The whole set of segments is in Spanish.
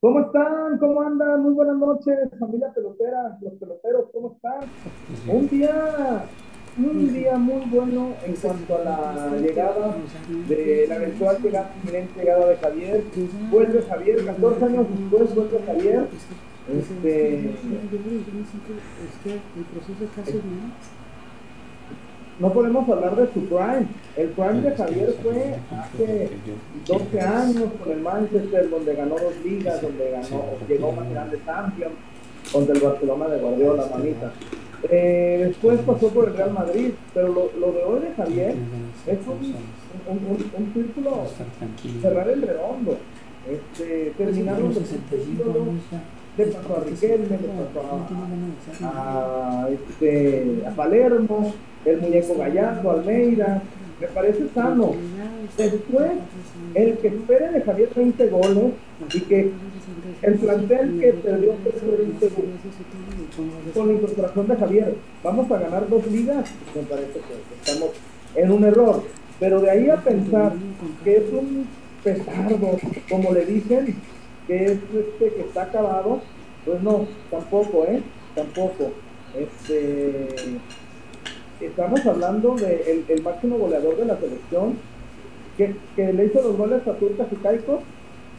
¿Cómo están? ¿Cómo andan? Muy buenas noches, familia pelotera, los peloteros, ¿cómo están? Un día, un día muy bueno en cuanto a la llegada de la eventual llegada, llegada de Javier. Vuelve Javier, 14 años después vuelve Javier. Este, no podemos hablar de su prime. El prime de Javier fue hace 12 años con el Manchester, donde ganó dos ligas, donde ganó, llegó más grande Champions, contra el Barcelona de Guardiola, mamita. Eh, después pasó por el Real Madrid, pero lo, lo de hoy de Javier es un, un, un, círculo cerrar el redondo. Este, terminaron de le pasó a Riquelme, le pasó este, a Palermo, el muñeco Gallardo, Almeida, me parece sano. Después, el que espere de Javier 20 goles y que el plantel que perdió 20 goles con la incorporación de Javier, vamos a ganar dos ligas, me parece que estamos en un error. Pero de ahí a pensar que es un pesardo, como le dicen, que es este que está acabado, pues no, tampoco, ¿eh? Tampoco. Este estamos hablando del de el máximo goleador de la selección, que, que, le hizo los goles a Turcas y Caico,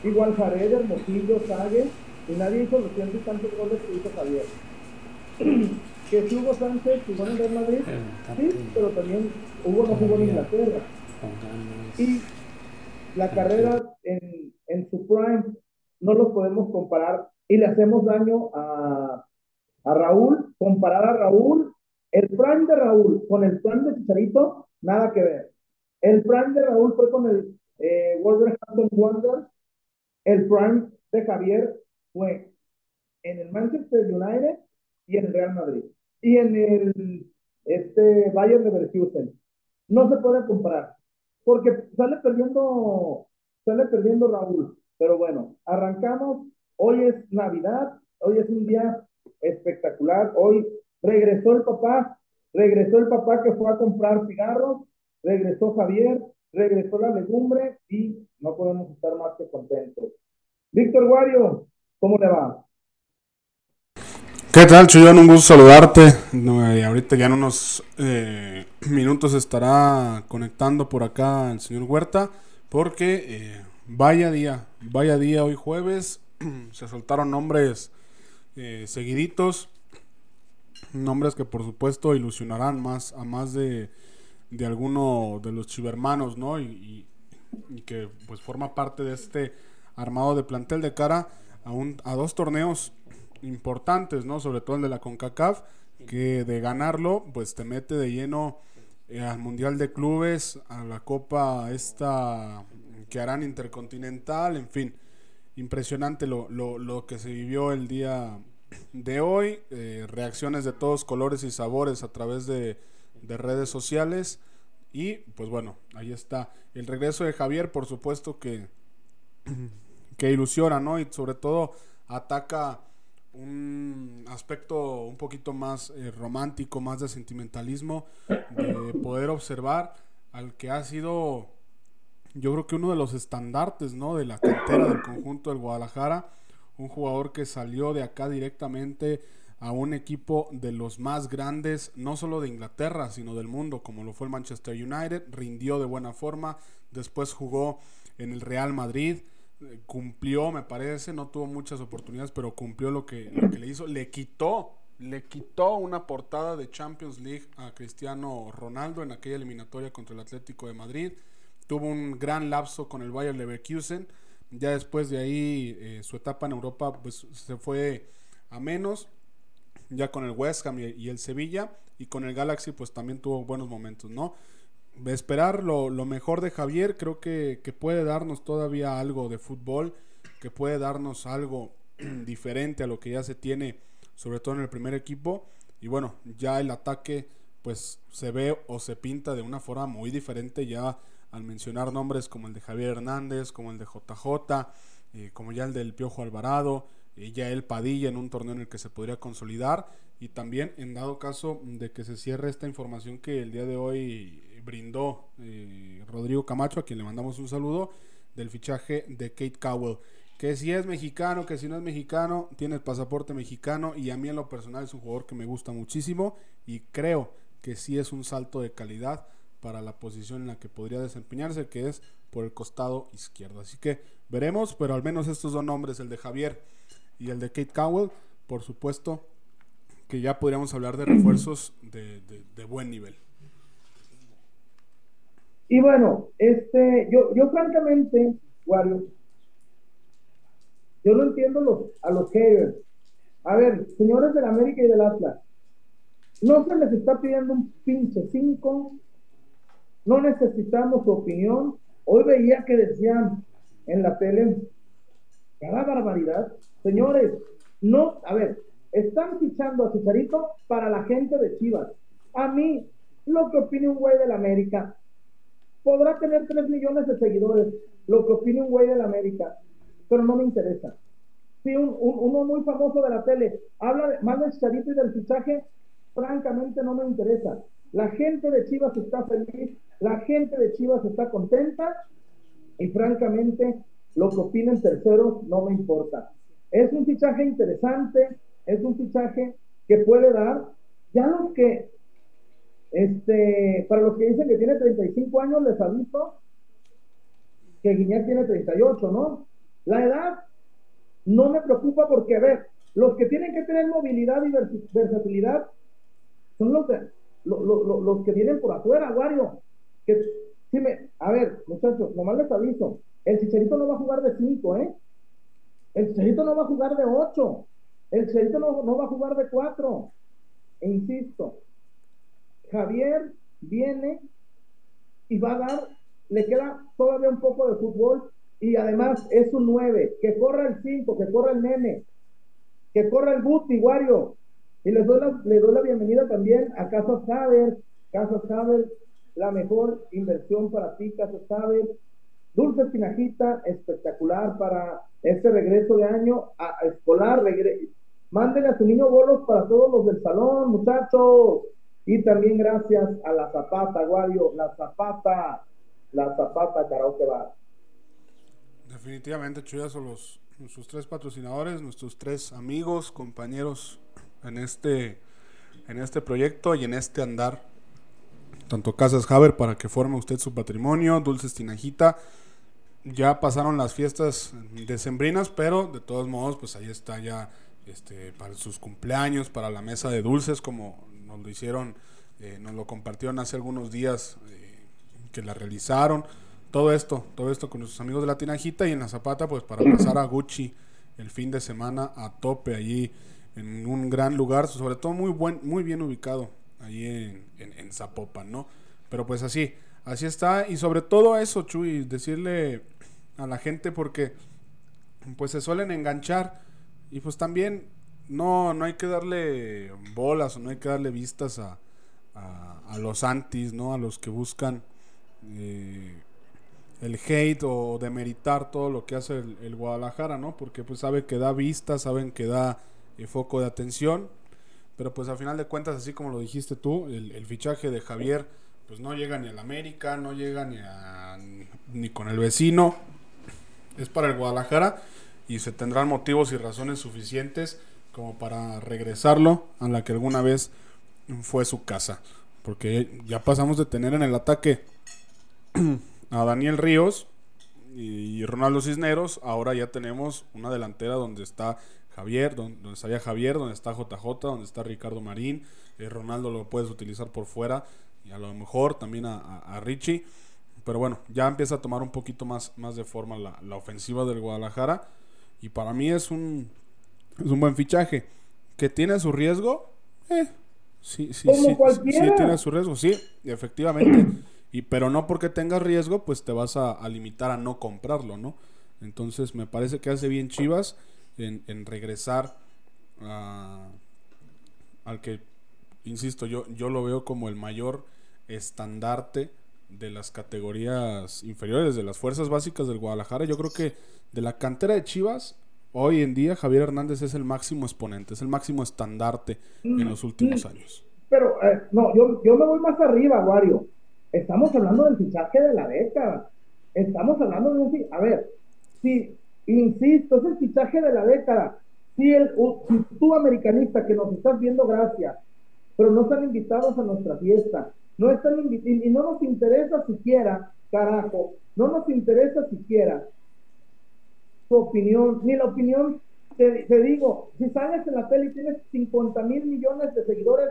igual Jared, Hermosillo, Sague, y nadie hizo los cientos y tantos goles que hizo Javier. que Hugo Sánchez jugó en el Madrid, sí, pero también Hugo no jugó en Inglaterra. Y la carrera en, en su prime no lo podemos comparar y le hacemos daño a, a Raúl, comparar a Raúl el prime de Raúl con el plan de Chicharito, nada que ver. El prime de Raúl fue con el eh, Wolverhampton Wanderers. El prime de Javier fue en el Manchester United y en el Real Madrid. Y en el este, Bayern Leverkusen. No se puede comparar. Porque sale perdiendo, sale perdiendo Raúl. Pero bueno, arrancamos. Hoy es Navidad. Hoy es un día espectacular. Hoy Regresó el papá, regresó el papá que fue a comprar cigarros, regresó Javier, regresó la legumbre y no podemos estar más que contentos. Víctor Guario, ¿cómo le va? ¿Qué tal, Chuyón? Un gusto saludarte. ahorita ya en unos eh, minutos estará conectando por acá el señor Huerta, porque eh, vaya día, vaya día hoy jueves. Se soltaron nombres eh, seguiditos nombres que por supuesto ilusionarán más a más de, de alguno de los chivermanos, ¿no? Y, que pues forma parte de este armado de plantel de cara a, un, a dos torneos importantes, ¿no? Sobre todo el de la CONCACAF, que de ganarlo pues te mete de lleno eh, al Mundial de Clubes, a la Copa esta que harán Intercontinental, en fin, impresionante lo, lo, lo que se vivió el día de hoy, eh, reacciones de todos colores y sabores a través de, redes sociales. Y pues bueno, ahí está. El regreso de Javier, por supuesto que, que ilusiona, ¿no? Y sobre todo ataca un aspecto un poquito más eh, romántico, más de sentimentalismo, de poder observar al que ha sido, yo creo que uno de los estandartes, ¿no? De la cantera del conjunto del Guadalajara un jugador que salió de acá directamente a un equipo de los más grandes, no solo de Inglaterra, sino del mundo, como lo fue el Manchester United, rindió de buena forma, después jugó en el Real Madrid, eh, cumplió, me parece, no tuvo muchas oportunidades, pero cumplió lo que, lo que le hizo, le quitó, le quitó una portada de Champions League a Cristiano Ronaldo en aquella eliminatoria contra el Atlético de Madrid, tuvo un gran lapso con el Bayern Leverkusen, ya después de ahí, eh, su etapa en Europa pues, se fue a menos. Ya con el West Ham y, el Sevilla. Y con el Galaxy, pues también tuvo buenos momentos, ¿no? Esperar lo, mejor de Javier, creo que, que, puede darnos todavía algo de fútbol, que puede darnos algo diferente a lo que ya se tiene, sobre todo en el primer equipo. Y bueno, ya el ataque, pues se ve o se pinta de una forma muy diferente ya al mencionar nombres como el de Javier Hernández, como el de JJ, eh, como ya el del Piojo Alvarado, eh, ya el Padilla en un torneo en el que se podría consolidar y también en dado caso de que se cierre esta información que el día de hoy brindó eh, Rodrigo Camacho, a quien le mandamos un saludo, del fichaje de Kate Cowell. que si es mexicano, que si no es mexicano, tiene el pasaporte mexicano y a mí en lo personal es un jugador que me gusta muchísimo y creo que sí es un salto de calidad para la posición en la que podría desempeñarse, que es por el costado izquierdo. Así que veremos, pero al menos estos dos nombres, el de Javier y el de Kate Cowell, por supuesto que ya podríamos hablar de refuerzos de, buen nivel. Y bueno, este, yo, yo francamente, Wario, yo no entiendo los, a los haters. A ver, señores del América y del Atlas, no se les está pidiendo un pinche 5, no necesitamos su opinión. Hoy veía que decían en la tele, cada barbaridad. Señores, no, a ver, están fichando a Chicharito para la gente de Chivas. A mí, lo que opine un güey del América, podrá tener 3 millones de seguidores, lo que opine un güey del América, pero no me interesa. Si un, uno muy famoso de la tele habla de, más del Chicharito y del fichaje, francamente no me interesa. La gente de Chivas está feliz, la gente de Chivas está contenta y francamente lo que opinen terceros no me importa. Es un fichaje interesante, es un fichaje que puede dar, ya los que este, para los que dicen que tiene 35 años, les aviso que Guiñac tiene 38, ¿no? La edad no me preocupa porque, a ver, los que tienen que tener movilidad y versatilidad son los, los que vienen por afuera, Wario. Que, si me, a ver, muchachos, nomás les aviso, el Chicharito no va a jugar de 5, ¿eh? El Chicharito no va a jugar de 8. El Chicharito no, va a jugar de 4. E insisto, Javier viene y va a dar, le queda todavía un poco de fútbol y además es un 9, que corra el 5, que corra el nene, que corra el Guti, Wario. Y les doy la, le doy la bienvenida también a Casas Haber, Casas Haber, la mejor inversión para ti, Casas Haber. Dulce Espinajita, espectacular para este regreso de año a, escolar. Regre Mándenle a su niño bolos para todos los del salón, muchachos. Y también gracias a la Zapata, Guario, la Zapata, la Zapata Karaoke Bar. Definitivamente, Chuyas son los, sus tres patrocinadores, nuestros tres amigos, compañeros en este, en este proyecto y en este andar. Tanto Casas Haber para que forme usted su patrimonio, Dulces Tinajita. Ya pasaron las fiestas decembrinas, pero de todos modos, pues ahí está ya este, para sus cumpleaños, para la mesa de dulces, como nos lo hicieron, eh, nos lo compartieron hace algunos días eh, que la realizaron. Todo esto, todo esto con nuestros amigos de la Tinajita y en la Zapata, pues para pasar a Gucci el fin de semana a tope allí en un gran lugar, sobre todo muy buen, muy bien ubicado allí en, en, Zapopan, ¿no? Pero pues así, así está y sobre todo eso, Chuy, decirle a la gente porque pues se suelen enganchar y pues también no, no hay que darle bolas o no hay que darle vistas a, a, los antis, ¿no? A los que buscan eh, el hate o demeritar todo lo que hace el, Guadalajara, ¿no? Porque pues sabe que da vistas, saben que da eh, foco de atención. Pero pues al final de cuentas, así como lo dijiste tú, el, fichaje de Javier pues no llega ni al América, no llega ni, a, ni con el vecino. Es para el Guadalajara y se tendrán motivos y razones suficientes como para regresarlo a la que alguna vez fue su casa. Porque ya pasamos de tener en el ataque a Daniel Ríos y Ronaldo Cisneros, ahora ya tenemos una delantera donde está Javier, donde, estaría Javier, donde está JJ, donde está Ricardo Marín, eh, Ronaldo lo puedes utilizar por fuera y a lo mejor también a, Richie. Pero bueno, ya empieza a tomar un poquito más, más de forma la, la ofensiva del Guadalajara. Y para mí es un, es un buen fichaje. ¿Que tiene su riesgo? Eh, sí, sí, sí, sí, tiene su riesgo, sí, efectivamente. Y, pero no porque tengas riesgo, pues te vas a, limitar a no comprarlo, ¿no? Entonces me parece que hace bien Chivas en, regresar a, al que, insisto, yo, yo lo veo como el mayor estandarte de las categorías inferiores, de las fuerzas básicas del Guadalajara. Yo creo que de la cantera de Chivas, hoy en día Javier Hernández es el máximo exponente, es el máximo estandarte en los últimos años. Pero, eh, no, yo, yo me voy más arriba, Wario. Estamos hablando del fichaje de la década. Estamos hablando de un... A ver, si, Insisto, es el fichaje de la década. Si, el, si tú, americanista, que nos estás viendo, gracias, pero no están invitados a nuestra fiesta, no están y no nos interesa siquiera, carajo, no nos interesa siquiera tu opinión, ni la opinión, te, te digo, si sales en la tele y tienes 50 mil millones de seguidores,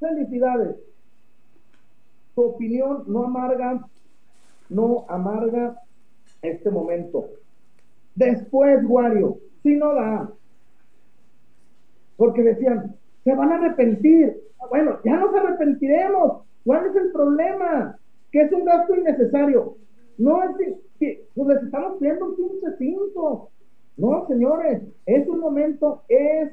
felicidades. Tu opinión no amarga, no amarga este momento. Después, Wario, si no da. Porque decían, se van a arrepentir. Bueno, ya nos arrepentiremos. ¿Cuál es el problema? Que es un gasto innecesario. No es que pues les estamos pidiendo un pinche cinto. No, señores, es un momento, es,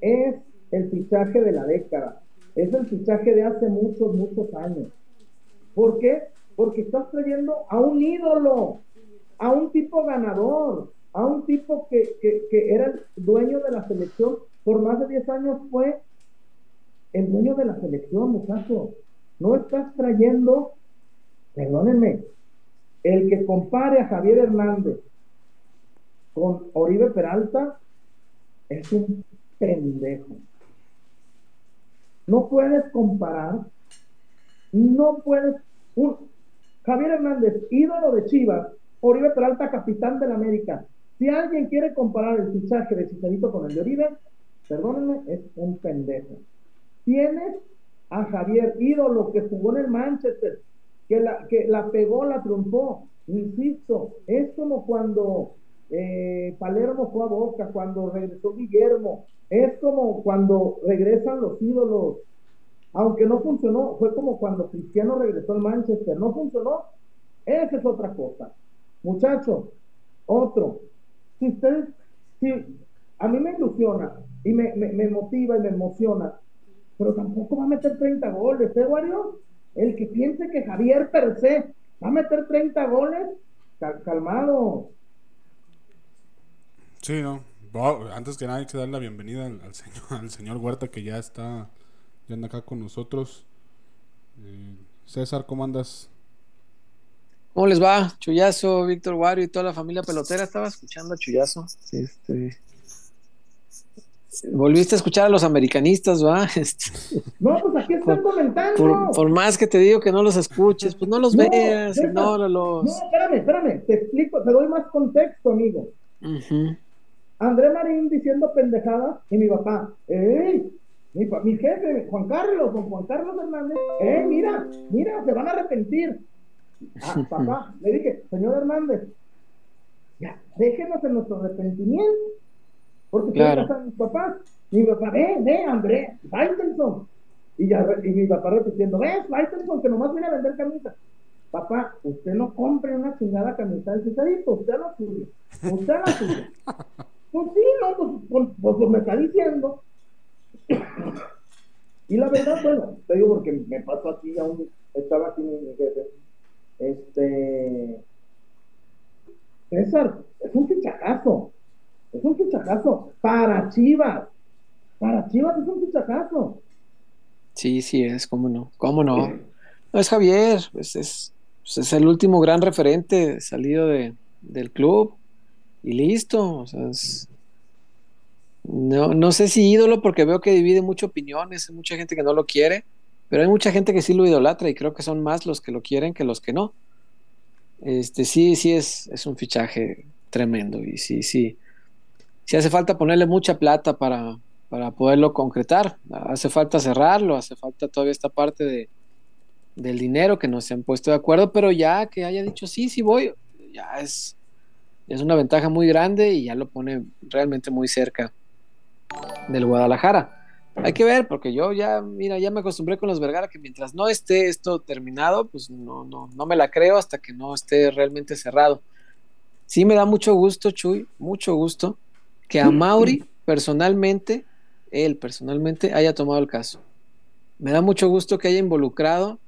es el fichaje de la década. Es el fichaje de hace muchos, muchos años. ¿Por qué? Porque estás trayendo a un ídolo, a un tipo ganador, a un tipo que, que era el dueño de la selección por más de 10 años, fue el dueño de la selección, muchachos. No estás trayendo, perdónenme, el que compare a Javier Hernández con Oribe Peralta es un pendejo. No puedes comparar, no puedes. Un, Javier Hernández, ídolo de Chivas, Oribe Peralta, capitán del América. Si alguien quiere comparar el fichaje de Chicharito con el de Oribe, perdónenme, es un pendejo. Tienes a Javier, ídolo que jugó en el Manchester, que la, que la pegó, la triunfó. Insisto, es como cuando eh, Palermo fue a Boca, cuando regresó Guillermo, es como cuando regresan los ídolos. Aunque no funcionó, fue como cuando Cristiano regresó al Manchester, no funcionó. Esa es otra cosa. Muchachos, otro. Si ustedes, si a mí me ilusiona y me, me motiva y me emociona pero tampoco va a meter 30 goles, ¿eh, Wario? El que piense que Javier per se va a meter 30 goles, calmado. Sí, no. antes que nada hay que dar la bienvenida al, señor, al señor Huerta que ya está, ya anda acá con nosotros. Eh, César, ¿cómo andas? ¿Cómo les va? Chuyazo, Víctor Wario y toda la familia pelotera. Estaba escuchando a Chuyazo. Este, Volviste a escuchar a los americanistas, ¿va? Este, no, pues aquí están comentando. Por, más que te digo que no los escuches, pues no los veas, ignóralos. No, espérame, espérame, te explico, te doy más contexto, amigo. André Marín diciendo pendejadas y mi papá, ¡ey! Mi, mi, jefe, Juan Carlos, don Juan Carlos Hernández, ¡eh, mira, mira, se van a arrepentir! Ah, papá, le dije, señor Hernández, ya, déjenos en nuestro arrepentimiento porque claro. a mis papás. Mi papá, ve, ve, André, Faitelson. Y, ya, y mi papá repitiendo, ves, Faitelson, que nomás viene a vender camisas. Papá, usted no compre una chingada camisa de Cesarito, usted la suya. Usted la suya. pues sí, no, pues, pues, pues, pues me está diciendo. y la verdad, bueno, te digo porque me pasó aquí, aún estaba aquí mi jefe. Este. César, es un fichajazo. Es un fichajazo para Chivas. Para Chivas es un fichajazo. Sí, sí es, cómo no, cómo no. No es Javier, pues es, pues es el último gran referente salido de, del club y listo. O sea, no, no sé si ídolo porque veo que divide muchas opiniones, hay mucha gente que no lo quiere, pero hay mucha gente que sí lo idolatra y creo que son más los que lo quieren que los que no. Este sí, sí es, es un fichaje tremendo y sí, sí, si hace falta ponerle mucha plata para, poderlo concretar. Hace falta cerrarlo, hace falta todavía esta parte de, del dinero que no se han puesto de acuerdo, pero ya que haya dicho sí, sí voy, ya es, es una ventaja muy grande y ya lo pone realmente muy cerca del Guadalajara. Hay que ver, porque yo ya, mira, ya me acostumbré con los Vergara que mientras no esté esto terminado, pues no, no, no me la creo hasta que no esté realmente cerrado. Sí me da mucho gusto, Chuy, mucho gusto que a Mauri personalmente, él personalmente, haya tomado el caso. Me da mucho gusto que haya involucrado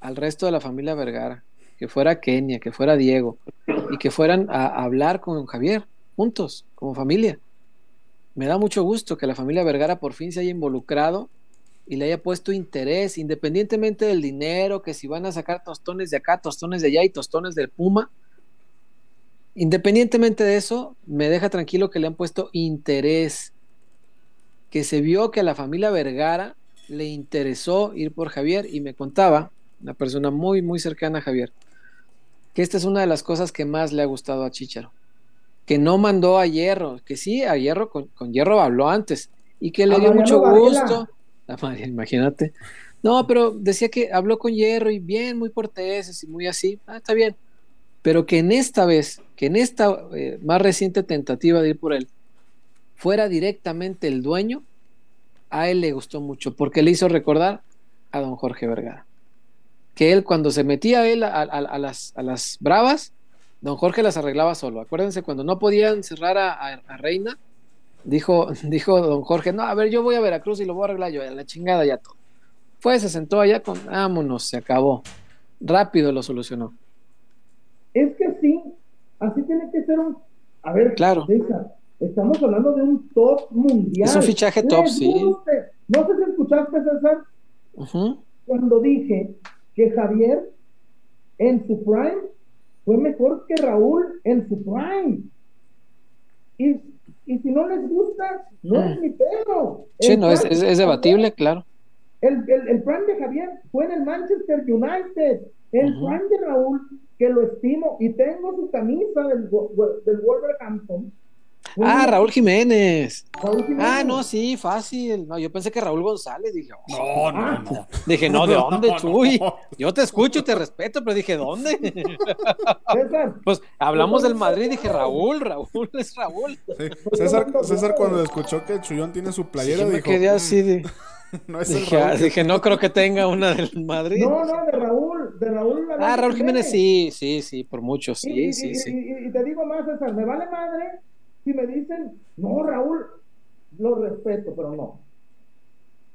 al resto de la familia Vergara, que fuera Kenia, que fuera Diego, y que fueran a, hablar con Javier, juntos, como familia. Me da mucho gusto que la familia Vergara por fin se haya involucrado y le haya puesto interés, independientemente del dinero, que si van a sacar tostones de acá, tostones de allá y tostones del Puma, Independientemente de eso, me deja tranquilo que le han puesto interés, que se vio que a la familia Vergara le interesó ir por Javier y me contaba, una persona muy, muy cercana a Javier, que esta es una de las cosas que más le ha gustado a Chicharo. Que no mandó a Hierro, que sí, a Hierro, con, Hierro habló antes y que le dio mucho gusto. Imagínate. No, pero decía que habló con Hierro y bien, muy corteses y muy así. Ah, está bien. Pero que en esta vez, que en esta eh, más reciente tentativa de ir por él, fuera directamente el dueño, a él le gustó mucho, porque le hizo recordar a don Jorge Vergara. Que él cuando se metía él a, las, a las bravas, don Jorge las arreglaba solo. Acuérdense, cuando no podían cerrar a, Reina, dijo, dijo don Jorge, no, a ver, yo voy a Veracruz y lo voy a arreglar yo, a la chingada ya todo. Fue, se sentó allá con, vámonos, se acabó. Rápido lo solucionó. Es que sí, así tiene que ser un... A ver, claro. estamos hablando de un top mundial. Es un fichaje top, sí. No sé si escuchaste, César, cuando dije que Javier en su prime fue mejor que Raúl en su prime. Y, y si no les gusta, no es mm. mi pedo. Sí, no, es, es, debatible, claro. El, el, el, prime de Javier fue en el Manchester United. El prime de Raúl, que lo estimo, y tengo su camisa del, del Wolverhampton, Ah, Raúl Jiménez. Ah, no, sí, fácil. No, yo pensé que Raúl González. Dije, oh, no, no, no. Dije, no, ¿de dónde, Chuy? Yo te escucho y te respeto, pero dije, ¿dónde? Pues hablamos del Madrid, dije, Raúl, Raúl es Raúl. César, César, cuando escuchó que Chuyón tiene su playera, me quedé así de. No es dije, el Raúl. dije, no creo que tenga una del Madrid. No, no, de Raúl, de Raúl. Ah, Raúl Jiménez, sí, sí, sí, por mucho, sí, sí, sí. y te digo más, César, me vale madre si me dicen, no, Raúl, lo respeto, pero no.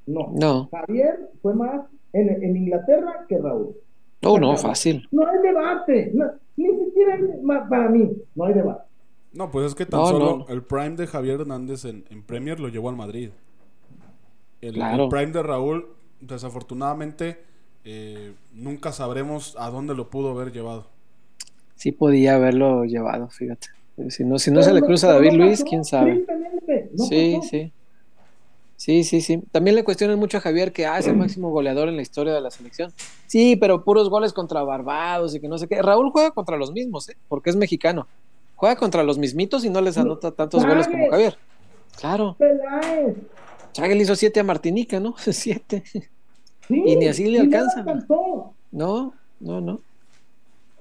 No. no. Javier fue más en, Inglaterra que Raúl. No, no, fácil. No hay debate. ni siquiera para mí, no hay debate. No, pues es que tan solo el prime de Javier Hernández en, Premier lo llevó al Madrid. El, prime de Raúl, desafortunadamente, eh, nunca sabremos a dónde lo pudo haber llevado. Sí podía haberlo llevado, fíjate. Si no, si no se le cruza a David Luis, quién sabe. Sí, sí. Sí, sí, sí. También le cuestionan mucho a Javier que ah, es el máximo goleador en la historia de la selección. Sí, pero puros goles contra Barbados y que no sé qué. Raúl juega contra los mismos, ¿eh? porque es mexicano. Juega contra los mismitos y no les anota tantos goles como Javier. Claro. Chagel hizo siete a Martinica, ¿no? siete. y ni así le alcanza. No, no, no.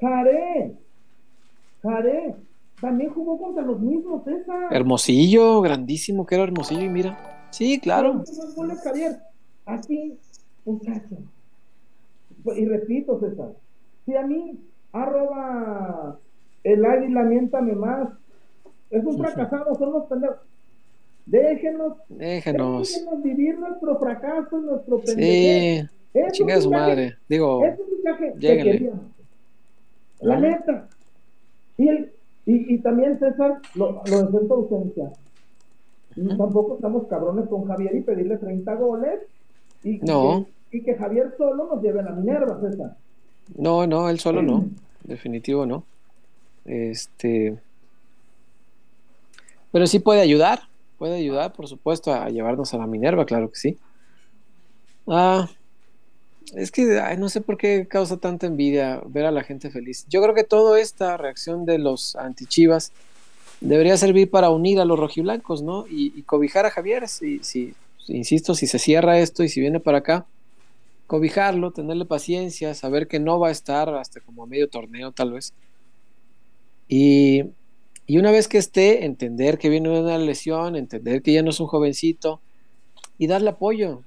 Jare. Jare también jugó contra los mismos, esa. Hermosillo, grandísimo que era Hermosillo, y mira. Sí, claro. Así, muchacho. Y repito, César, si a mí, arroba el águila, miéntame más, es un fracasado, son los pendejos. Déjenos, déjenos. déjenos vivir nuestro fracaso, nuestro pendejo. Sí, chinga su madre. Digo, es un La neta. Y el, y, y también, César, lo, lo de ausencia. Tampoco estamos cabrones con Javier y pedirle 30 goles. Y, no. que, y que Javier solo nos lleve a la Minerva, César. No, no, él solo no. Definitivo no. Este. Pero sí puede ayudar. Puede ayudar, por supuesto, a llevarnos a la Minerva, claro que sí. Ah, es que no sé por qué causa tanta envidia ver a la gente feliz. Yo creo que toda esta reacción de los antichivas debería servir para unir a los rojiblancos, ¿no? Y, cobijar a Javier, si, si, insisto, si se cierra esto y si viene para acá, cobijarlo, tenerle paciencia, saber que no va a estar hasta como a medio torneo tal vez. Y, y una vez que esté, entender que viene una lesión, entender que ya no es un jovencito y darle apoyo,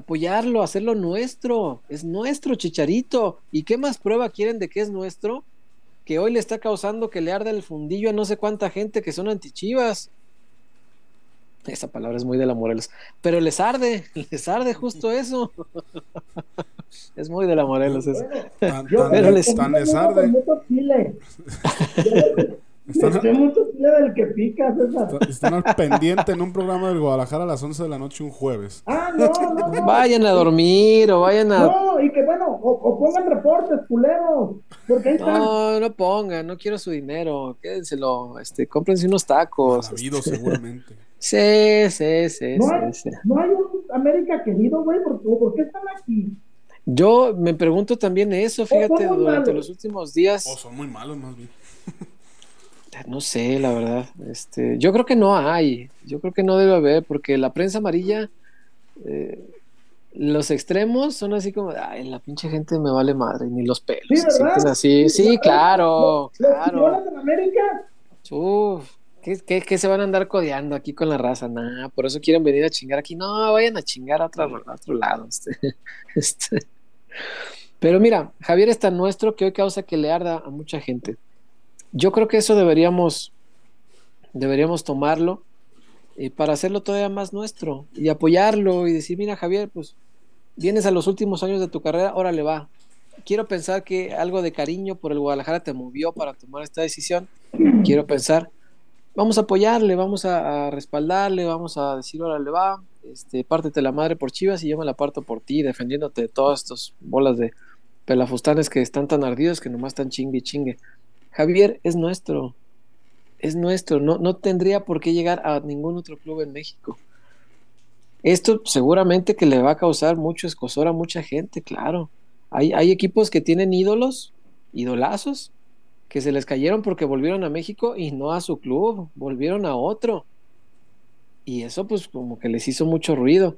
apoyarlo, hacerlo nuestro, es nuestro chicharito. ¿Y qué más prueba quieren de que es nuestro? Que hoy le está causando que le arda el fundillo a no sé cuánta gente que son antichivas. Esa palabra es muy de la Morelos, pero les arde, les arde justo eso. es muy de la Morelos eso. pero les, les arde. Están, mucho del que pica, Están al pendiente en un programa del Guadalajara a las 11 de la noche un jueves. Ah, no, no, no. Vayan a dormir o vayan a. No, y que bueno, o, pongan reportes, culeros. No, no pongan, no quiero su dinero, quédenselo, este, cómprense unos tacos. Habido seguramente. Sí, sí, sí, no sí, hay, sí. No hay un América querido, güey, ¿por, ¿por qué están aquí? Yo me pregunto también eso, fíjate, durante malos. los últimos días. O son muy malos más bien. No sé, la verdad. Este, yo creo que no hay. Yo creo que no debe haber, porque la prensa amarilla, eh, los extremos son así como, ay, la pinche gente me vale madre, ni los pelos. Sí, se sienten así. Sí, claro, Los claro. América, Uf, ¿qué, qué, qué se van a andar codeando aquí con la raza? Nah, por eso quieren venir a chingar aquí. No, vayan a chingar a otro, a otro lado. Este, este. Pero mira, Javier es tan nuestro que hoy causa que le arda a mucha gente. Yo creo que eso deberíamos, deberíamos tomarlo eh, para hacerlo todavía más nuestro y apoyarlo y decir, mira Javier, pues vienes a los últimos años de tu carrera, órale va. Quiero pensar que algo de cariño por el Guadalajara te movió para tomar esta decisión. Quiero pensar, vamos a apoyarle, vamos a, respaldarle, vamos a decir, órale va, este, pártete la madre por Chivas y yo me la parto por ti, defendiéndote de todas estas bolas de pelafustanes que están tan ardidos que nomás están chingue chingue. Javier es nuestro, es nuestro, no, no tendría por qué llegar a ningún otro club en México. Esto seguramente que le va a causar mucho escosor a mucha gente, claro. Hay, hay equipos que tienen ídolos, idolazos, que se les cayeron porque volvieron a México y no a su club, volvieron a otro. Y eso pues como que les hizo mucho ruido.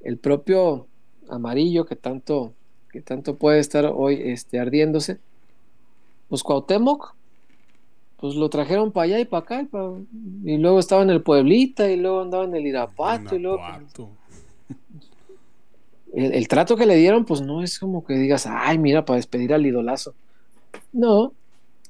El propio amarillo que tanto, que tanto puede estar hoy este, ardiéndose, pues Cuauhtémoc, pues lo trajeron para allá y para acá, y, luego estaba en el Pueblita, y luego andaba en el Irapuato, y luego pues, el, el trato que le dieron, pues no es como que digas, ay, mira, para despedir al idolazo. No,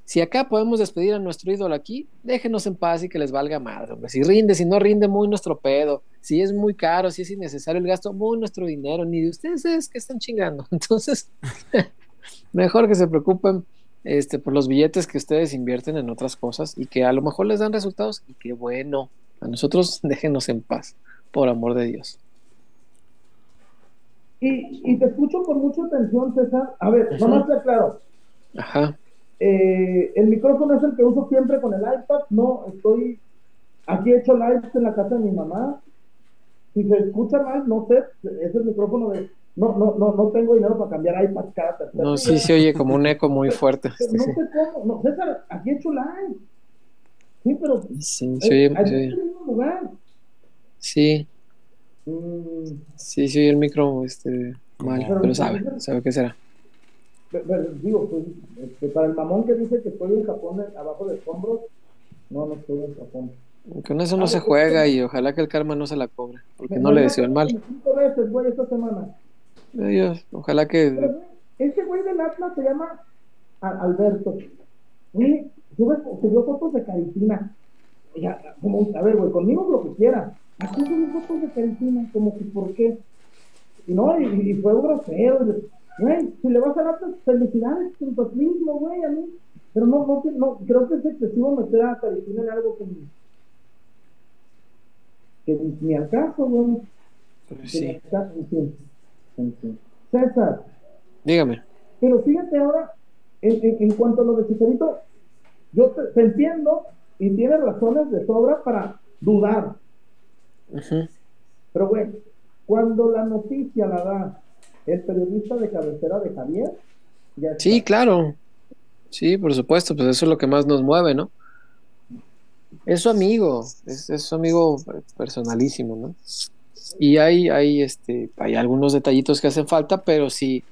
si acá podemos despedir a nuestro ídolo aquí, déjenos en paz y que les valga madre, hombre. Si rinde, si no rinde, muy nuestro pedo. Si es muy caro, si es innecesario el gasto, muy nuestro dinero. Ni de ustedes es que están chingando. Entonces, mejor que se preocupen este, por los billetes que ustedes invierten en otras cosas y que a lo mejor les dan resultados y que bueno, a nosotros déjenos en paz, por amor de Dios. y, y te escucho con mucha atención, César. A ver, nomás te aclaro. Ajá. Eh, el micrófono es el que uso siempre con el iPad. No, estoy aquí he hecho lives en la casa de mi mamá. Si se escucha mal, no sé, es el micrófono de. No, no, no, no tengo dinero para cambiar iPad cada tercer No, sí se oye como un eco muy fuerte. Pero no sé cómo. No, César, aquí he hecho live. Sí, pero. Sí, eh, oye, aquí se en oye. el mismo lugar. Sí, Mm, sí, oye el micro este, mal, Pero- pero sabe, sabe qué será. Pero, digo, pues, este, para el mamón que dice que estoy en Japón eh, abajo de escombros, no, no estoy en Japón. Con eso no se juega y ojalá que el karma no se la cobre, porque no le han deseo el mal. como Cinco veces, güey, esta semana. Dios, ojalá que... güey, ese güey del Atlas se llama Alberto. Güey, sube, subió fotos de Caritina. Ya, como, a ver, güey, conmigo lo que quiera. Aquí subió fotos de Caritina, como que, ¿por qué? Y no, y, y fue grosero. Güey, si le vas a dar felicidades con tu atlismo, güey, a mí. Pero no, no, no, creo que es excesivo meter a Caritina en algo que ni, que ni, ni al caso, güey. pues sí, César, dígame. pero fíjate ahora, en, en, en cuanto a lo de Chicharito, yo te, te entiendo y tienes razones de sobra para dudar. Pero, güey, cuando la noticia la da el periodista de cabecera de Javier, ya está. Sí, claro. Sí, por supuesto, pues eso es lo que más nos mueve, ¿no? Es su amigo, es, es su amigo personalísimo, ¿no? Y hay, hay, este, hay algunos detallitos que hacen falta, pero si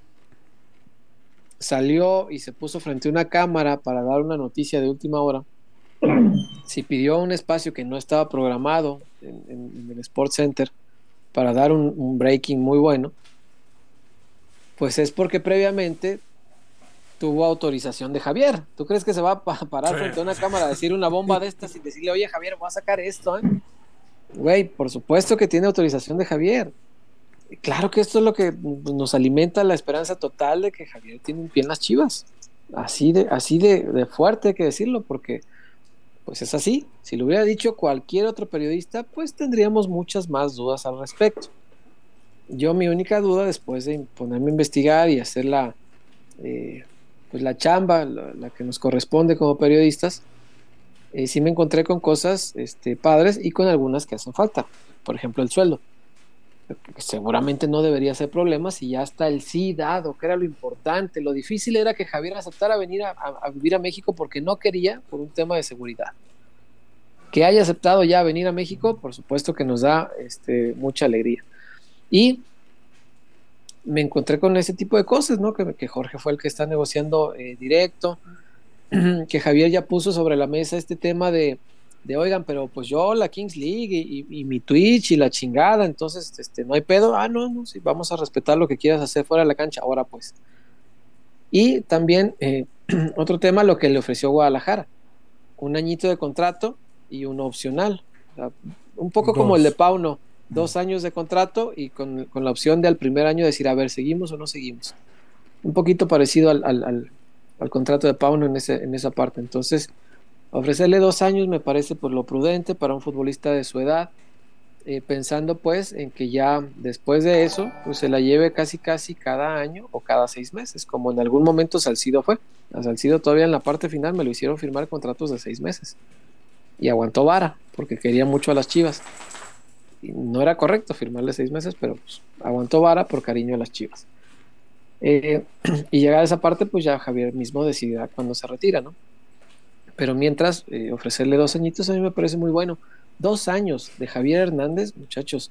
salió y se puso frente a una cámara para dar una noticia de última hora, si pidió un espacio que no estaba programado en, en- en el Sports Center para dar un, un breaking muy bueno, pues es porque previamente tuvo autorización de Javier. ¿Tú crees que se va a pa- parar frente a una cámara a decir una bomba de estas y decirle, oye Javier, voy a sacar esto? ¿eh?"? Güey, por supuesto que tiene autorización de Javier. Claro que esto es lo que nos alimenta la esperanza total de que Javier tiene un pie en las chivas. Así de, así de, fuerte hay que decirlo, porque pues es así. Si lo hubiera dicho cualquier otro periodista, pues tendríamos muchas más dudas al respecto. Yo mi única duda después de ponerme a investigar y hacer la, eh, pues la chamba, la, que nos corresponde como periodistas, eh, sí me encontré con cosas este, padres y con algunas que hacen falta. Por ejemplo, el sueldo. Que seguramente no debería ser problema si ya está el sí dado, que era lo importante. Lo difícil era que Javier aceptara venir a, vivir a México porque no quería por un tema de seguridad. Que haya aceptado ya venir a México, por supuesto que nos da este, mucha alegría. Y me encontré con ese tipo de cosas, ¿no? Que, Jorge fue el que está negociando eh, directo, que Javier ya puso sobre la mesa este tema de, de oigan, pero pues yo la Kings League y, mi Twitch y la chingada, entonces este, no hay pedo, ah, no, no, sí, vamos a respetar lo que quieras hacer fuera de la cancha, ahora pues. Y también eh, otro tema, lo que le ofreció Guadalajara, un añito de contrato y uno opcional, un poco como el de Pauno, dos años de contrato y con, la opción de al primer año decir, a ver, ¿seguimos o no seguimos? Un poquito parecido al, al, al, contrato de Pauno en, ese, en esa parte. Entonces, ofrecerle dos años me parece por lo prudente para un futbolista de su edad, eh, pensando pues en que ya después de eso, pues se la lleve casi casi cada año o cada seis meses, como en algún momento Salcido fue. A Salcido todavía en la parte final me lo hicieron firmar contratos de seis meses. Y aguantó vara, porque quería mucho a las chivas no era correcto firmarle seis meses, pero pues, aguantó vara por cariño a las chivas. Eh, y llegada a esa parte, pues ya Javier mismo decidirá cuando se retira, ¿no? Pero mientras, eh, ofrecerle dos añitos a mí me parece muy bueno. Dos años de Javier Hernández, muchachos,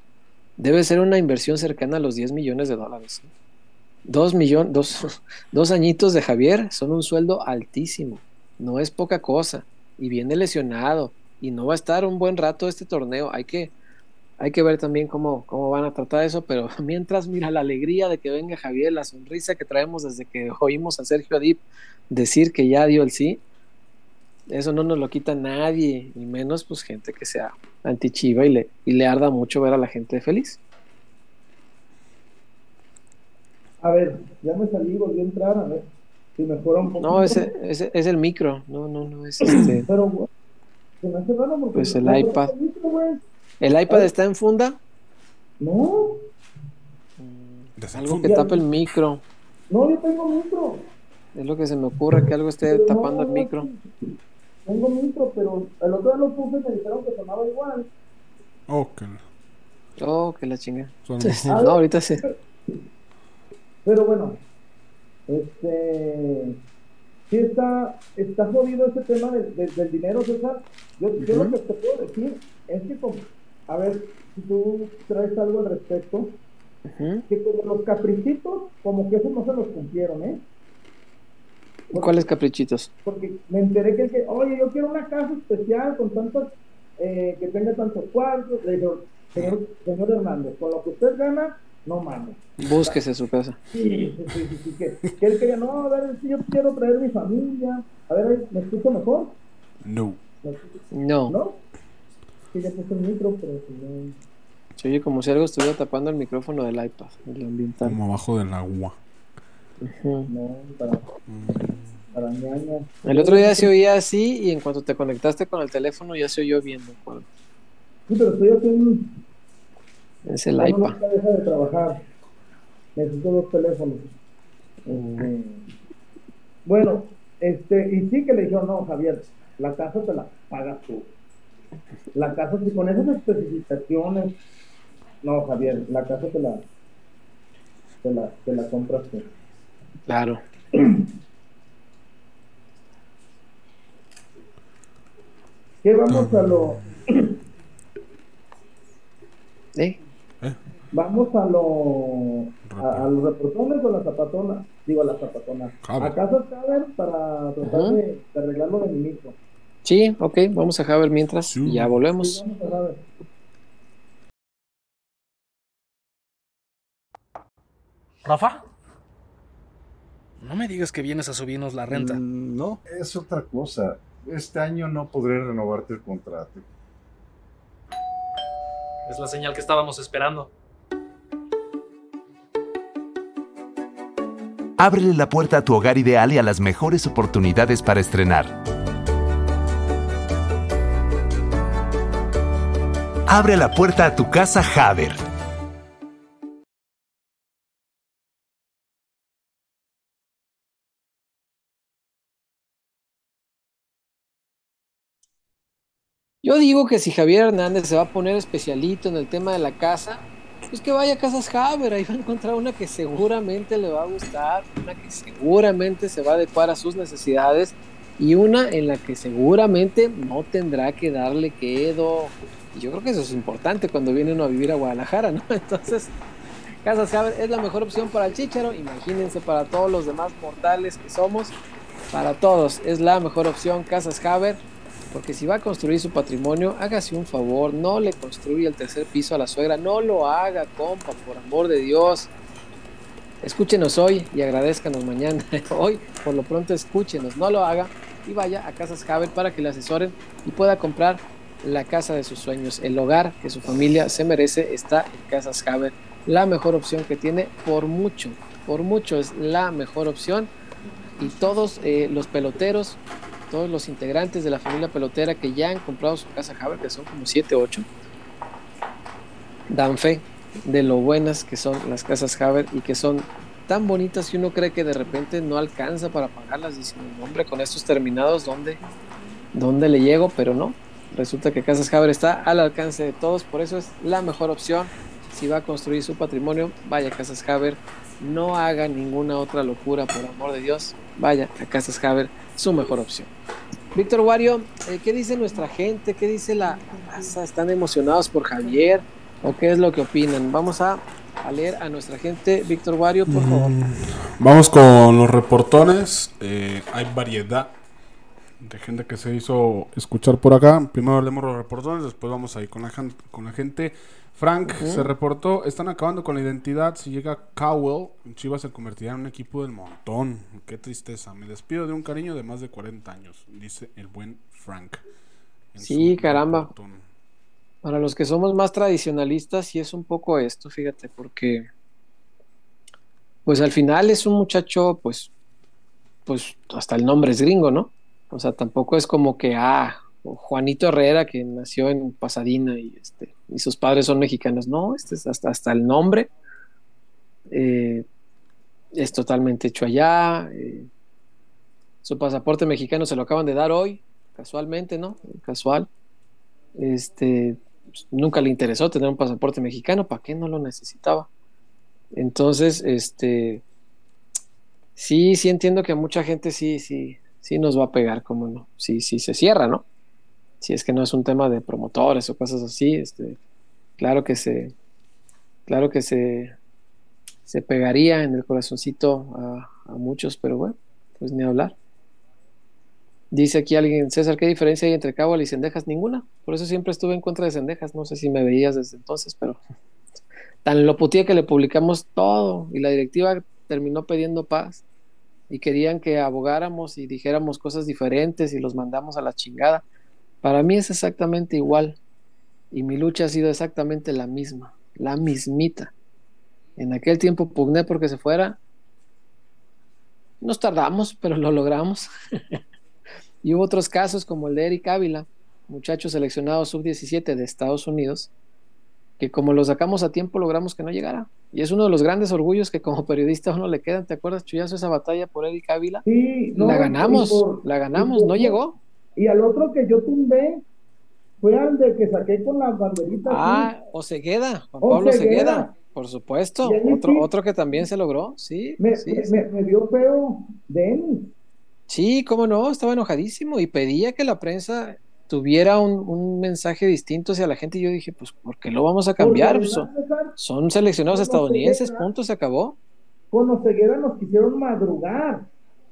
debe ser una inversión cercana a los 10 millones de dólares. Dos, millón, dos, dos añitos de Javier son un sueldo altísimo, no es poca cosa, y viene lesionado, y no va a estar un buen rato este torneo. Hay que, hay que ver también cómo, cómo van a tratar eso, pero mientras mira la alegría de que venga Javier, la sonrisa que traemos desde que oímos a Sergio Adip decir que ya dio el sí, eso no nos lo quita nadie, ni menos pues gente que sea antichiva y le, y le arda mucho ver a la gente feliz. A ver, ya me salí, volví a entrar, a ver si mejora un poco. No, ese, ese, es el micro, no, no, no es este. Pero, se me hace raro porque pues el iPad. ¿El iPad está en funda? No. Algo que tape el micro. No, yo tengo micro. Es lo que se me ocurre, que algo esté tapando el micro. Tengo micro, pero el otro día lo puse y me dijeron que sonaba igual. Oh, que Oh, que la chinga. no, ahorita sí. Pero bueno, este. Sí está, está jodido ese tema del, del, dinero, César. Yo, yo lo que te puedo decir es que como a ver si tú traes algo al respecto. Que como los caprichitos, como que eso no se los cumplieron, ¿eh? ¿Cuáles caprichitos? Porque me enteré que, que, oye, yo quiero una casa especial con tantos, eh, que tenga tantos cuartos. Le digo, señor, señor Hernández, con lo que usted gana, no mames. Búsquese su casa. Sí, sí, sí, sí, que, que él quería, no, a ver, si yo quiero traer mi familia. A ver, ¿me escucho mejor? No. No. ¿No? Ya puse el micro, pero no. Se oye como si algo estuviera tapando el micrófono del iPad, el ambiental. Como abajo del agua. No, para, para. El otro día se oía así y en cuanto te conectaste con el teléfono ya se oyó bien. Sí, pero estoy haciendo. Es el iPad. No deja de trabajar. Necesito dos teléfonos. Bueno, este, y sí que le dijeron, no, Javier, la casa te la pagas tú. La casa, si con esas especificaciones, no, Javier, la casa te la, te la, te la compras tú. Claro. ¿Qué vamos a lo... ¿Eh? Vamos a lo a, los reportones o a las zapatonas, digo a las zapatonas. ¿A casa caber para tratar de, de, arreglarlo de mi mismo? Sí, ok, vamos a Javier mientras y ya volvemos. Rafa, no me digas que vienes a subirnos la renta. Mm, no, es otra cosa. Este año no podré renovarte el contrato. Es la señal que estábamos esperando. Ábrele la puerta a tu hogar ideal y a las mejores oportunidades para estrenar. Abre la puerta a tu casa Haber. Yo digo que si Javier Hernández se va a poner especialito en el tema de la casa, pues que vaya a Casas Haber, ahí va a encontrar una que seguramente le va a gustar, una que seguramente se va a adecuar a sus necesidades y una en la que seguramente no tendrá que darle quedo, yo creo que eso es importante cuando viene uno a vivir a Guadalajara, ¿no? Entonces, Casas Haber es la mejor opción para el Chicharo, imagínense para todos los demás mortales que somos, para todos es la mejor opción Casas Haber porque si va a construir su patrimonio, hágase un favor, no le construya el tercer piso a la suegra, no lo haga, compa, por amor de Dios. Escúchenos hoy y agradezcanos mañana. Hoy, por lo pronto, escúchenos, no lo haga y vaya a Casas Haber para que le asesoren y pueda comprar la casa de sus sueños. El hogar que su familia se merece está en Casas Haber. La mejor opción que tiene por mucho, por mucho es la mejor opción. Y todos eh, los peloteros todos los integrantes de la familia pelotera que ya han comprado su casa Haber, que son como 7 o 8, dan fe de lo buenas que son las casas Haber y que son tan bonitas que uno cree que de repente no alcanza para pagarlas. Diciendo, hombre, con estos terminados, ¿dónde, ¿dónde le llego? Pero no. Resulta que Casas Haber está al alcance de todos, por eso es la mejor opción. Si va a construir su patrimonio, vaya a Casas Haber. No haga ninguna otra locura, por amor de Dios. Vaya a Casas Haber su mejor opción. Víctor Wario, eh, ¿qué dice nuestra gente? ¿Qué dice la raza? ¿Están emocionados por Javier? ¿O qué es lo que opinan? Vamos a, leer a nuestra gente. Víctor Wario, por favor. Mm, vamos con los reportones. Eh, hay variedad de gente que se hizo escuchar por acá. Primero leemos los reportones, después vamos ahí con la, con la gente. Frank se reportó, están acabando con la identidad. Si llega Cowell, Chivas se convertirá en un equipo del montón. Qué tristeza. Me despido de un cariño de más de 40 años, dice el buen Frank. Sí, caramba. Para los que somos más tradicionalistas, sí es un poco esto, fíjate, porque pues al final es un muchacho, pues, pues hasta el nombre es gringo, ¿no? O sea, tampoco es como que, ah, Juanito Herrera, que nació en Pasadena y, este, y sus padres son mexicanos. No, este es hasta, hasta el nombre. Eh, es totalmente hecho allá. Eh, su pasaporte mexicano se lo acaban de dar hoy, casualmente, ¿no? Casual. Este, pues, nunca le interesó tener un pasaporte mexicano, ¿para qué no lo necesitaba? Entonces, este, sí, sí entiendo que a mucha gente sí, sí, sí nos va a pegar, como no, sí, sí se cierra, ¿no? si es que no es un tema de promotores o cosas así, este, claro que se, claro que se, se pegaría en el corazoncito a, muchos, pero bueno, pues ni hablar. Dice aquí alguien, César, ¿qué diferencia hay entre Cabo y Cendejas? Ninguna. Por eso siempre estuve en contra de Cendejas. No sé si me veías desde entonces, pero tan lo putía que le publicamos todo y la directiva terminó pidiendo paz y querían que abogáramos y dijéramos cosas diferentes y los mandamos a la chingada. Para mí es exactamente igual y mi lucha ha sido exactamente la misma, la mismita. En aquel tiempo pugné porque se fuera. Nos tardamos, pero lo logramos. y hubo otros casos como el de Eric Ávila, muchacho seleccionado sub-17 de Estados Unidos, que como lo sacamos a tiempo logramos que no llegara. Y es uno de los grandes orgullos que como periodista a uno le quedan. ¿Te acuerdas, Chuyazo, esa batalla por Eric Ávila? Sí, la ganamos, la ganamos, no llegó. Y al otro que yo tumbé fue al de que saqué con las banderitas. Ah, Osegueda, Juan Pablo Osegueda, por supuesto. Otro, otro que también se logró, sí. Me, sí, me, dio feo Denis. Sí, cómo no, estaba enojadísimo y pedía que la prensa tuviera un, mensaje distinto hacia la gente y yo dije, pues, ¿por qué lo vamos a cambiar? Son, seleccionados estadounidenses, punto, se acabó. Con Osegueda nos quisieron madrugar.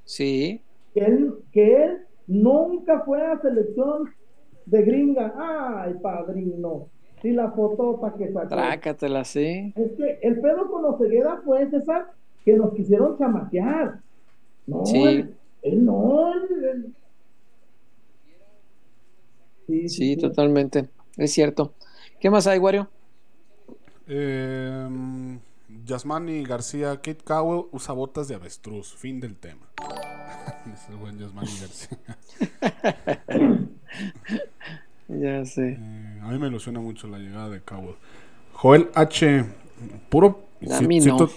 Sí. Que él, que él Nunca fue a selección de gringa. Ay, padrino. Si la foto para que sacó. Trácatela, sí. Es que el pedo con los ceguera fue, César, que nos quisieron chamaquear. No, sí. él, no. Sí, sí, totalmente. Es cierto. ¿Qué más hay, Wario? Eh, Yasmani García, Kate Cowell usa botas de avestruz. Fin del tema. es el buen Yasmani García. ya sé. Eh, a mí me ilusiona mucho la llegada de Cowell. Joel H. Puro.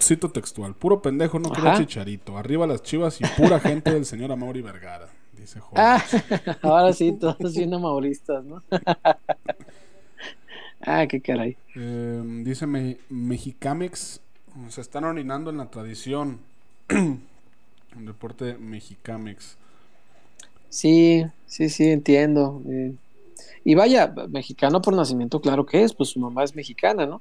Cito, textual. Puro pendejo no quiere chicharito. Arriba las chivas y pura gente del señor Amaury Vergara. Dice Jorge. Ah, ahora sí, todos bien amauristas, ¿no? ah, qué caray. Eh, dice Me- Mexicamex, se están orinando en la tradición. El deporte Mexicamex. Sí, sí, sí, entiendo. eh. Y vaya, mexicano por nacimiento, claro que es, pues su mamá es mexicana, ¿no?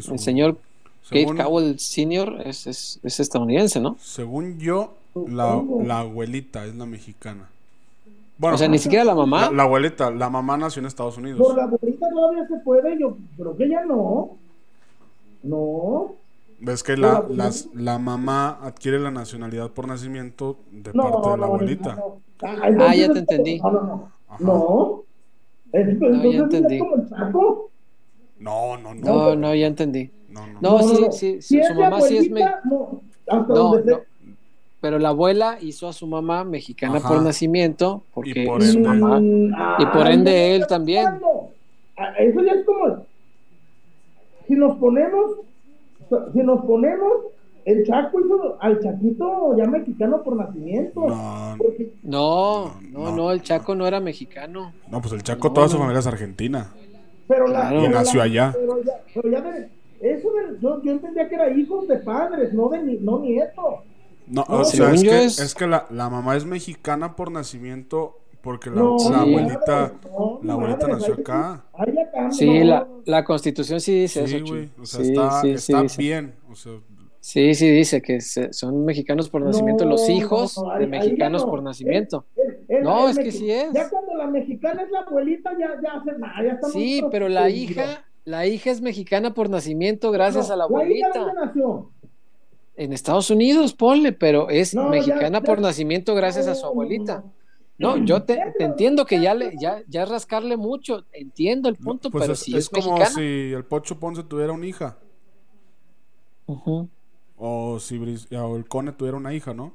Su- El señor Kate según, Cowell Sr. Es, es, es estadounidense, ¿no? según yo, la, la abuelita es la mexicana. Bueno, o sea, ni siquiera la mamá. la, la abuelita, la mamá nació en Estados Unidos. Por la abuelita todavía se puede, yo creo que ya no. No. Ves que la, las- la mamá adquiere la nacionalidad por nacimiento de No, parte de la abuelita. no. Ah, ya te entendí. No, no, no. Ajá. No. Es, entonces ya entendí. No, no, no. No, no, ya entendí. No, no. No, sí, sí, sí, Si su mamá sí es abuelita, no. Hasta No, donde no. Pero la abuela hizo a su mamá mexicana Ajá. por nacimiento, porque Y por su ende- mamá. Y por ende no, él también. Ah, Eso ya es como. Si nos ponemos. Si nos ponemos. El Chaco hizo al Chaquito ya mexicano por nacimiento. No, Porque No, No, no, no. no, el Chaco no era mexicano. no, pues el Chaco, No, toda su familia es argentina. Pero la, Claro. Y nació allá. Pero ya, pero ya de- eso de- yo, yo entendía que era hijos de padres, no de ni- no nietos. No, No, o sea, según es yo que, es- es que la, la mamá es mexicana por nacimiento porque la, No, la Sí. abuelita, no, la abuelita nació acá. Sí, la, la constitución sí dice Sí, eso, güey. Chuy. O sea, Sí, está, sí, está bien. O sea, Sí, sí, dice que se- son mexicanos por nacimiento No, los hijos de mexicanos no. por nacimiento. El- el- No, es que sí es. Ya cuando la mexicana es la abuelita, ya, ya hace nada, ya está Sí, pero la hija, la hija es mexicana por nacimiento gracias No, a la abuelita. dónde nació? En Estados Unidos, ponle, pero es No, ya- mexicana ya- por nacimiento gracias a su No, abuelita. no, No, yo te, entiendo que ya le, ya, ya es rascarle mucho, entiendo el punto, pues pero es, si es es, como mexicana. si el Pocho Ponce tuviera una hija. O si o el Cone tuviera una hija, ¿no?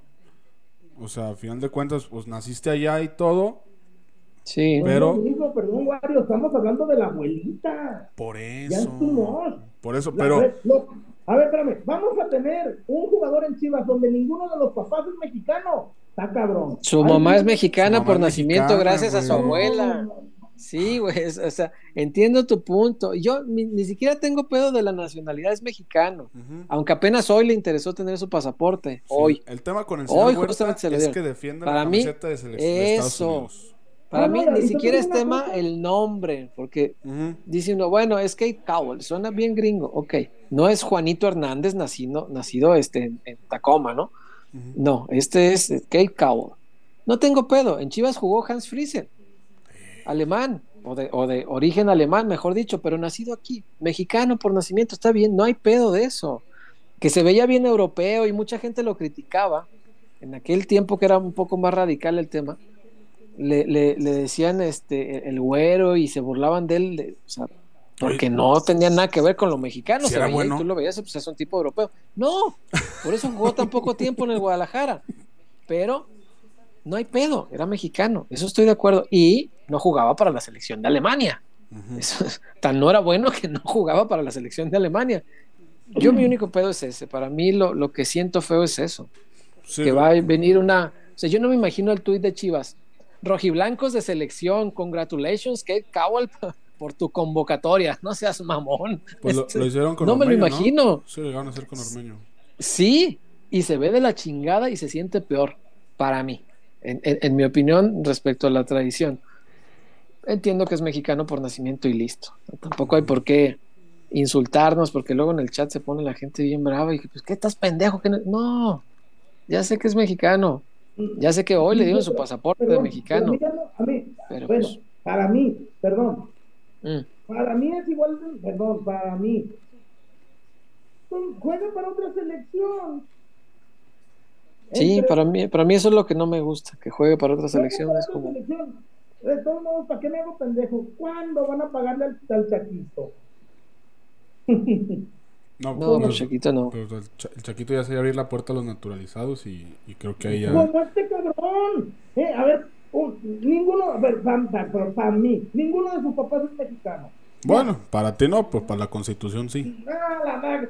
O sea, a final de cuentas, pues naciste allá y todo. Sí, Pero- no, hijo, perdón, Wario, estamos hablando de la abuelita. Por Ya eso. es tu much. Por eso, La- pero. lo- a ver, espérame, vamos a tener un jugador en Chivas donde ninguno de los papás es mexicano. Está cabrón. su Ay, mamá es mexicana mamá por es nacimiento mexicana, gracias a su abuela. Sí, güey, o sea, entiendo tu punto. Yo ni, ni siquiera tengo pedo de la nacionalidad, es mexicano. Aunque apenas hoy le interesó tener su pasaporte, Sí, hoy. El tema con el señor Hoy Huerta justamente se es que defiende Para la mí, camiseta de selección de Estados eso. Unidos. Para Ah, no, mí ni siquiera es tema cosa. el nombre, porque Ujú. dice uno, bueno, es Kate Cowell, suena bien gringo, ok. No es Juanito Hernández nacido, nacido este, en, en Tacoma, ¿no? No, este es Kate Cowell. No tengo pedo, en Chivas jugó Hans Friesen, alemán, o de, o de origen alemán, mejor dicho, pero nacido aquí, mexicano por nacimiento, está bien, no hay pedo de eso. Que se veía bien europeo y mucha gente lo criticaba, en aquel tiempo que era un poco más radical el tema, le, le- le decían este el güero y se burlaban de él, de- o sea, porque no tenía nada que ver con lo mexicano, Si se y bueno. tú lo veías, pues es un tipo europeo. No, por eso jugó tan poco tiempo en el Guadalajara. Pero no hay pedo, era mexicano, eso estoy de acuerdo. Y no jugaba para la selección de Alemania. Eso, tan no era bueno que no jugaba para la selección de Alemania. Yo mi único pedo es ese, para mí lo, lo que siento feo es eso, Sí, que va a venir una... O sea, yo no me imagino el tuit de Chivas. Rojiblancos de selección, congratulations, Kate Cowell, por tu convocatoria. No seas mamón. Pues lo, Este, lo hicieron con no me lo imagino. Llegaron a hacer con Ormeño. Sí, y se ve de la chingada y se siente peor, para mí, en, en- en mi opinión respecto a la tradición. Entiendo que es mexicano por nacimiento y listo. Tampoco hay por qué insultarnos, porque luego en el chat se pone la gente bien brava y que, pues, ¿qué estás pendejo? que no? no, ya sé que es mexicano. Ya sé que hoy le dieron su pasaporte de Perdón, mexicano. a mí, Pero, bueno, pues- para mí, perdón, Mm. para mí es igual, perdón, para mí. Pues, Juega para otra selección. Sí, Entre- para mí, para mí eso es lo que no me gusta, que juegue para otra selección. para Es otra como, selección. De todos modos, ¿para qué me hago pendejo? ¿Cuándo van a pagarle al, al Chaquito? No, no, pues, pues Chiquito no. pues, el, Cha- el Chaquito ya se abrir la puerta a los naturalizados y, y creo que ahí ya. Como este cabrón. Eh, a ver, un- ninguno, a ver, para mí, ninguno de sus papás es mexicano. Bueno, para ti no, pues para la constitución sí. Ah, la madre.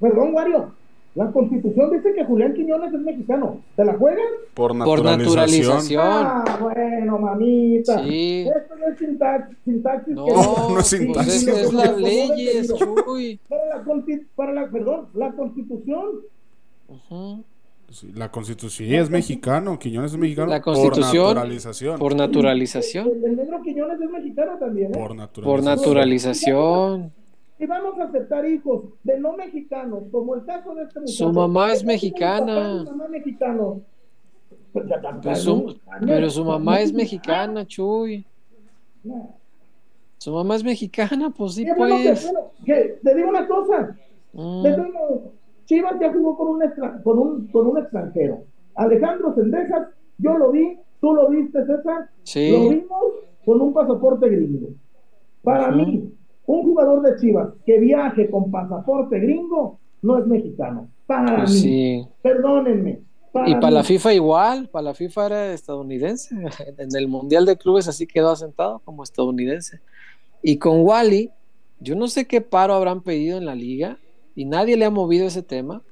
Perdón, Wario. La constitución dice que Julián Quiñones es mexicano. ¿Te la juegan? Por Por naturalización. naturalización. Ah, bueno, mamita. Sí. Esto no es sintaxis. sintaxis No, que- no es pues sintaxis. es, es la Como ley, de es pedido. Chuy. Para la, para la, perdón, la constitución. Ujú. Sí, la constitución sí, es mexicano, Quiñones es mexicano La Constitución, por naturalización. Por naturalización. El, el negro Quiñones es mexicano también, ¿eh? Por Por naturalización. Y vamos a aceptar hijos de no mexicanos, como el caso de este muchacho. Su mamá es mexicana. y mamá mexicanos. Pues Pero su, pero su mamá es mexicana, Chuy. Su mamá es mexicana, pues sí, que- pues. bueno, que- te digo una cosa, Mm, modos, Chivas ya jugó con un, extra- con un, con un extranjero. Alejandro Sendejas, yo lo vi, tú lo viste, César, lo Sí, vimos con un pasaporte gringo. Para mí, un jugador de Chivas que viaje con pasaporte gringo no es mexicano. Para pues mí, sí. perdónenme. Y para la. FIFA igual, para la FIFA era estadounidense. En el Mundial de Clubes así quedó asentado como estadounidense. Y con Wally, yo no sé qué paro habrán pedido en la liga y nadie le ha movido ese tema.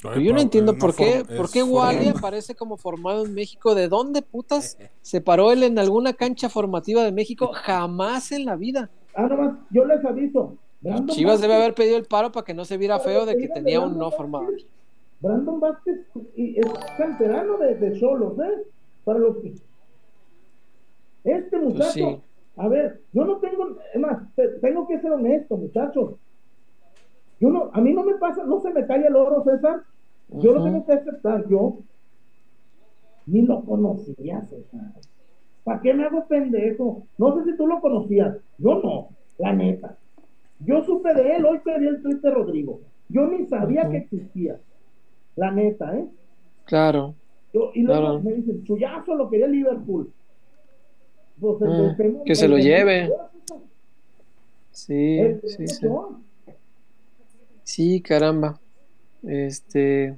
Pero yo no pero entiendo por qué, por qué Wally forma- aparece como formado en México. ¿De dónde putas se paró él en alguna cancha formativa de México? Jamás en la vida. Ah, nomás, yo les aviso. Brandon Chivas debe haber pedido el paro para que no se viera feo de que tenía un no formado. Brandon Vázquez y es canterano de, de Solos, ¿eh? Para los que... Este muchacho, Pues sí. a ver, yo no tengo, es más, te- tengo que ser honesto, muchachos. Yo no, a mí no me pasa, no se me cae el oro, César. Yo lo tengo que aceptar, yo ni lo conocía, César. ¿Para qué me hago pendejo? No sé si tú lo conocías, yo no, la neta. Yo supe de él, hoy pedí el tweet de Rodrigo. Yo ni sabía que existía. La neta, ¿eh? Claro. Yo- y luego Claro. me dicen, chullazo lo quería Liverpool. Pues tengo- que se lo lleve. Sí, sí, sí. Sí, caramba. Este.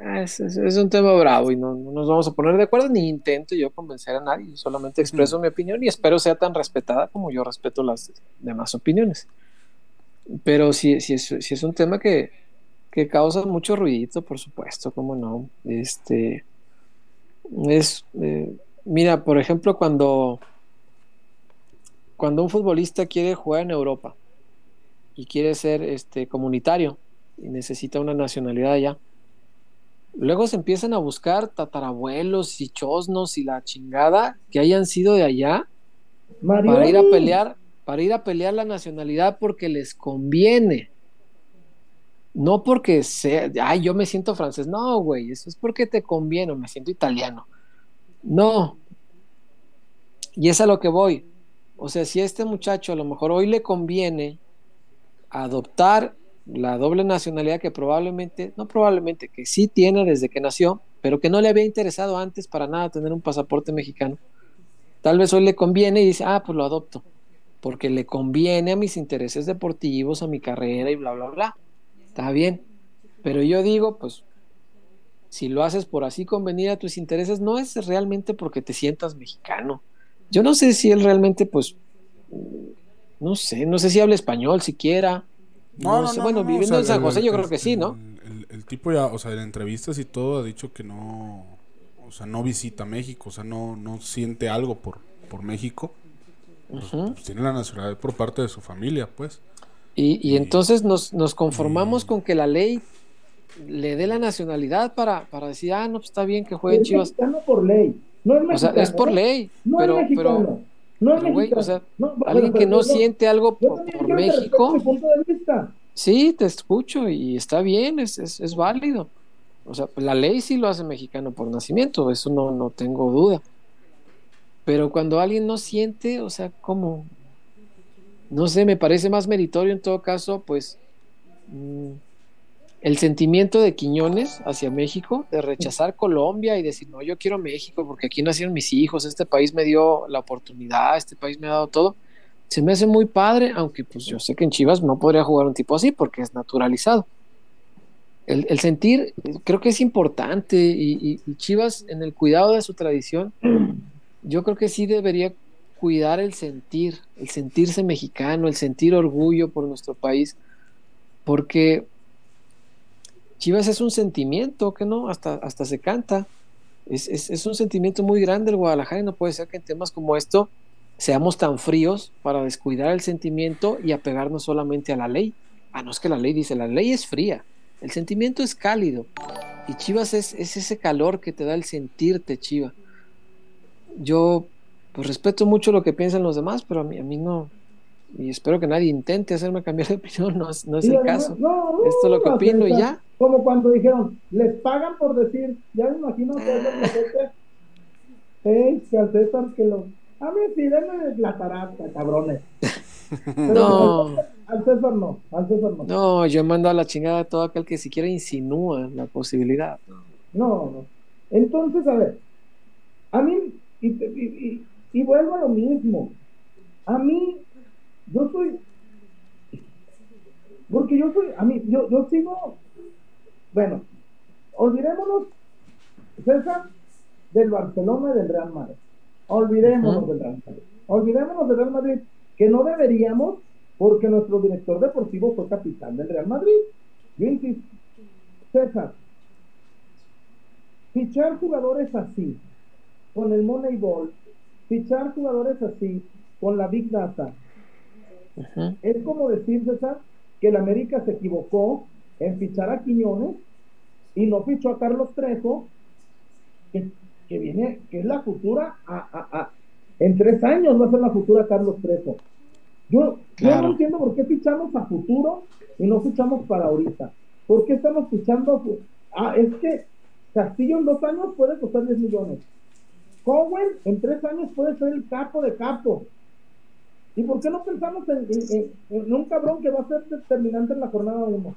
Ah, Es, es- es un tema bravo y no, no nos vamos a poner de acuerdo ni intento yo convencer a nadie, solamente expreso mi opinión y espero sea tan respetada como yo respeto las demás opiniones. Pero sí, sí, es, sí es un tema que, que causa mucho ruidito, por supuesto, cómo no. Este. Es. eh, mira, por ejemplo, cuando. Cuando un futbolista quiere jugar en Europa y quiere ser este comunitario y necesita una nacionalidad allá. Luego se empiezan a buscar tatarabuelos y chosnos y la chingada que hayan sido de allá para ir a pelear, para ir a pelear la nacionalidad porque les conviene. No porque sea, ay, yo me siento francés. No, güey, eso es porque te conviene, me siento italiano. No. Y es a lo que voy. O sea, si a este muchacho a lo mejor hoy le conviene adoptar la doble nacionalidad que probablemente, no probablemente, que sí tiene desde que nació, pero que no le había interesado antes para nada tener un pasaporte mexicano. Tal vez hoy le conviene y dice, ah, pues lo adopto, porque le conviene a mis intereses deportivos, a mi carrera y bla, bla, bla. Está bien. Pero yo digo, pues, si lo haces por así convenir a tus intereses, no es realmente porque te sientas mexicano. Yo no sé si él realmente, pues, no sé, no sé si habla español siquiera. No, sé, bueno, no, o viviendo sea, en San el- José yo creo que sí, ¿no? El, tipo ya, o sea, en entrevistas y todo ha dicho que no, o sea, no visita México, o sea, no, no siente algo por, por México. Pues, pues, tiene la nacionalidad por parte de su familia, pues. Y, y Y- entonces nos, nos conformamos y- con que la ley le dé la nacionalidad para, para decir, ah, no, pues está bien que jueguen Es Chivas. mexicano por ley. No es O mexicano. sea, es por ¿eh? ley, No pero, es mexicano. pero no es pero, güey, o sea, No, alguien que no siente algo por, México, mi punto de vista. sí, te escucho y está bien, es, es, es válido. O sea, la ley sí lo hace mexicano por nacimiento, eso no, no tengo duda. Pero cuando alguien no siente, o sea, ¿cómo? No sé, me parece más meritorio en todo caso, pues, mm, el sentimiento de Quiñones hacia México, de rechazar Colombia y decir, no, yo quiero México porque aquí nacieron mis hijos, este país me dio la oportunidad, este país me ha dado todo. Se me hace muy padre, aunque pues yo sé que en Chivas no podría jugar un tipo así porque es naturalizado. El, el sentir creo que es importante y, y- Chivas en el cuidado de su tradición, yo creo que sí debería cuidar el sentir, el sentirse mexicano, el sentir orgullo por nuestro país, porque Chivas es un sentimiento, que no, hasta, hasta se canta. Es, es, es, un sentimiento muy grande el Guadalajara y no puede ser que en temas como esto seamos tan fríos para descuidar el sentimiento y apegarnos solamente a la ley. Ah, no es que la ley dice, la ley es fría, el sentimiento es cálido. Y Chivas es, es ese calor que te da el sentirte, Chiva. Yo pues respeto mucho lo que piensan los demás, pero a mí, a mí no, y espero que nadie intente hacerme cambiar de opinión, no, es, no es el caso. no, Esto es lo que no, opino y ya. Como cuando dijeron, les pagan por decir, ya me imagino que es hey, que al César que lo. A mí sí, denme la tarasca, cabrones. Pero No. Al César no, al César no. No, yo mando a la chingada a todo aquel que siquiera insinúa la posibilidad. No, no. Entonces, a ver, a mí, y, y, y, y vuelvo a lo mismo. A mí, yo soy, porque yo soy, a mí, yo, yo sigo, bueno, olvidémonos, César, del Barcelona y del Real Madrid. Olvidémonos del Real Madrid. Olvidémonos del Real Madrid, que no deberíamos, porque nuestro director deportivo fue capitán del Real Madrid. Yo insisto, César, fichar jugadores así, con el Moneyball, fichar jugadores así, con la Big Data, Es como decir, César, que el América se equivocó en fichar a Quiñones y no fichó a Carlos Trejo, que, que viene, que es la futura, a, a- a- en tres años va a ser la futura Carlos Trejo. Yo, no entiendo por qué fichamos a futuro y no fichamos para ahorita. ¿Por qué estamos fichando? Ah, es que Castillo en dos años puede costar 10 millones. Cowen en tres años puede ser el capo de capo. ¿Y por qué no pensamos en, en- en- en un cabrón que va a ser determinante en la jornada 1?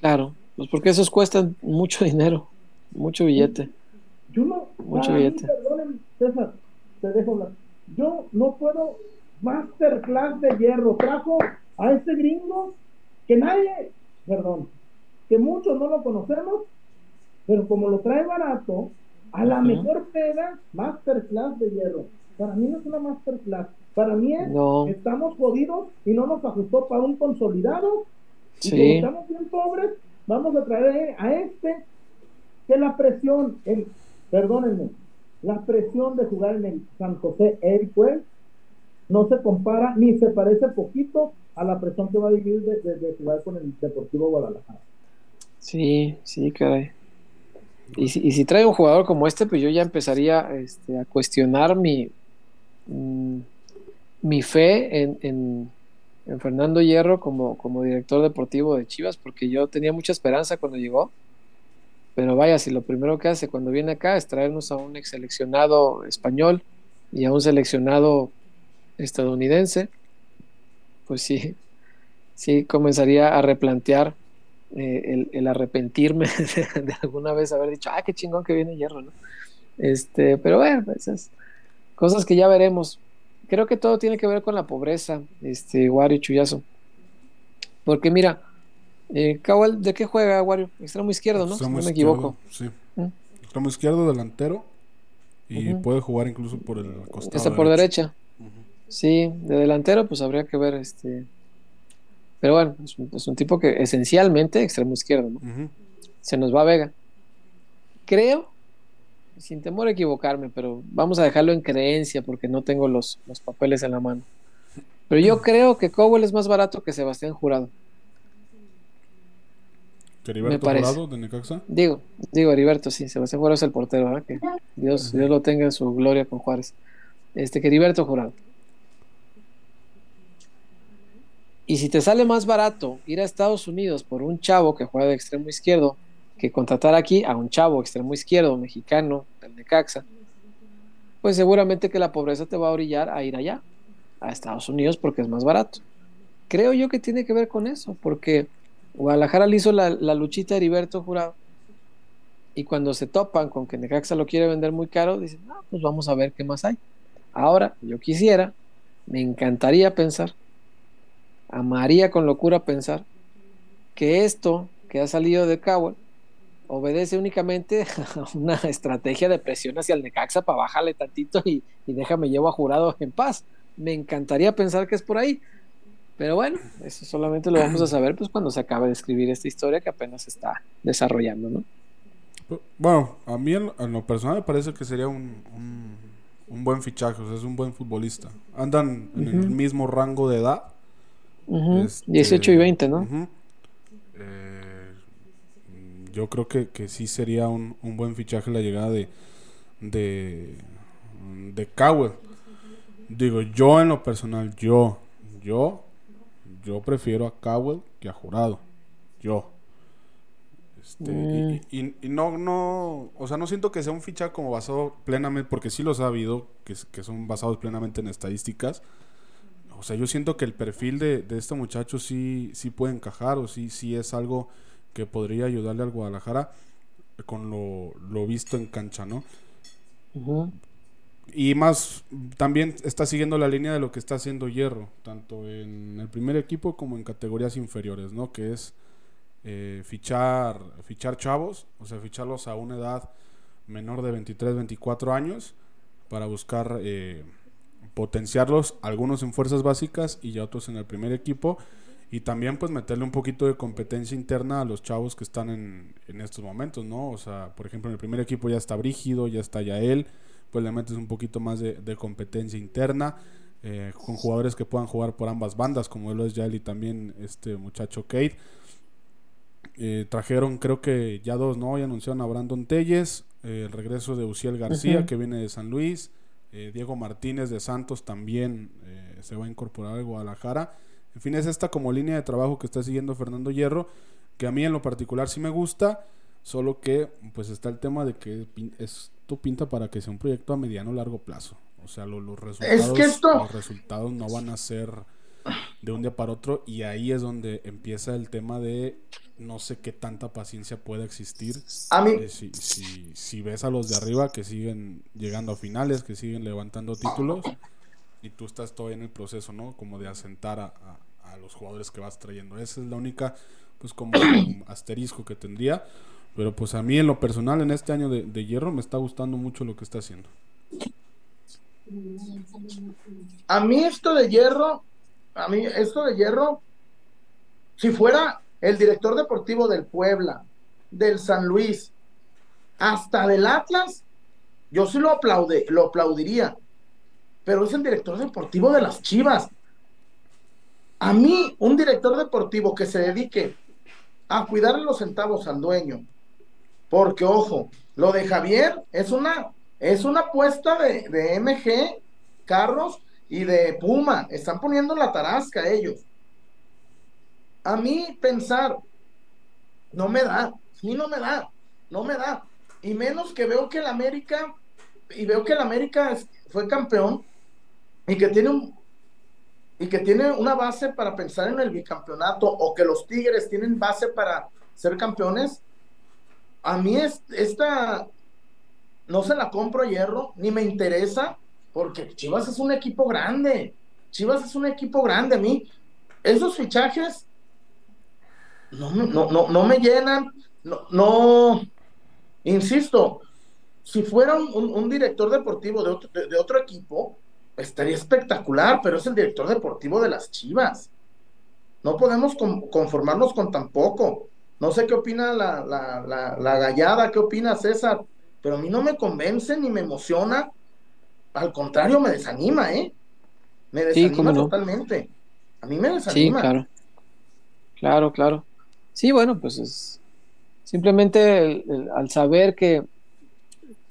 Claro, pues porque esos cuestan mucho dinero, mucho billete. Yo no. Mucho mí, billete. perdonen, César, te dejo hablar. Yo no puedo. Masterclass de hierro. Trajo a este gringo que nadie, perdón, que muchos no lo conocemos, pero como lo trae barato, a la mejor pega Masterclass de hierro. Para mí no es una Masterclass. Para mí es, No. estamos jodidos y no nos ajustó para un consolidado. Y como Sí, estamos bien pobres, vamos a traer a este que la presión, el, perdónenme, la presión de jugar en el San José Airway no se compara ni se parece poquito a la presión que va a vivir de, de- de jugar con el Deportivo Guadalajara. sí, sí, caray. Y si, y si trae un jugador como este, pues yo ya empezaría este, a cuestionar mi, mm, mi fe en, en- Fernando Hierro como, como director deportivo de Chivas, porque yo tenía mucha esperanza cuando llegó. Pero vaya, si lo primero que hace cuando viene acá es traernos a un ex seleccionado español y a un seleccionado estadounidense, pues sí, sí comenzaría a replantear eh, el, arrepentirme de, alguna vez haber dicho, ah, qué chingón que viene Hierro, ¿no? Este, pero bueno, esas cosas que ya veremos. Creo que todo tiene que ver con la pobreza, este, Wario Chuyazo. Porque mira, eh, Kawal, ¿de qué juega Wario? Extremo izquierdo, ¿no? Si no me equivoco. Sí. ¿Mm? Extremo izquierdo, delantero. Y puede jugar incluso por el costado. Está por derecha. Sí, de delantero, pues habría que ver este. Pero bueno, es un, es un tipo que esencialmente extremo izquierdo, ¿no? Se nos va Vega. Creo, sin temor a equivocarme, pero vamos a dejarlo en creencia porque no tengo los, los papeles en la mano. Pero yo creo que Cowell es más barato que Sebastián Jurado. Que Heriberto parece. Jurado de Necaxa. Digo, digo Heriberto, sí, Sebastián Jurado es el portero, ¿verdad? Que Dios, Dios lo tenga en su gloria con Juárez. Este, que Heriberto Jurado. Y si te sale más barato ir a Estados Unidos por un chavo que juega de extremo izquierdo que contratar aquí a un chavo extremo izquierdo mexicano del Necaxa, pues seguramente que la pobreza te va a orillar a ir allá, a Estados Unidos, porque es más barato. Creo yo que tiene que ver con eso, porque Guadalajara le hizo la, la luchita a Heriberto Jurado. Y cuando se topan con que Necaxa lo quiere vender muy caro, dicen, no, pues vamos a ver qué más hay. Ahora, yo quisiera, me encantaría pensar, amaría con locura pensar, que esto que ha salido de Cowell obedece únicamente a una estrategia de presión hacia el Necaxa para bajarle tantito y, y déjame llevo a jurado en paz. Me encantaría pensar que es por ahí, Pero bueno, eso solamente lo vamos a saber pues cuando se acabe de escribir esta historia que apenas se está desarrollando, ¿no? Bueno, a mí en, en lo personal me parece que sería un, un, un buen fichaje, o sea, es un buen futbolista. Andan en el mismo rango de edad. Ujú, Este, 18 y 20, ¿no? Eh, yo creo que, que sí sería un, un buen fichaje la llegada de de, de Cowell. Digo, yo en lo personal, yo, yo, yo prefiero a Cowell que a Jurado. Yo. Este, y- y, no, no, o sea, no siento que sea un fichaje como basado plenamente, porque sí los ha habido, que, que son basados plenamente en estadísticas. O sea, yo siento que el perfil de, de este muchacho sí, sí puede encajar o sí, sí es algo que podría ayudarle al Guadalajara con lo, lo visto en cancha, ¿no? Y más, también está siguiendo la línea de lo que está haciendo Hierro, tanto en el primer equipo como en categorías inferiores, ¿no? Que es eh, fichar, fichar chavos, o sea, ficharlos a una edad menor de 23, 24 años para buscar eh, potenciarlos, algunos en fuerzas básicas y ya otros en el primer equipo. Y también pues meterle un poquito de competencia interna a los chavos que están en, en estos momentos, ¿no? O sea, por ejemplo, en el primer equipo ya está Brígido, ya está Yael, pues le metes un poquito más de, de competencia interna, eh, con jugadores que puedan jugar por ambas bandas, como lo es Yael y también este muchacho Kate. Eh, trajeron, creo que ya dos, ¿no? Ya anunciaron a Brandon Telles, eh, el regreso de Uciel García, que viene de San Luis, Diego Martínez de Santos también se va a incorporar al Guadalajara. En fin, es esta como línea de trabajo que está siguiendo Fernando Hierro, que a mí en lo particular sí me gusta, solo que pues está el tema de que esto pinta para que sea un proyecto a mediano o largo plazo. O sea, lo- los resultados, esto- los resultados no van a ser de un día para otro y ahí es donde empieza el tema de no sé qué tanta paciencia pueda existir A mí, eh, si, si, si ves a los de arriba que siguen llegando a finales, que siguen levantando títulos y tú estás todavía en el proceso, ¿no? Como de asentar a, a- los jugadores que vas trayendo. Esa es la única, pues como asterisco que tendría. Pero pues a mí en lo personal en este año de, de hierro me está gustando mucho lo que está haciendo. a mí esto de hierro, a mí esto de hierro, si fuera el director deportivo del Puebla, del San Luis, hasta del Atlas, yo sí lo aplaude, lo aplaudiría. Pero es el director deportivo de las Chivas. A mí, un director deportivo que se dedique a cuidar los centavos al dueño, porque ojo, lo de Javier es una, es una apuesta de, de MG, Carlos y de Puma. Están poniendo la tarasca ellos. A mí pensar, no me da, a mí no me da, no me da. Y menos que veo que el América, y veo que el América fue campeón y que tiene un y que tiene una base para pensar en el bicampeonato o que los Tigres tienen base para ser campeones, a mí es, esta no se la compro hierro, ni me interesa, porque Chivas es un equipo grande. Chivas es un equipo grande. A mí, esos fichajes no, no, no, no me llenan. No, no, insisto, si fuera un, director deportivo de otro, de otro equipo, estaría espectacular, pero es el director deportivo de las Chivas. No podemos con- conformarnos con tan poco. No sé qué opina la, la, la, la gallada, qué opina César, pero a mí no me convence ni me emociona. Al contrario, me desanima, ¿eh? Me Sí, desanima no. totalmente. A mí me Sí, desanima. claro. Claro, claro. Sí, bueno, pues es simplemente el- el- al saber que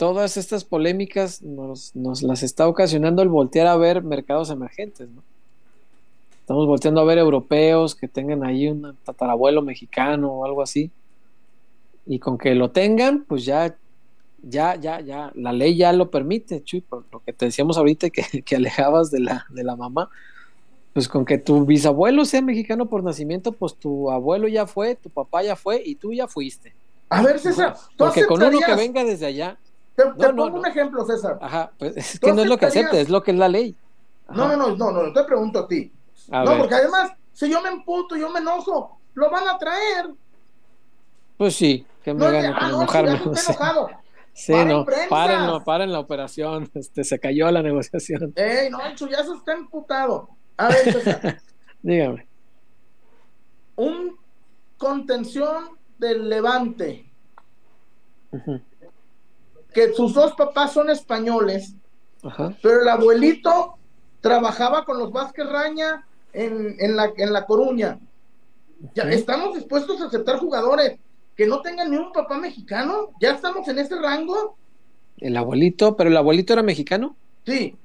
todas estas polémicas nos, nos las está ocasionando el voltear a ver mercados emergentes, ¿no? Estamos volteando a ver europeos que tengan ahí un tatarabuelo mexicano o algo así. Y con que lo tengan, pues ya, ya, ya, ya, la ley ya lo permite, Chuy, por lo que te decíamos ahorita que, que alejabas de la, de la mamá. Pues con que tu bisabuelo sea mexicano por nacimiento, pues tu abuelo ya fue, tu papá ya fue y tú ya fuiste. A ver, César, ¿tú Porque con uno que venga desde allá, Te, te No, no, pongo un ejemplo, César. ajá, pues es ¿Tú que no es lo que acepte, es lo que es la ley. No, Ajá. no, no, no, no, no, te pregunto a ti. A no, ver, porque además, si yo me emputo, yo me enojo, lo van a traer. pues sí, que me No es de, gane ah, con no, enojarme. sea. enojado. Sí, Paren no, prensas. paren la operación, este, se cayó la negociación. Ey, no, el chullazo está emputado. A ver, César, Dígame. Un contención del Levante, Ujú. Que sus dos papás son españoles, Ajá. pero el abuelito trabajaba con los Vázquez Raña en, en la, en La Coruña. Ya estamos dispuestos a aceptar jugadores que no tengan ni un papá mexicano. Ya estamos en ese rango. El abuelito, pero el abuelito era mexicano. Sí,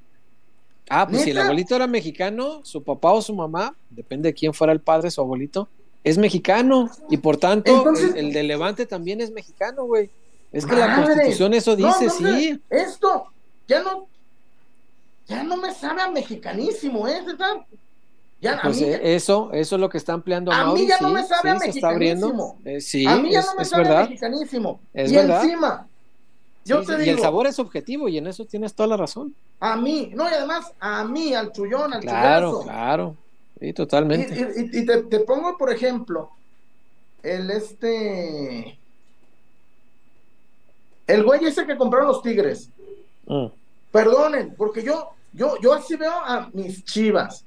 Ah, pues si el abuelito era mexicano, su papá o su mamá, depende de quién fuera el padre, su abuelito, es mexicano. Y por tanto, Entonces- el, el de Levante también es mexicano, güey. Es que la constitución eso dice, no, sí. Esto ya no, ya no me sabe a mexicanísimo, ¿eh? César? Ya, a Pues mí, eh, eso, eso es lo que está ampliando A mí Mauri, ya no sí, me sabe a sí, mexicanísimo. Eh, sí, a mí ya es, no me sabe a mexicanísimo. Es y verdad. encima, yo te digo, Y el sabor es objetivo, y en eso tienes toda la razón. a mí, no, y además, a mí, al chullón, al Claro, chullazo. claro. Sí, Y, totalmente. y- y- y te, te pongo, por ejemplo, el este. El güey ese que compraron los Tigres. Mm. Perdonen, porque yo, yo, yo así veo a mis chivas.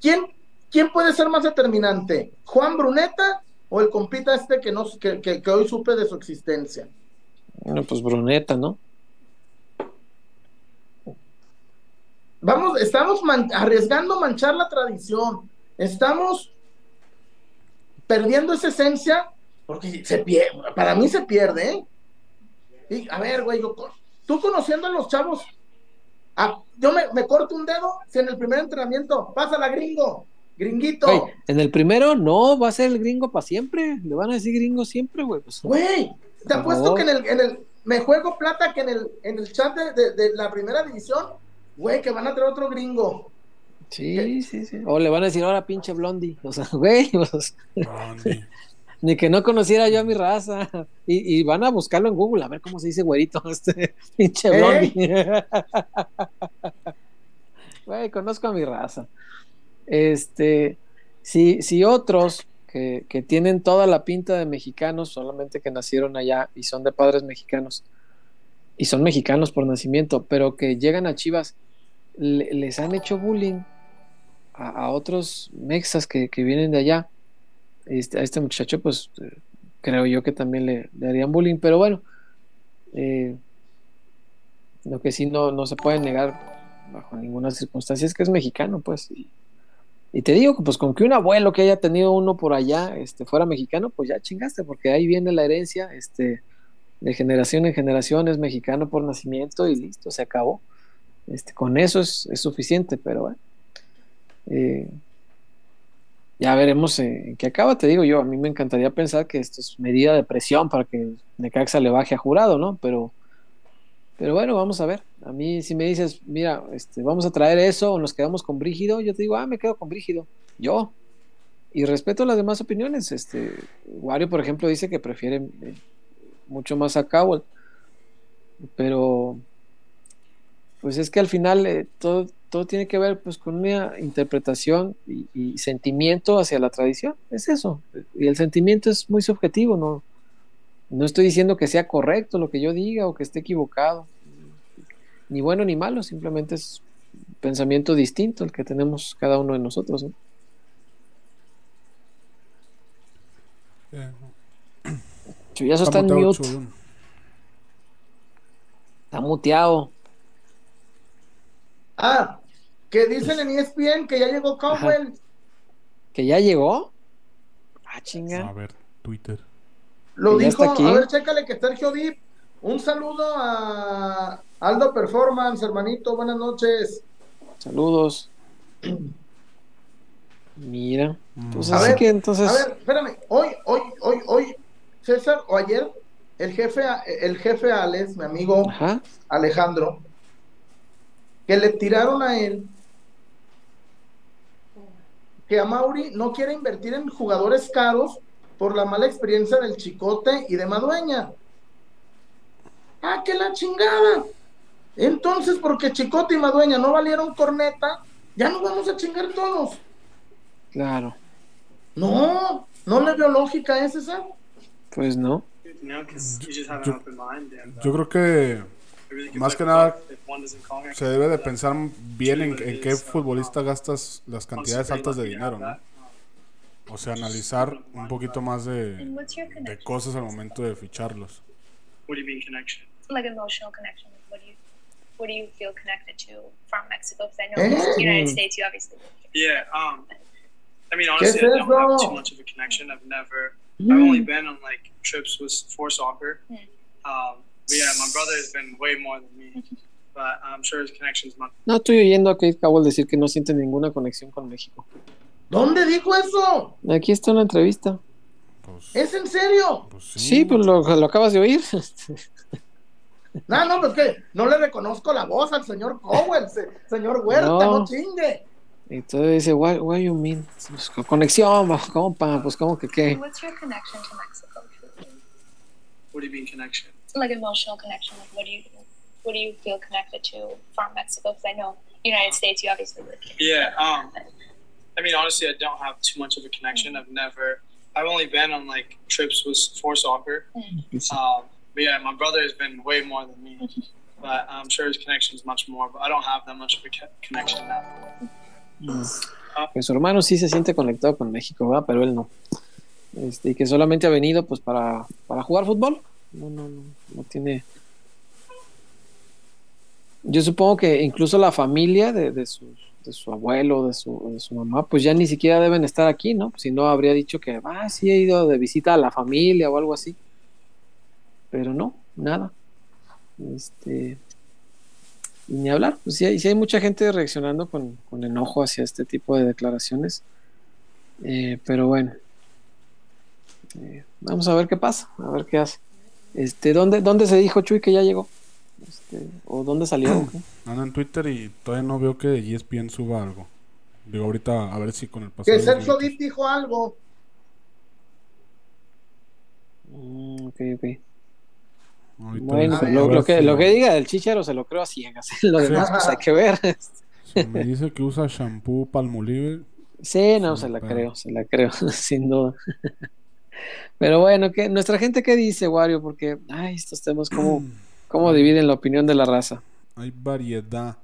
¿Quién, quién puede ser más determinante? ¿Juan Bruneta o el compita este que, no, que, que- que hoy supe de su existencia? Bueno, pues Bruneta, ¿no? Vamos, estamos man- arriesgando manchar la tradición. Estamos perdiendo esa esencia porque se pierde, para mí se pierde, ¿eh? Y, a ver, güey, yo tú conociendo a los chavos, yo me, me corto un dedo si en el primer entrenamiento pasa la gringo, gringuito, Güey, en el primero, no, va a ser el gringo para siempre. Le van a decir gringo siempre, güey. Pues, güey, te apuesto favor. que en el, en el, me juego plata que en el, en el chat de, de- de la primera división, güey, que van a traer otro gringo. sí, sí, sí. O le van a decir, ahora pinche blondie. O sea, güey, pues, Blondie. Ni que no conociera yo a mi raza. Y, y van a buscarlo en Google, a ver cómo se dice güerito, este pinche ¿Eh? Güey, conozco a mi raza. Este, si, si otros que, que tienen toda la pinta de mexicanos, solamente que nacieron allá y son de padres mexicanos, y son mexicanos por nacimiento, pero que llegan a Chivas, le- les han hecho bullying a, a otros mexas que, que vienen de allá. Este, a este muchacho, pues eh, creo yo que también le, le harían bullying, pero bueno, eh, lo que sí no, no se puede negar bajo ninguna circunstancia es que es mexicano, pues. Y, te digo pues con que un abuelo que haya tenido uno por allá este, fuera mexicano, pues ya chingaste, porque ahí viene la herencia, este, de generación en generación es mexicano por nacimiento y listo, se acabó. Este, con eso es, es suficiente, pero bueno. Eh, ya veremos eh, en qué acaba, te digo yo, a mí me encantaría pensar que esto es medida de presión para que Necaxa le baje a jurado, ¿no? Pero, pero bueno, vamos a ver. A mí si me dices, mira, este, vamos a traer eso o nos quedamos con Brígido, yo te digo, ah, me quedo con Brígido, yo. Y respeto las demás opiniones. Este, Wario, por ejemplo, dice que prefiere eh, mucho más a Cowell. Pero, pues es que al final eh, todo, todo tiene que ver pues con una interpretación y, y sentimiento hacia la tradición. Es eso. Y el sentimiento es muy subjetivo, ¿no? No estoy diciendo que sea correcto lo que yo diga o que esté equivocado. Ni bueno ni malo, simplemente es un pensamiento distinto el que tenemos cada uno de nosotros. ¿no? Eh, Chuyazo está en muteado, mute, está muteado. Ah, que dicen en ESPN que ya llegó Cowell. ¿Que ya llegó? Ah, A chinga. ver, Twitter. Lo ¿Ya dijo, aquí? a ver, chécale que Sergio Dip. Un saludo a Aldo Performance, hermanito, buenas noches. Saludos. Mira. Pues Mm. A ver, que entonces. A ver, espérame, hoy, hoy, hoy, hoy, César, o ayer, el jefe, el jefe Alex, mi amigo Ajá. Alejandro, que le tiraron a él que a Mauri no quiere invertir en jugadores caros por la mala experiencia del Chicote y de Madueña. Ah, que la chingada. Entonces, porque Chicote y Madueña no valieron corneta, ya nos vamos a chingar todos. Claro. No, no le veo lógica a ese, ¿sabes? Pues no. Yo creo que más que nada se debe de pensar bien en, en qué futbolista gastas las cantidades altas de dinero, ¿no? O sea, analizar un poquito más de, de cosas al momento de ficharlos. What do you mean connection? like emotional connection. What do you what do you feel connected to from Mexico? Because I know in the United States you obviously. Yeah, um, I mean, honestly, I don't have too much of a connection. I've never, I've only been on like trips with for soccer. Mm. Um, yeah, my brother has been way more than me, but I'm sure his connection's much. No, estoy oyendo a Kate Cowell decir que no siente ninguna conexión con México. ¿Dónde dijo eso? Aquí está una entrevista. Pues, ¿Es en serio? pues Sí, pues lo, lo acabas de oír. No, no, pues que no le reconozco la voz al señor Cowell, se- señor Huerta, No. no, chingue. Entonces dice, what, what you mean? Pues, con conexión, compa, pues como que qué. What's your connection to Mexico? What do you mean connection? Like emotional connection. Like what do you what do you feel connected to from Mexico? Because I know United States you obviously live here. Yeah, um, I mean, honestly, I don't have too much of a connection. I've never, I've only been on like trips with for soccer. Hmm. Um, but yeah, my brother has been way more than me, but I'm sure his connection is much more. But I don't have that much of a co- connection now. Que su hermano sí se siente conectado con México, ¿verdad? Pero él no. Este, y que solamente ha venido pues para, para jugar fútbol. No, no, no, no tiene. Yo supongo que incluso la familia de, de, de su abuelo, de su, de su mamá, pues ya ni siquiera deben estar aquí, ¿no? Si no, habría dicho que, ah, sí he ido de visita a la familia o algo así. Pero no, nada. Este. Y ni hablar, pues sí sí hay mucha gente reaccionando con, con enojo hacia este tipo de declaraciones. Eh, pero bueno. Eh, vamos a ver qué pasa, a ver qué hace. Este, ¿dónde, ¿Dónde se dijo Chuy que ya llegó? Este, ¿O dónde salió? o qué? Anda en Twitter y todavía no veo que ESPN suba algo. Digo, ahorita a ver si con el pasado. Que Celso minutos- Dip dijo algo. Mm, ok, ok. ahorita Bueno, lo, lo que, si- lo que diga del chicharo se lo creo a ciegas. Lo demás, pues hay que ver. me dice que usa shampoo palmolive. Sí, no, se la creo, se la creo, sin duda. Pero bueno, ¿qué? nuestra gente qué dice, Wario, porque ay, estos temas cómo, cómo dividen la opinión de la raza. Hay variedad.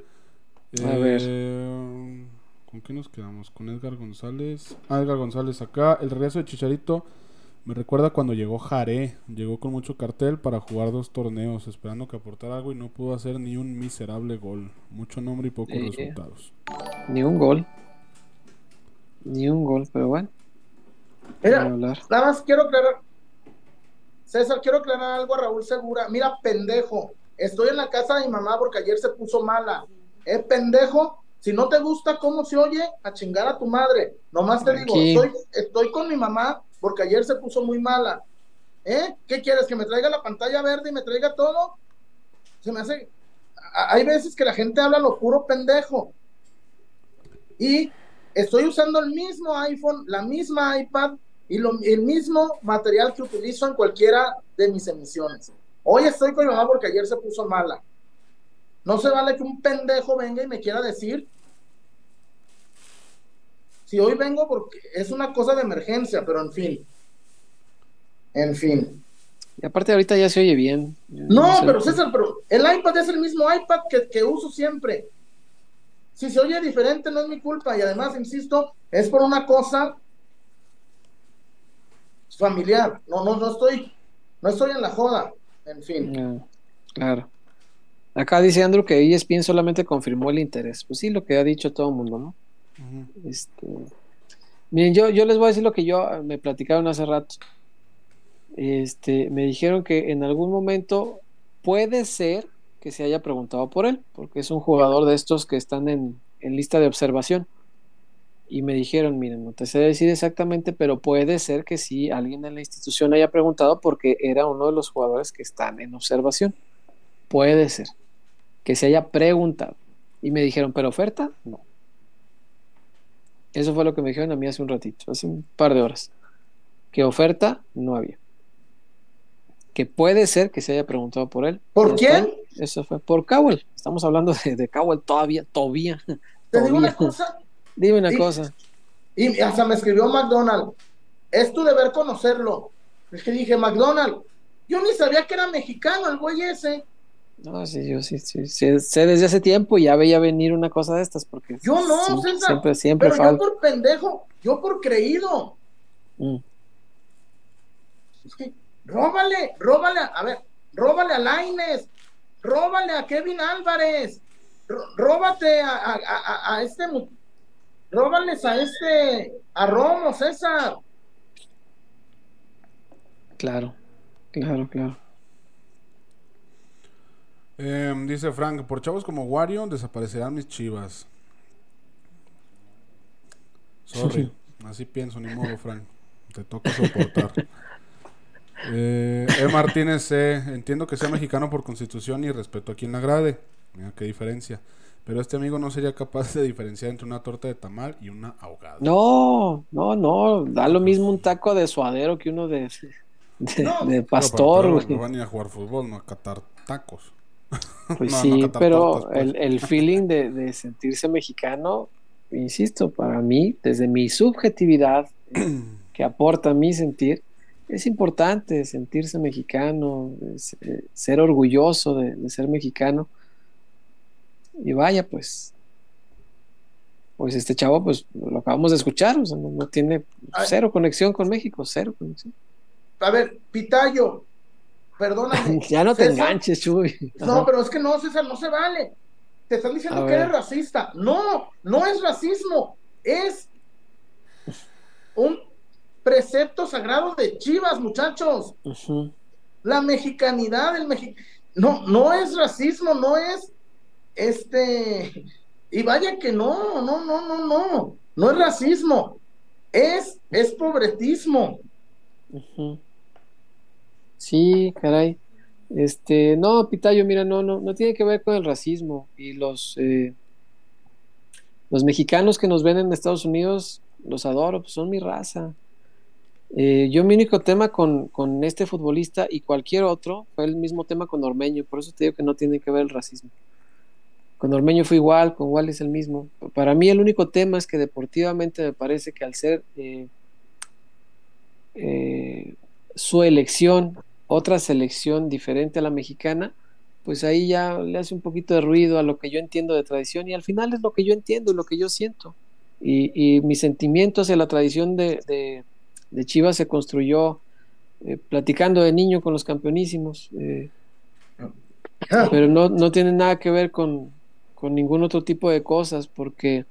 A ver. Eh, ¿Con qué nos quedamos? Con Edgar González. Ah, Edgar González acá. El regreso de Chicharito me recuerda cuando llegó Jaré. Llegó con mucho cartel para jugar dos torneos, esperando que aportara algo y no pudo hacer ni un miserable gol. Mucho nombre y pocos resultados. Ni un gol. Ni un gol, pero bueno, Mira, nada más quiero aclarar. César, quiero aclarar algo a Raúl Segura. Mira, pendejo. Estoy en la casa de mi mamá porque ayer se puso mala. Eh, pendejo. Si no te gusta cómo se oye, a chingar a tu madre. Nomás te digo, estoy, estoy con mi mamá porque ayer se puso muy mala. ¿Eh? ¿Qué quieres? ¿Que me traiga la pantalla verde y me traiga todo? Se me hace. Hay veces que la gente habla lo puro pendejo. Y estoy usando el mismo iPhone, la misma iPad y lo- el mismo material que utilizo en cualquiera de mis emisiones. Hoy estoy con mi mamá porque ayer se puso mala. No se vale que un pendejo venga y me quiera decir. Si hoy vengo porque es una cosa de emergencia, pero en fin. En fin. Y aparte ahorita ya se oye bien. No, sé. pero César, pero el iPad es el mismo iPad que, que uso siempre. Si se oye diferente, no es mi culpa. Y además, insisto, es por una cosa familiar. No, no, no estoy, no estoy en la joda. En fin. Ah, claro. Acá dice Andrew que ESPN solamente confirmó el interés. Pues sí, lo que ha dicho todo el mundo, ¿no? Ujú. Este, miren, yo, yo les voy a decir lo que yo eh, me platicaron hace rato. Este, me dijeron que en algún momento puede ser que se haya preguntado por él, porque es un jugador de estos que están en, en lista de observación. Y me dijeron, miren, no te sé decir exactamente, pero puede ser que sí alguien en la institución haya preguntado porque era uno de los jugadores que están en observación. Puede ser que se haya preguntado. Y me dijeron, ¿pero oferta? No. Eso fue lo que me dijeron a mí hace un ratito, hace un par de horas. Que oferta no había. Que puede ser que se haya preguntado por él. ¿Por está. Eso fue por Cowell. Estamos hablando de, de Cowell todavía, todavía. Te digo una cosa, Dime una cosa. y hasta me escribió McDonald. Es tu deber conocerlo. Es que dije, McDonald, yo ni sabía que era mexicano el güey ese. No, sí, yo sí, sí, sí, sé desde hace tiempo y ya veía venir una cosa de estas, porque Yo no, sí, César, siempre, siempre pero yo por pendejo, yo por creído. Mm. Es que, róbale, róbale, a, a ver, róbale a Laines, róbale a Kevin Álvarez, ró- róbate a, a, a- a este, róbales a este, a Romo, César. Claro, claro, claro. Em, dice Frank, por chavos como Wario desaparecerán mis chivas. Sorry, así pienso, ni modo, Frank. Te toca soportar. Eh, E. Martínez. Entiendo que sea mexicano por constitución y respeto a quien le agrade. Mira qué diferencia. Pero este amigo no sería capaz de diferenciar entre una torta de tamal y una ahogada. No, no, no, da lo mismo un taco de suadero que uno de, de, No. pastor, pero, pero van a ir a jugar fútbol, no a catar tacos. Pues No, no sí, pero tortas, pues. el, el feeling de, de sentirse mexicano, insisto, para mí, desde mi subjetividad que aporta mi sentir, es importante sentirse mexicano, es, eh, ser orgulloso de, de ser mexicano. Y vaya, pues, pues este chavo, pues lo acabamos de escuchar, o sea, no, no tiene cero conexión con México, cero conexión. A ver, Pitayo, perdóname. ya no te César, enganches, Chuy. No, pero es que no, César, no se vale. Te están diciendo A que ver. eres racista. No, no es racismo. Es un precepto sagrado de Chivas, muchachos. La mexicanidad, el mexi... No, no es racismo, no es este. Y vaya que no, no, no, no, no. No es racismo. Es, es pobretismo. Sí, caray. Este, no, Pitayo, mira, no, no, no tiene que ver con el racismo. Y los, eh, los mexicanos que nos ven en Estados Unidos, los adoro, pues son mi raza. Eh, yo mi único tema con, con este futbolista y cualquier otro fue el mismo tema con Ormeño, por eso te digo que no tiene que ver el racismo. Con Ormeño fue igual, con Wally es el mismo. Para mí el único tema es que deportivamente me parece que al ser eh, eh, su elección, otra selección diferente a la mexicana, pues ahí ya le hace un poquito de ruido a lo que yo entiendo de tradición y al final es lo que yo entiendo y lo que yo siento. Y, y mi sentimiento hacia la tradición de, de- de Chivas se construyó eh, platicando de niño con los campeonísimos, eh, pero no, no tiene nada que ver con, con ningún otro tipo de cosas, porque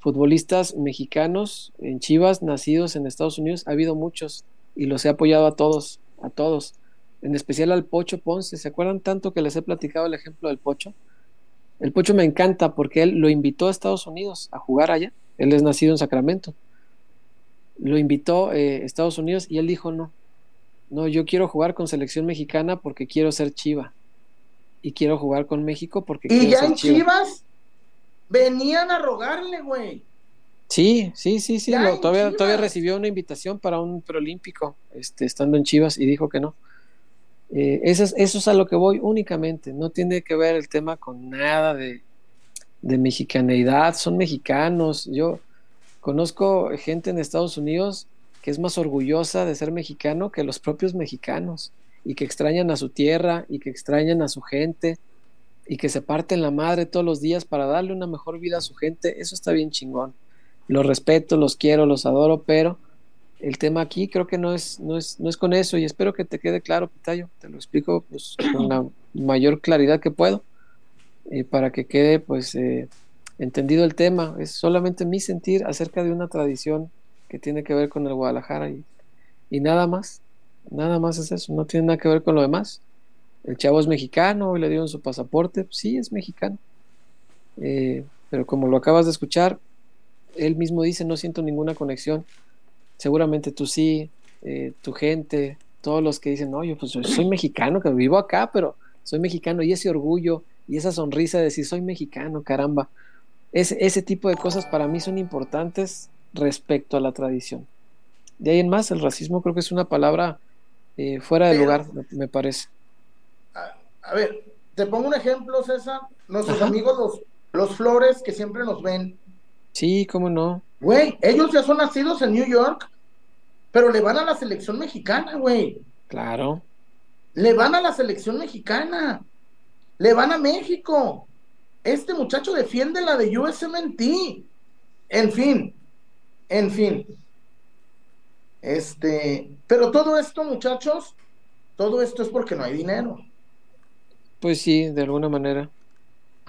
futbolistas mexicanos en Chivas, nacidos en Estados Unidos, ha habido muchos y los he apoyado a todos, a todos, en especial al Pocho Ponce. ¿Se acuerdan tanto que les he platicado el ejemplo del Pocho? El Pocho me encanta porque él lo invitó a Estados Unidos a jugar allá. Él es nacido en Sacramento. Lo invitó eh, Estados Unidos y él dijo no. No, yo quiero jugar con selección mexicana porque quiero ser Chiva. Y quiero jugar con México porque Y quiero ya ser en Chiva. Chivas venían a rogarle, güey. Sí, sí, sí, sí. Lo- todavía, todavía recibió una invitación para un preolímpico, este, estando en Chivas, y dijo que no. Eh, eso, es, eso es a lo que voy únicamente. No tiene que ver el tema con nada de, de mexicaneidad. Son mexicanos. Yo conozco gente en Estados Unidos que es más orgullosa de ser mexicano que los propios mexicanos y que extrañan a su tierra y que extrañan a su gente y que se parten la madre todos los días para darle una mejor vida a su gente. Eso está bien chingón los respeto, los quiero, los adoro, pero el tema aquí creo que no es, no es, no es con eso y espero que te quede claro, Pitayo. Te lo explico pues, con la mayor claridad que puedo eh, para que quede pues eh, entendido el tema. Es solamente mi sentir acerca de una tradición que tiene que ver con el Guadalajara y, y nada más. Nada más es eso, no tiene nada que ver con lo demás. El chavo es mexicano, le dieron su pasaporte, sí es mexicano. Eh, pero como lo acabas de escuchar, él mismo dice, no siento ninguna conexión. Seguramente tú sí, eh, tu gente, todos los que dicen, no, yo pues soy mexicano, que vivo acá, pero soy mexicano, y ese orgullo y esa sonrisa de decir, soy mexicano, caramba. Ese, ese tipo de cosas para mí son importantes respecto a la tradición. De ahí en más, el racismo creo que es una palabra eh, fuera de Pero- lugar, me, me parece. A, a ver, te pongo un ejemplo, César. Nuestros Ajá. amigos, los, los Flores, que siempre nos ven. Sí, cómo no. Güey, ellos ya son nacidos en New York, pero le van a la selección mexicana, güey. Claro. Le van a la selección mexicana. le van a México. Este muchacho defiende la de USMNT. En fin, en fin. Este, pero todo esto, muchachos, todo esto es porque no hay dinero. Pues sí, de alguna manera.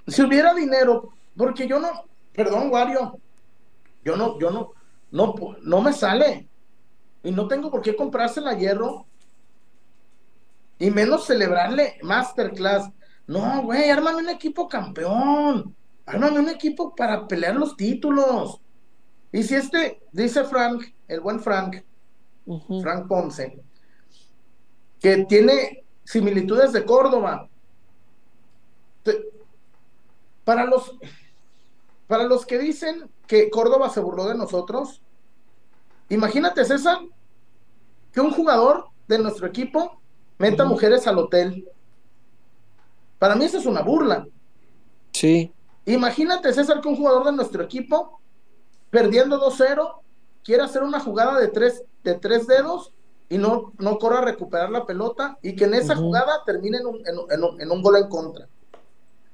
Si hubiera dinero, porque yo no, perdón, Wario, yo no, yo no, no, no me sale. Y no tengo por qué comprársela a hierro. Y menos celebrarle Masterclass. No, güey, ármame un equipo campeón. Ármame un equipo para pelear los títulos. Y si este, dice Frank, el buen Frank, Frank Ponce, que tiene similitudes de Córdoba. Para los, para los que dicen que Córdoba se burló de nosotros, imagínate, César, que un jugador de nuestro equipo meta mujeres al hotel. Para mí eso es una burla. Sí. Imagínate, César, que un jugador de nuestro equipo, perdiendo 2-0, quiere hacer una jugada de tres, de tres dedos y no, no corra a recuperar la pelota y que en esa jugada termine en un, en, un, gol en contra.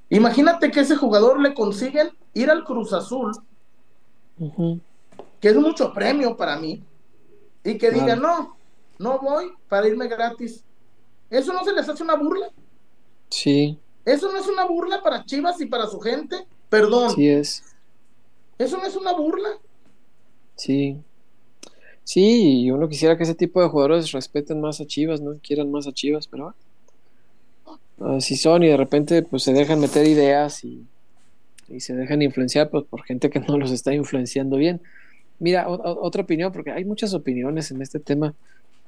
Imagínate que ese jugador le consiguen ir al Cruz Azul, que es mucho premio para mí, y que diga, no, no voy para irme gratis. ¿Eso no se les hace una burla? Sí. ¿Eso no es una burla para Chivas y para su gente? Perdón. Sí es. ¿Eso no es una burla? Sí. Sí, y uno quisiera que ese tipo de jugadores respeten más a Chivas, ¿no? Quieran más a Chivas, pero así son y de repente pues se dejan meter ideas y, y se dejan influenciar pues, por gente que no los está influenciando bien. Mira, otra opinión, porque hay muchas opiniones en este tema.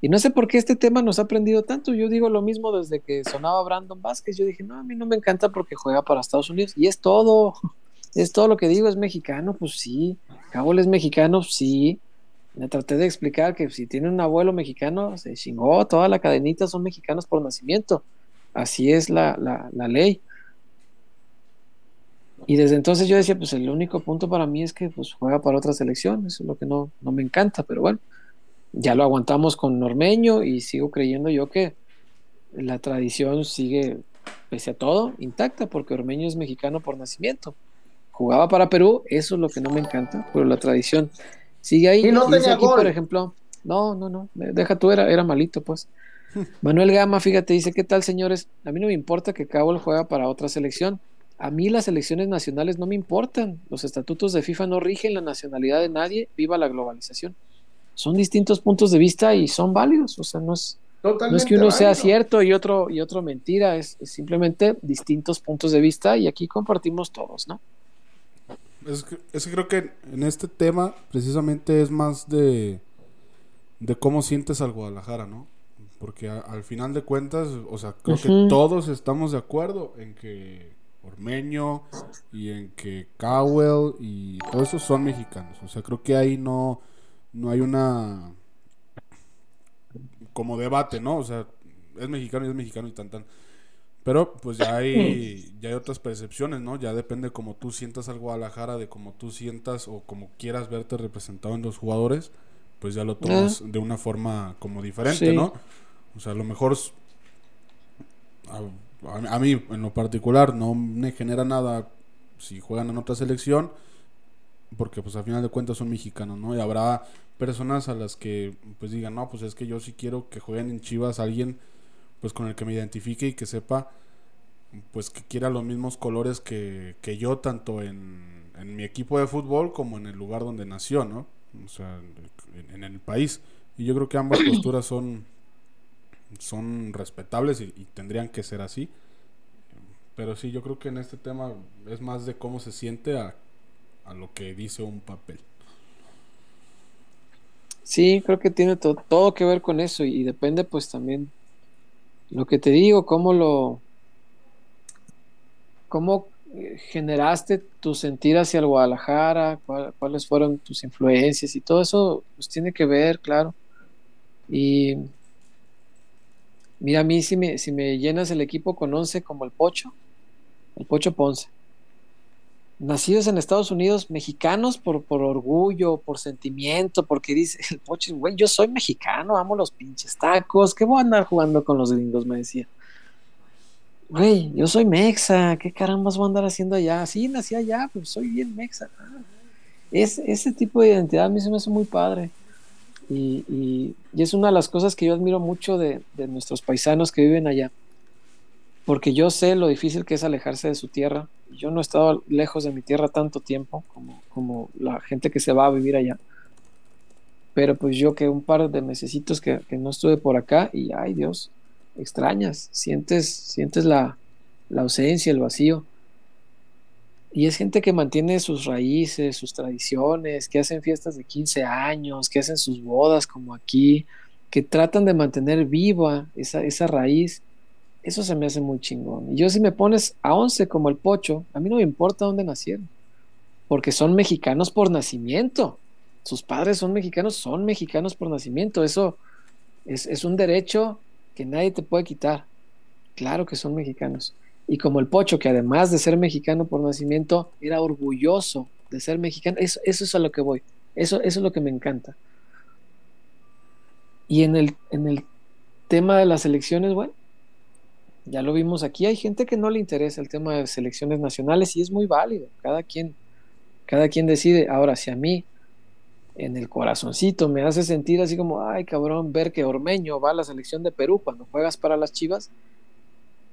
Y no sé por qué este tema nos ha aprendido tanto. Yo digo lo mismo desde que sonaba Brandon Vázquez. Yo dije, no, a mí no me encanta porque juega para Estados Unidos. Y es todo. Es todo lo que digo. Es mexicano, pues sí. Cabo es mexicano, sí. Me traté de explicar que si tiene un abuelo mexicano, se chingó. Toda la cadenita son mexicanos por nacimiento. Así es la, la ley. Y desde entonces yo decía, pues el único punto para mí es que pues, juega para otra selección. Eso es lo que no, no me encanta, pero bueno ya lo aguantamos con Normeño y sigo creyendo yo que la tradición sigue, pese a todo, intacta, porque Ormeño es mexicano por nacimiento. Jugaba para Perú, eso es lo que no me encanta, pero la tradición sigue ahí. Y no tenía aquí, por ejemplo, no, no, no, deja tú, era, era malito, pues. Manuel Gama, fíjate, dice, ¿qué tal, señores? A mí no me importa que Cabo juega para otra selección. A mí las elecciones nacionales no me importan. Los estatutos de FIFA no rigen la nacionalidad de nadie. Viva la globalización son distintos puntos de vista y son válidos, o sea, no es, no es que uno sea cierto y otro, y otro mentira, es, simplemente distintos puntos de vista y aquí compartimos todos, ¿no? Es que, es creo que en este tema precisamente es más de, de cómo sientes al Guadalajara, ¿no? Porque al final de cuentas, o sea, creo que todos estamos de acuerdo en que Ormeño y en que Cowell y todos esos son mexicanos. O sea, creo que ahí no, no hay una como debate, ¿no? O sea, es mexicano y es mexicano y tan tan. Pero pues ya hay, ya hay otras percepciones, ¿no? Ya depende como tú sientas al Guadalajara, de cómo tú sientas o como quieras verte representado en los jugadores, pues ya lo tomas ah. de una forma como diferente, ¿no? O sea, a lo mejor a, a, mí en lo particular no me genera nada si juegan en otra selección porque pues al final de cuentas son mexicanos, ¿no? Y habrá personas a las que pues digan, no, pues es que yo sí quiero que jueguen en Chivas alguien pues con el que me identifique y que sepa pues que quiera los mismos colores que, que yo, tanto en, en, mi equipo de fútbol como en el lugar donde nació, ¿no? O sea, en, el país. Y yo creo que ambas posturas son, son respetables y, y tendrían que ser así. Pero sí, yo creo que en este tema es más de cómo se siente a a lo que dice un papel. Sí, creo que tiene todo que ver con eso y, depende pues también lo que te digo, cómo lo, cómo eh, generaste tu sentir hacia el Guadalajara, cuáles fueron tus influencias y todo eso pues tiene que ver, claro. Y mira, a mí si me, si me llenas el equipo con 11 como el Pocho, el Pocho Ponce nacidos en Estados Unidos, mexicanos por, por orgullo, por sentimiento, porque dice el poche, güey, yo soy mexicano, amo los pinches tacos, ¿qué voy a andar jugando con los gringos? Me decía. güey, yo soy mexa, ¿qué carambas voy a andar haciendo allá? Sí, nací allá, pero soy bien mexa. Es, ese tipo de identidad a mí se me hace muy padre. Y, y, y es una de las cosas que yo admiro mucho de, de, nuestros paisanos que viven allá. Porque yo sé lo difícil que es alejarse de su tierra. Yo no he estado lejos de mi tierra tanto tiempo como, como la gente que se va a vivir allá. Pero pues yo que un par de mesecitos que, que no estuve por acá y ay Dios, extrañas, sientes, sientes la, la ausencia, el vacío. Y es gente que mantiene sus raíces, sus tradiciones, que hacen fiestas de 15 años, que hacen sus bodas como aquí, que tratan de mantener viva esa, esa raíz. Eso se me hace muy chingón. Y yo si me pones a 11 como el pocho, a mí no me importa dónde nacieron, porque son mexicanos por nacimiento. Sus padres son mexicanos, son mexicanos por nacimiento. Eso es, es un derecho que nadie te puede quitar. Claro que son mexicanos. Y como el Pocho, que además de ser mexicano por nacimiento, era orgulloso de ser mexicano, eso, eso es a lo que voy. Eso, eso es lo que me encanta. Y en el, en el tema de las elecciones, bueno, ya lo vimos aquí, hay gente que no le interesa el tema de selecciones nacionales y es muy válido. Cada quien, cada quien decide. Ahora, si a mí en el corazoncito me hace sentir así como, ay cabrón, ver que Ormeño va a la selección de Perú cuando juegas para las Chivas,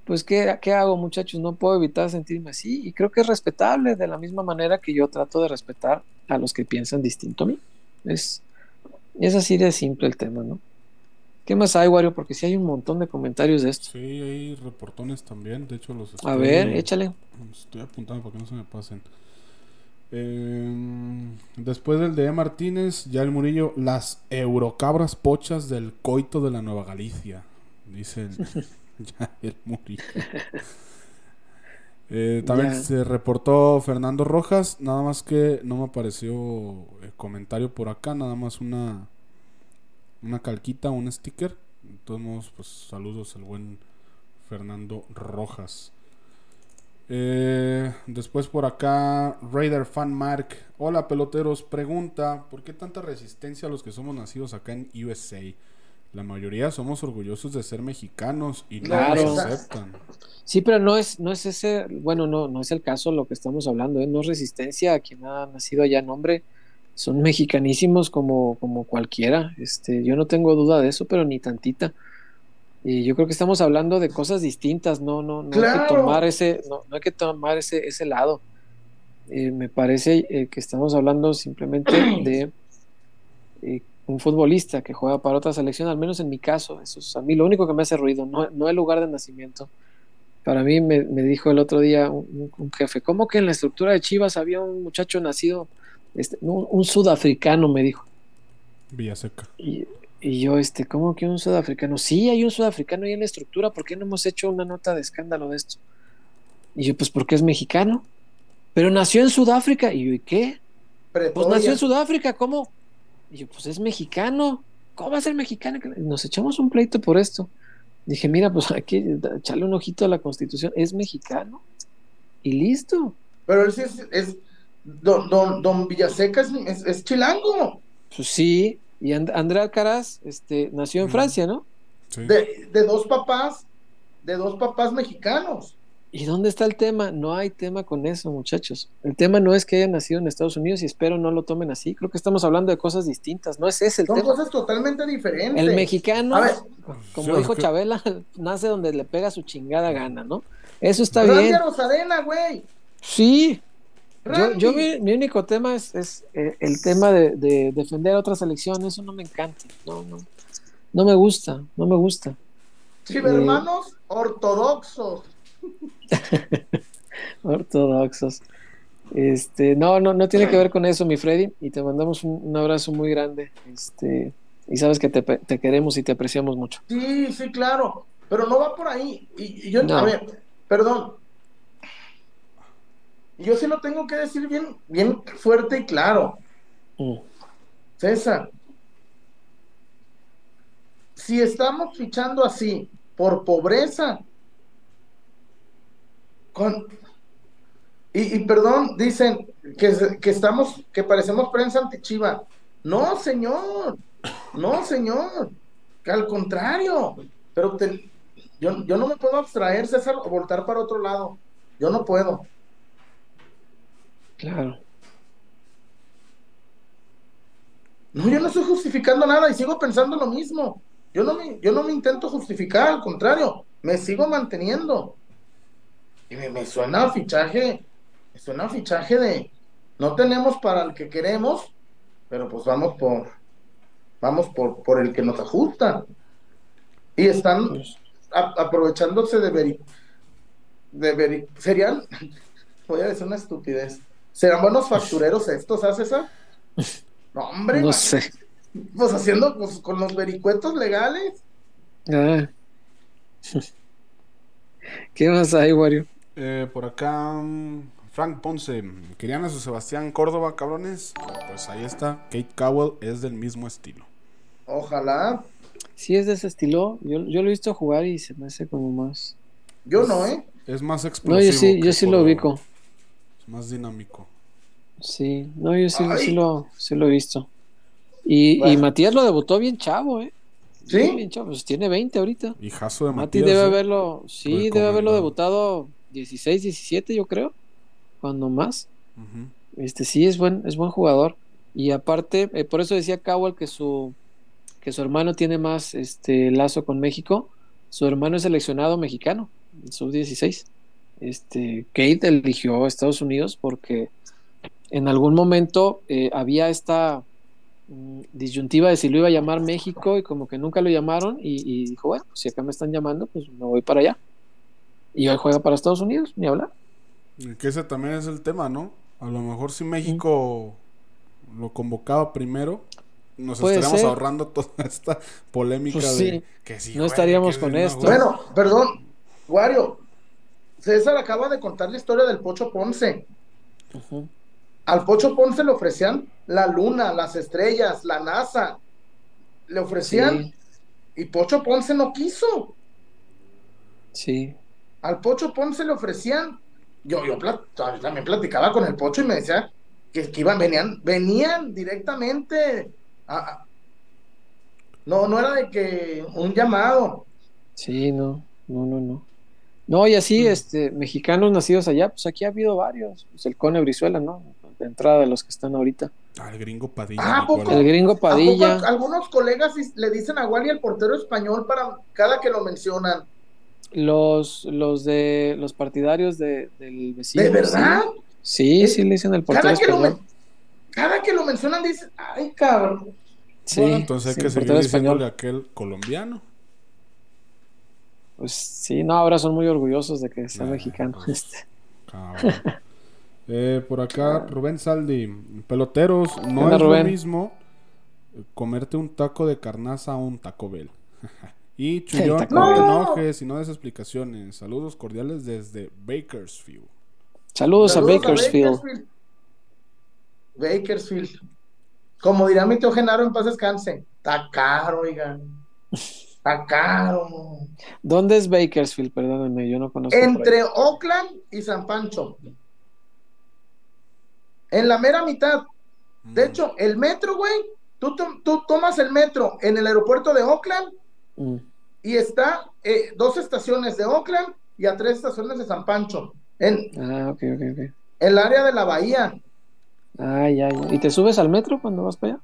pues ¿qué, ¿qué, hago muchachos? No puedo evitar sentirme así y creo que es respetable de la misma manera que yo trato de respetar a los que piensan distinto a mí. Es, es así de simple el tema, ¿no? ¿Qué más hay, Wario? Porque sí hay un montón de comentarios de esto. Sí, hay reportones también, de hecho los estoy, A ver, échale. Estoy apuntando para que no se me pasen. Eh, después del de Martínez, ya el Murillo, las eurocabras pochas del coito de la Nueva Galicia, dice el, ya el Murillo. Eh, también se reportó Fernando Rojas, nada más que no me apareció el comentario por acá, nada más una una calquita, un sticker. De todos modos, pues saludos al buen Fernando Rojas. Eh, después por acá, Raider Fan Mark. Hola peloteros, pregunta, ¿por qué tanta resistencia a los que somos nacidos acá en USA? La mayoría somos orgullosos de ser mexicanos y no Claro. nos aceptan. Sí, pero no es, no es ese, bueno, no, no es el caso lo que estamos hablando, ¿eh? no es resistencia a quien ha nacido allá en nombre, son mexicanísimos como, como cualquiera, este, yo no tengo duda de eso, pero ni tantita. Y yo creo que estamos hablando de cosas distintas, no, no, no hay que tomar ese, no, no hay que tomar ese, ese lado. Eh, me parece eh, que estamos hablando simplemente de eh, un futbolista que juega para otra selección, al menos en mi caso, eso es a mí lo único que me hace ruido, no, no el lugar de nacimiento. Para mí me, me dijo el otro día un, un jefe, ¿cómo que en la estructura de Chivas había un muchacho nacido, este, un, un sudafricano, me dijo? Villaseca. Y, y yo, este, ¿cómo que un sudafricano? Sí, hay un sudafricano ahí en la estructura, ¿por qué no hemos hecho una nota de escándalo de esto? Y yo, pues porque es mexicano, pero nació en Sudáfrica. Y yo, ¿y qué? Pues nació en Sudáfrica, ¿cómo? Y yo, pues es mexicano. ¿Cómo va a ser mexicano? Y Nos echamos un pleito por esto. Dije, mira, pues hay que echarle un ojito a la constitución. Es mexicano. Y listo. Pero él sí es, es- don, don, don Villaseca es, es- es chilango. Pues sí. Y And- André Alcaraz este, nació en Mm. Francia, ¿no? Sí. De, de dos papás, de dos papás mexicanos. ¿Y dónde está el tema? No hay tema con eso, muchachos. El tema no es que haya nacido en Estados Unidos y espero no lo tomen así. Creo que estamos hablando de cosas distintas. No es ese el Son tema. cosas totalmente diferentes. El mexicano, A ver. como Sí, dijo que- Chabela, nace donde le pega su chingada gana, ¿no? Eso está bien. Rosadena, güey. Sí. Yo, yo mi, mi único tema es, es, eh, el tema de, de defender a otra selección. Eso no me encanta. No, no. No me gusta. No me gusta. Chivermanos ortodoxos. Ortodoxos. Este, no, no, no tiene que ver con eso, mi Freddy, y te mandamos un, un abrazo muy grande. Este, y sabes que te, queremos y te apreciamos mucho. Sí, sí, claro. Pero no va por ahí. Y, y yo, No. a ver, perdón. Yo sí lo tengo que decir bien, bien fuerte y claro. Mm. César, si estamos fichando así por pobreza, con, y, y perdón, dicen que, que estamos, que parecemos prensa antichiva. No, señor, no, señor, que al contrario, pero te- Yo, yo no me puedo abstraer, César, o voltar para otro lado. Yo no puedo. Claro. No, yo no estoy justificando nada y sigo pensando lo mismo. Yo no me, yo no me intento justificar, al contrario, me sigo manteniendo. Y me, me suena a fichaje, me suena a fichaje de no tenemos para el que queremos, pero pues vamos por vamos por, por el que nos ajusta. Y están a- aprovechándose de veri, de veri, serían, voy a decir una estupidez, ¿serán buenos factureros estos, ¿ah, César? No, hombre, No sé. pues haciendo pues, con los vericuetos legales. Ah. ¿Qué más hay, Wario? Eh, por acá, mm, Frank Ponce. ¿Querían a su Sebastián Córdoba, cabrones? Pues ahí está. Kate Cowell es del mismo estilo. Ojalá. Sí, es de ese estilo. Yo, yo lo he visto jugar y se me hace como más. Yo no, ¿eh? Es más No, explosivo. yo sí, yo sí lo ubico. Más dinámico. Sí, no, yo sí, sí lo, sí lo he visto. Y, y. Matías lo debutó bien chavo, ¿eh? ¿Sí? Bien chavo, pues tiene 20 ahorita. Hijazo de Mati Matías. debe ¿eh? haberlo, sí, debe haberlo debutado 16, 17, yo creo. Cuando más. Este sí es buen, es buen jugador. Y aparte, eh, por eso decía Cowell que su que su hermano tiene más este lazo con México. Su hermano es seleccionado mexicano, sub 16. Este, Kate eligió a Estados Unidos porque en algún momento eh, había esta mm, disyuntiva de si lo iba a llamar México y como que nunca lo llamaron y, y dijo, bueno, pues si acá me están llamando, pues me voy para allá. Y hoy juega para Estados Unidos, ni hablar. Y Que ese también es el tema, ¿no? A lo mejor si México lo convocaba primero, nos estaríamos ser. ahorrando toda esta polémica Pues de sí. que si No estaríamos que con esto. Bueno, perdón, Wario. César acaba de contar la historia del Pocho Ponce. Al Pocho Ponce le ofrecían la luna, las estrellas, la NASA. Le ofrecían Sí, y Pocho Ponce no quiso. sí. Al Pocho Ponce le ofrecían. Yo, yo plat- también platicaba con el Pocho y me decía que, que iban, venían, venían directamente. a- no, no era de que un llamado. Sí, no, no, no, no. No, y así, este, mexicanos nacidos allá, pues aquí ha habido varios. Pues el Cone Brizuela, ¿no? De entrada de los que están ahorita. Ah, el gringo Padilla. Ah, ¿poco? El gringo ¿A poco Padilla, algunos colegas le dicen a Wally el portero español para cada que lo mencionan. los, los de los partidarios de, del vecino. ¿De verdad? Sí, Es- sí, le dicen el portero Cada que, lo, español. cada que lo mencionan dicen, ay cabrón. Sí, Bueno, entonces hay sí, que el seguir portero diciéndole a aquel colombiano. Pues sí, no, ahora son muy orgullosos de que sea Ah, mexicano. pues. Este. Eh, por acá, Rubén Saldi. Peloteros, no es Rubén. lo mismo comerte un taco de carnaza a un Taco Bell. y Chuyón, no te enojes y no des explicaciones. Saludos cordiales desde Bakersfield. Saludos, Saludos a Bakersfield. Bakersfield. Bakersfield. Como dirá mi tío Genaro en paz descanse. Está caro, oigan. Está caro. ¿Dónde es Bakersfield? Perdónenme, yo no conozco. Entre. Oakland y San Pancho. En la mera mitad. De Mm. hecho, el metro, güey. Tú, tú tomas el metro en el aeropuerto de Oakland Mm. y está eh, dos estaciones de Oakland y a tres estaciones de San Pancho. En Ah, ok, ok, ok. el área de la bahía. Ah, ya, ya. ¿Y te subes al metro cuando vas para allá?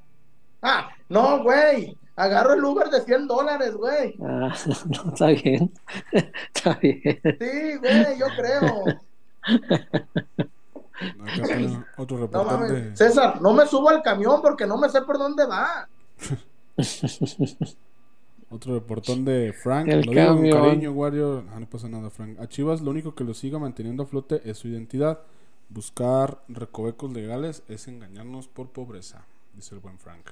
Ah, no, güey. Agarro el Uber de 100 dólares, güey. Ah, no, está bien. está bien. Sí, güey, yo creo. Acá otro No reportante. mames. César, no me subo al camión porque no me sé por dónde va. Otro reportón de Frank. El lo digo con cariño, Wario. Ah, no pasa nada, Frank. A Chivas lo único que lo siga manteniendo a flote es su identidad. Buscar recovecos legales es engañarnos por pobreza, dice el buen Frank.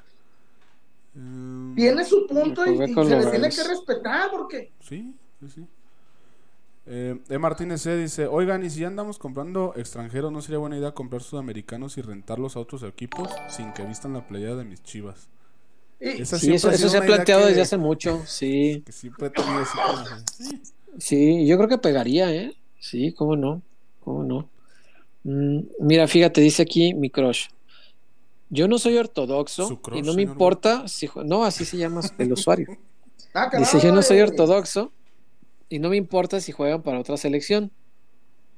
Eh, Tiene su punto y, y se le tiene que respetar porque Sí, sí, sí. Eh, E. Martínez C. dice, oigan, ¿y si ya andamos comprando extranjeros, no sería buena idea comprar sudamericanos y rentarlos a otros equipos sin que vistan la playa de mis chivas? y- Esa Sí, eso, se ha planteado que- desde hace mucho, sí. Que siempre he tenido así como que, sí. Sí, yo creo que pegaría, ¿eh? Sí, cómo no, cómo no. Mm, mira, fíjate, dice aquí mi crush. Yo no soy ortodoxo y no me importa si... No, así se llama el usuario. Ah, Dice, yo no soy ortodoxo y no me importa si juegan para otra selección.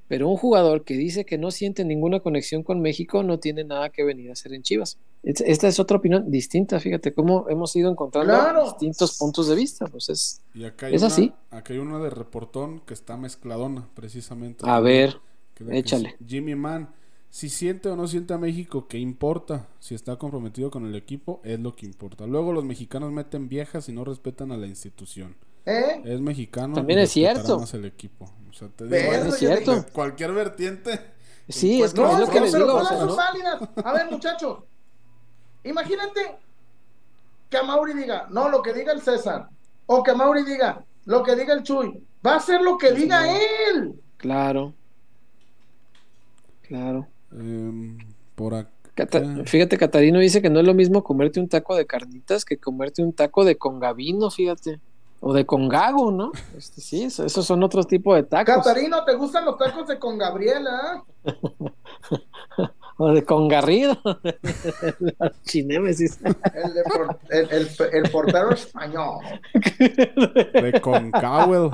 Pero un jugador que dice que no siente ninguna conexión con México no tiene nada que venir a hacer en Chivas. Es- Esta es otra opinión distinta, fíjate cómo hemos ido encontrando Claro. distintos puntos de vista. Pues es, Y acá hay, es una, así. acá hay una de reportón que está mezcladona, precisamente. A ver, Que la que échale. es Jimmy Mann, si siente o no siente a México, ¿qué importa? Si está comprometido con el equipo, es lo que importa. Luego los mexicanos meten viejas y no respetan a la institución. ¿Eh? Es mexicano. También es cierto. más el equipo. O sea, te digo, es cierto. cualquier vertiente. Sí, es que No, es lo que les digo. A ver, muchachos. Imagínate que a Mauri diga, no, lo que diga el César. O que a Mauri diga, lo que diga el Chuy. Va a ser lo que diga él. Claro. Claro. Em, por acá. Cata- fíjate, Catarino dice que no es lo mismo comerte un taco de carnitas que comerte un taco de congavino, fíjate. O de congago, ¿no? Este, sí, eso- esos son otros tipos de tacos. Catarino, ¿te gustan los tacos de con Gabriela? O de congarrido. Chinémesis. El, de por- el, el- el portero español. De Concawel.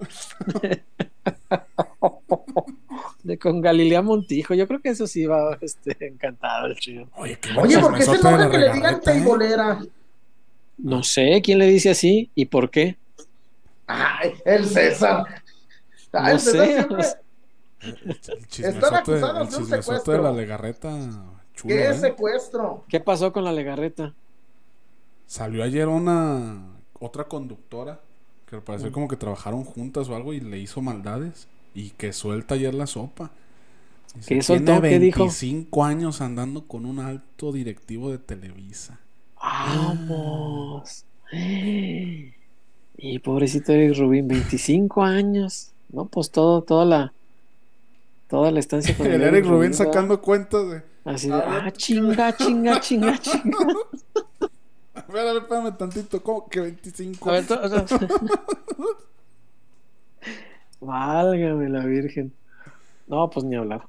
De con Galilea Montijo. Yo creo que eso sí va este, encantado el chido. Oye, qué Oye, ¿por qué nombre la que le digan regadeta, ¿eh? teibolera? No sé quién le dice así y por qué. Ay, el César. Ah, No el César sé. siempre- El Están acusados de un secuestro. de la legarreta. ¿Qué ¿eh? es secuestro? ¿Qué pasó con la legarreta? Salió ayer una otra conductora que al Mm. parecer como que trabajaron juntas o algo y le hizo maldades y que suelta ayer la sopa. Dice, ¿Qué soltó? Tiene ¿Qué dijo? 25 años andando con un alto directivo de Televisa. Vamos. Y pobrecito Eric Rubín, 25 años. No, pues todo, toda la toda la estancia con El Eric Rubin ¿verdad? sacando cuentas de... Así de, A ver, ah, chinga, chinga, chinga, chinga. A ver, a ver, espérame tantito, ¿cómo que 25? A ver, to- o sea, Válgame la Virgen. No, pues ni hablar.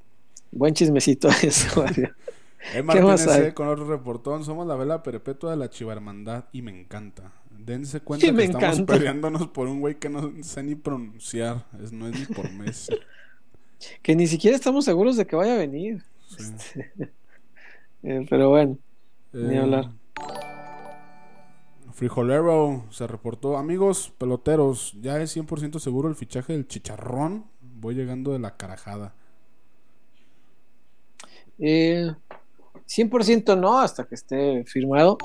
Buen chismecito eso. Mario. Eh, eh, con otro reportón. Somos la vela perpetua de la chivarmandad y me encanta. Dense cuenta que estamos encanta. peleándonos por un güey que no sé ni pronunciar. Es, no es ni por mes. Que ni siquiera estamos seguros de que vaya a venir. Sí. Eh, pero bueno, ni Eh, hablar. Frijolero se reportó. Amigos peloteros, ya es 100% seguro el fichaje del chicharrón. Voy llegando de la carajada. Eh, 100% no, hasta que esté firmado.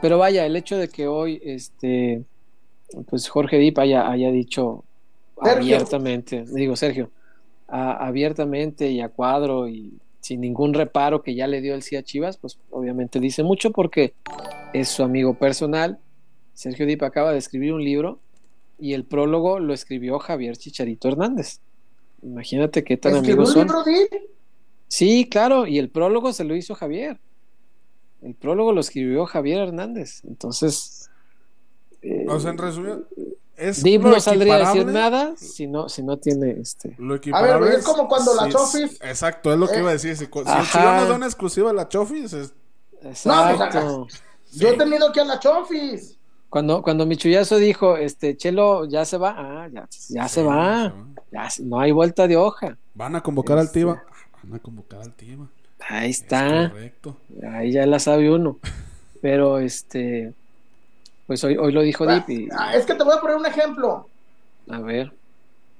Pero vaya, el hecho de que hoy, este, pues Jorge Dip haya, haya dicho Sergio. abiertamente, digo Sergio, a- abiertamente y a cuadro y sin ningún reparo que ya le dio el sí a Chivas, pues obviamente dice mucho porque es su amigo personal. Sergio Dip acaba de escribir un libro y el prólogo lo escribió Javier Chicharito Hernández. Imagínate qué tan ¿Escribió amigos un son. libro? Sí, claro, y el prólogo se lo hizo Javier. El prólogo lo escribió Javier Hernández. Entonces, eh, O sea, en resumen, es Dip no saldría a decir nada si no, si no tiene este. Lo A ver, es como cuando la sí, Chofis- Exacto, es lo que Eh, iba a decir. Si, si el Ajá. Chivas nos da una exclusiva a la Chofis, es- Exacto. Yo he tenido que a la Chofis. Cuando, cuando Michuyazo dijo, este, Chelo, ya se va, ah, ya, ya se va. Ya, no hay vuelta de hoja. Van a convocar al Este. Tiva. Van a convocar al Tiva. Ahí Es está. correcto. Ahí ya la sabe uno. Pero este, pues hoy, hoy lo dijo Dip y Ah, Es que te voy a poner un ejemplo. a ver,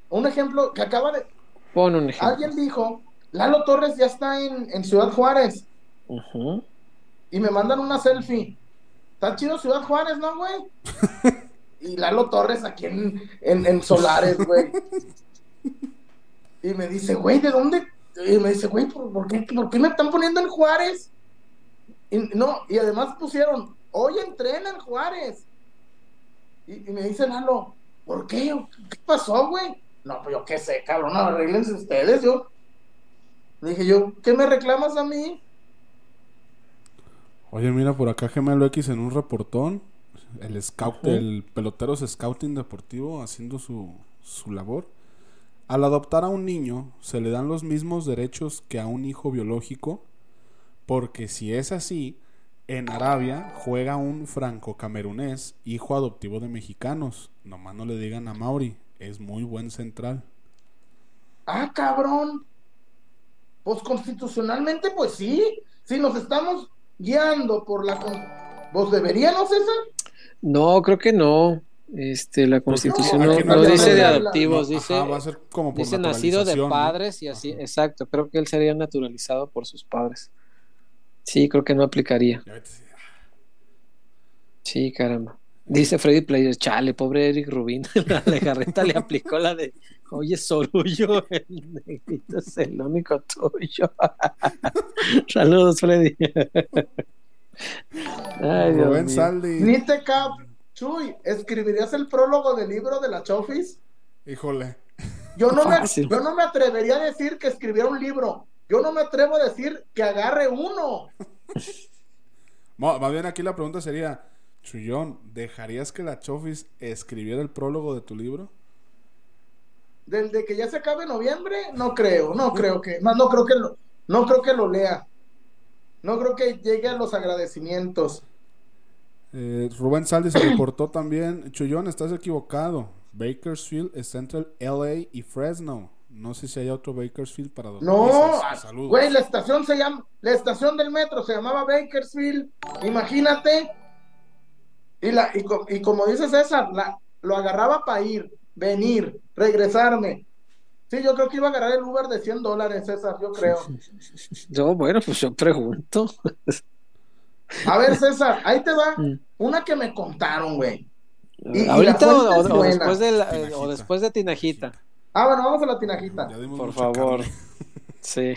Un ejemplo que acaba de. pon un ejemplo. Alguien dijo: Lalo Torres ya está en, en Ciudad Juárez. Y me mandan una selfie. Está chido Ciudad Juárez, ¿no, güey? y Lalo Torres aquí en, en, en Solares, güey. Y me dice, güey, ¿de dónde? Y me dice, güey, ¿por, por qué, ¿por qué me están poniendo en Juárez? Y, no, y además pusieron, hoy entrena en Juárez. Y, y me dice Lalo, ¿por qué? ¿Qué pasó, güey? No, pues yo qué sé, cabrón, arreglense ustedes, yo. Le dije yo, ¿qué me reclamas a mí? Oye, mira, por acá Gemelo X en un reportón. El scout, el pelotero scouting deportivo haciendo su, su labor. Al adoptar a un niño, se le dan los mismos derechos que a un hijo biológico, porque si es así, en Arabia juega un franco-camerunés, hijo adoptivo de mexicanos. Nomás no le digan a Mauri, es muy buen central. Ah, cabrón. Pues constitucionalmente, pues sí. Si nos estamos guiando por la... Con... ¿Vos deberíamos, César? No, creo que no. Este, la constitución no, no, no no dice de adoptivos, No, dice, ajá, va a ser como por dice nacido de ¿no? padres y así, Ajá. exacto, creo que él sería naturalizado por sus padres. Sí, creo que no aplicaría. Sí, caramba. Dice Freddy Player, chale, pobre Eric Rubin, la Legarreta le aplicó la de, oye, Sorullo, el negrito es el único tuyo. Saludos, Freddy. Ay, Dios Rubén mío. Saldi. Nite Cap, Chuy, ¿escribirías el prólogo del libro de la Chofis? Híjole. Yo no, me, yo no me atrevería a decir que escribiera un libro. Yo no me atrevo a decir que agarre uno. Más bien aquí la pregunta sería, Chuyón, ¿dejarías que la Chofis escribiera el prólogo de tu libro? Del de que ya se acabe noviembre, no creo, no creo que, más no creo que lo, no creo que lo lea. No creo que llegue a los agradecimientos. Eh, Rubén Saldi se reportó también. Chuyón, estás equivocado. Bakersfield entre LA y Fresno. No sé si hay otro Bakersfield para dos No, países. Saludos. güey, la estación se llama, la estación del metro se llamaba Bakersfield, imagínate. Y, la, y, y como dice César, la, lo agarraba para ir, venir, regresarme. Sí, yo creo que iba a agarrar el Uber de 100 dólares, César, yo creo. Yo, bueno, pues yo pregunto. A ver, César, ahí te va Mm. una que me contaron, güey. Y- Ahorita o, después de la- Tinajita. o después de Tinajita, Ah, bueno, vamos a la tinajita. Por favor. carne. Sí.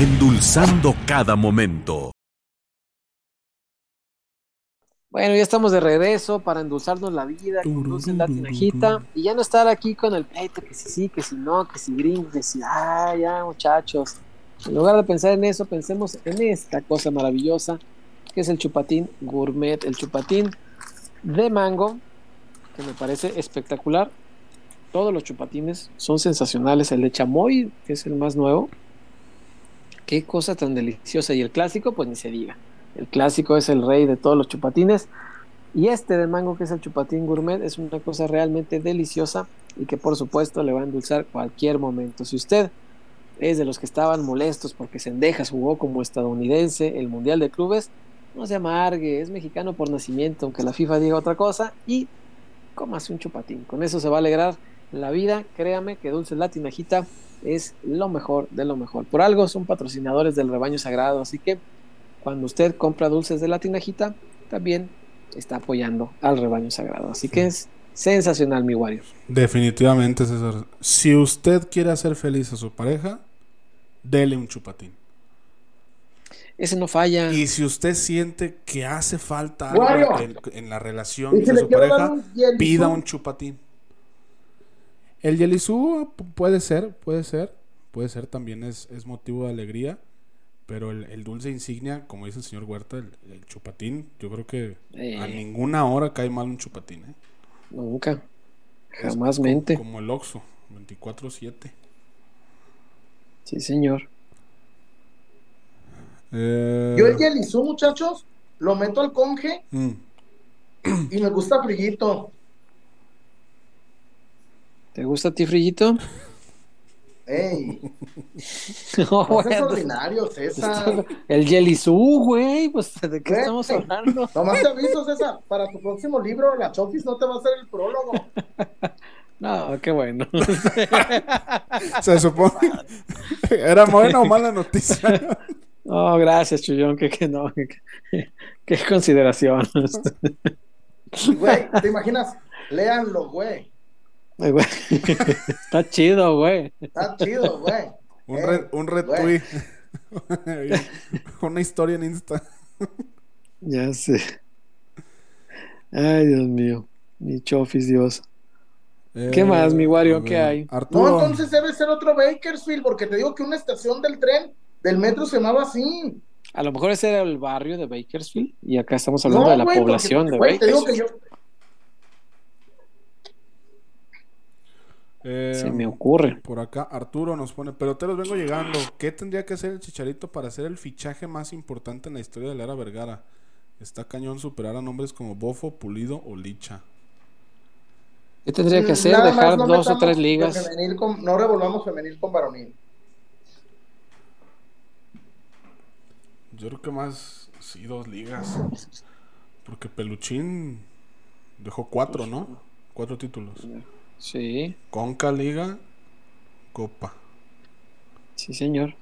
Endulzando cada momento. Bueno, ya estamos de regreso para endulzarnos la vida en la tinajita y ya no estar aquí con el pleito que si sí, que si no, que si gringo, que si, ah, ya muchachos. En lugar de pensar en eso, pensemos en esta cosa maravillosa que es el chupatín gourmet, el chupatín de mango, que me parece espectacular. Todos los chupatines son sensacionales. El de chamoy, que es el más nuevo, qué cosa tan deliciosa. Y el clásico, pues ni se diga. El clásico es el rey de todos los chupatines. Y este de mango, que es el chupatín gourmet, es una cosa realmente deliciosa y que por supuesto le va a endulzar cualquier momento. Si usted es de los que estaban molestos porque Sendejas jugó como estadounidense el Mundial de Clubes, no se amargue, es mexicano por nacimiento, aunque la FIFA diga otra cosa, y cómase un chupatín. Con eso se va a alegrar la vida. Créame que Dulce La Tinajita es lo mejor de lo mejor. Por algo son patrocinadores del rebaño sagrado, así que cuando usted compra dulces de la tinajita, también está apoyando al rebaño sagrado. Así que es sensacional, mi Wario. Definitivamente, César. Si usted quiere hacer feliz a su pareja, dele un chupatín. Ese no falla. Y si usted siente que hace falta algo en, en la relación le su pareja, un pida un chupatín. El Yelisú pu- puede ser, puede ser, puede ser también es, es motivo de alegría, pero el, el dulce insignia, como dice el señor Huerta, el, el chupatín, yo creo que Eh. a ninguna hora cae mal un chupatín. ¿eh? Nunca. Jamás co- mente. Como el Oxxo, 24-7. Sí, señor. Eh, Yo el Yelisú, muchachos, lo meto al conge mm, y me gusta frillito. ¿Te gusta a ti, Frillito? Ey, No, bueno, ordinario, César. el Yelisú, güey. Pues, ¿de qué estamos hablando? Nomás te aviso, César, para tu próximo libro, la Chofis no te va a hacer el prólogo. No, qué bueno. se supone. ¿Era buena o mala noticia? No, gracias, Chuyón. Que, que no. Qué consideración. Güey, ¿te imaginas? Léanlo, güey. Ay, güey. Está chido, güey. Está chido, güey. Un, Eh, re- un retweet. Una historia en Insta. Ya sé. Ay, Dios mío. Mi chofis, Dios. Eh, ¿Qué más, mi a Wario? ¿Qué hay? Arturo. No, entonces debe ser otro Bakersfield, porque te digo que una estación del tren, del metro se llamaba así. A lo mejor ese era el barrio de Bakersfield y acá estamos hablando No, de la porque, población de güey, te digo que Bakersfield. yo, Eh, Se me ocurre. Por acá Arturo nos pone, peloteros vengo llegando. ¿Qué tendría que hacer el Chicharito para ser el fichaje más importante en la historia de la era Vergara? Está cañón superar a nombres como Bofo, Pulido o Licha. ¿Qué tendría que hacer? nada Dejar no dos o tres ligas. femenil con- no revolvamos femenil con varonil. Yo creo que más, sí, dos ligas. Porque Peluchín dejó cuatro, ¿no? Cuatro títulos. Sí, Conca, Liga, Copa. sí, señor.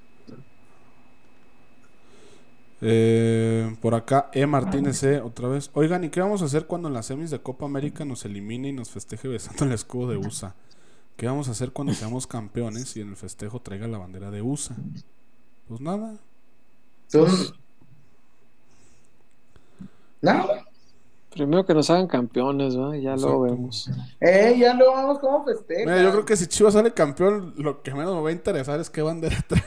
Eh, por acá, E. Martínez E. Otra vez. Oigan, ¿y qué vamos a hacer cuando en las semis de Copa América nos elimine y nos festeje besando el escudo de USA? ¿Qué vamos a hacer cuando seamos campeones y en el festejo traiga la bandera de USA? Pues nada. Entonces, nada. Primero que nos hagan campeones, ¿no? Ya Exacto. lo vemos. Eh, ya lo vamos como festeja. Mira, yo creo que si Chivas sale campeón, lo que menos me va a interesar es qué bandera trae.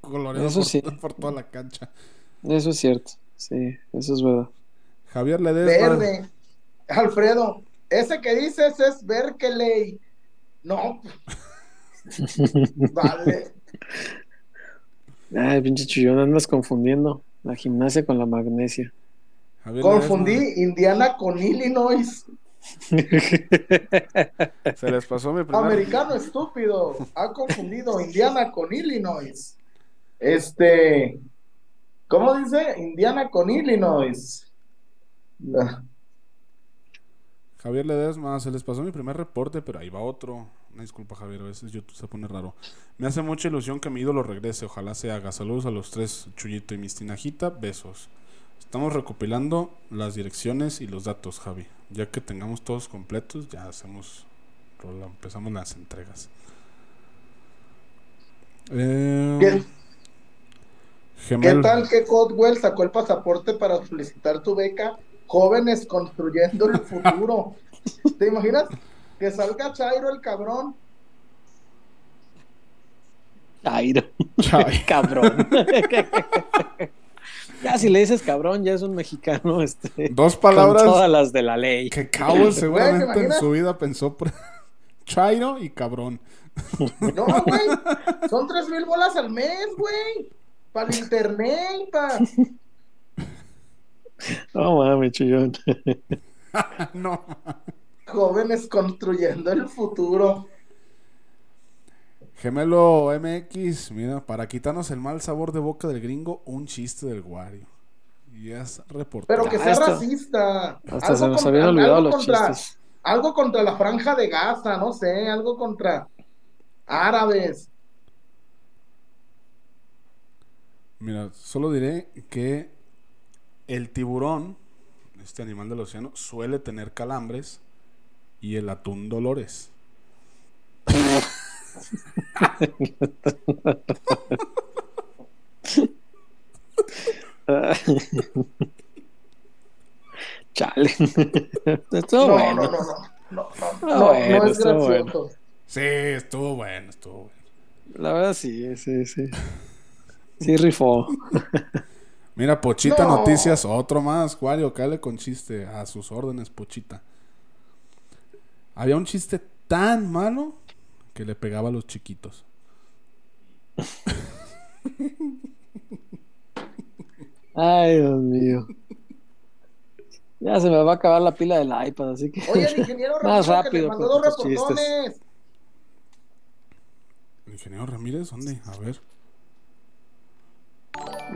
Coloreado Eso por, sí. por toda la cancha. Eso es cierto. Sí, eso es verdad. Javier Ledesma. Verde. Alfredo, ese que dices es Berkeley. No. vale. Ay, pinche chullón, andas confundiendo la gimnasia con la magnesia. Javier Confundí Ledesma. Indiana con Illinois. Se les pasó mi primer. Americano estúpido. Ha confundido Indiana con Illinois. Este. ¿Cómo dice? Indiana con Illinois. Javier Ledesma, se les pasó mi primer reporte, pero ahí va otro. Una disculpa, Javier, a veces YouTube se pone raro. Me hace mucha ilusión que mi ídolo regrese, ojalá se haga. Saludos a los tres, Chuyito y Miss Tinajita, besos. Estamos recopilando las direcciones y los datos, Javi. Ya que tengamos todos completos, ya hacemos, empezamos las entregas. Eh, ¿Qué, tal que Codwell sacó el pasaporte para solicitar tu beca? Jóvenes construyendo el futuro. ¿Te imaginas? Que salga Chairo el cabrón. Chairo. Chay. cabrón. ya si le dices cabrón, ya es un mexicano, este. Dos Con palabras todas las de la ley. que Cowell seguramente en su vida pensó por Chairo y cabrón. No, güey. Son tres mil bolas al mes, güey. Para el internet, para. No mames, chullón. no. Jóvenes construyendo el futuro. Gemelo MX, mira, para quitarnos el mal sabor de boca del gringo, un chiste del Wario. Y es reportero. Pero que Ah, sea racista. Hasta se nos habían olvidado los contra, chistes. Algo contra la franja de Gaza, no sé, algo contra árabes. Mira, solo diré que el tiburón, este animal del océano, suele tener calambres y el atún dolores. Chale. Estuvo no, bueno. no, no, no, no, no, Ah, no, bueno, no es estuvo gracioso. Sí, estuvo bueno, estuvo bueno. La verdad sí, sí, sí. Sí rifó. Mira, Pochita No. Noticias, otro más, Wario, cale con chiste. A sus órdenes, Pochita. Había un chiste tan malo que le pegaba a los chiquitos. Ay, Dios mío. Ya se me va a acabar la pila del iPad, así que. Oye, el ingeniero Más Ramiro que rápido mandó dos reportones. ¿El ingeniero Ramírez? ¿Dónde? A ver.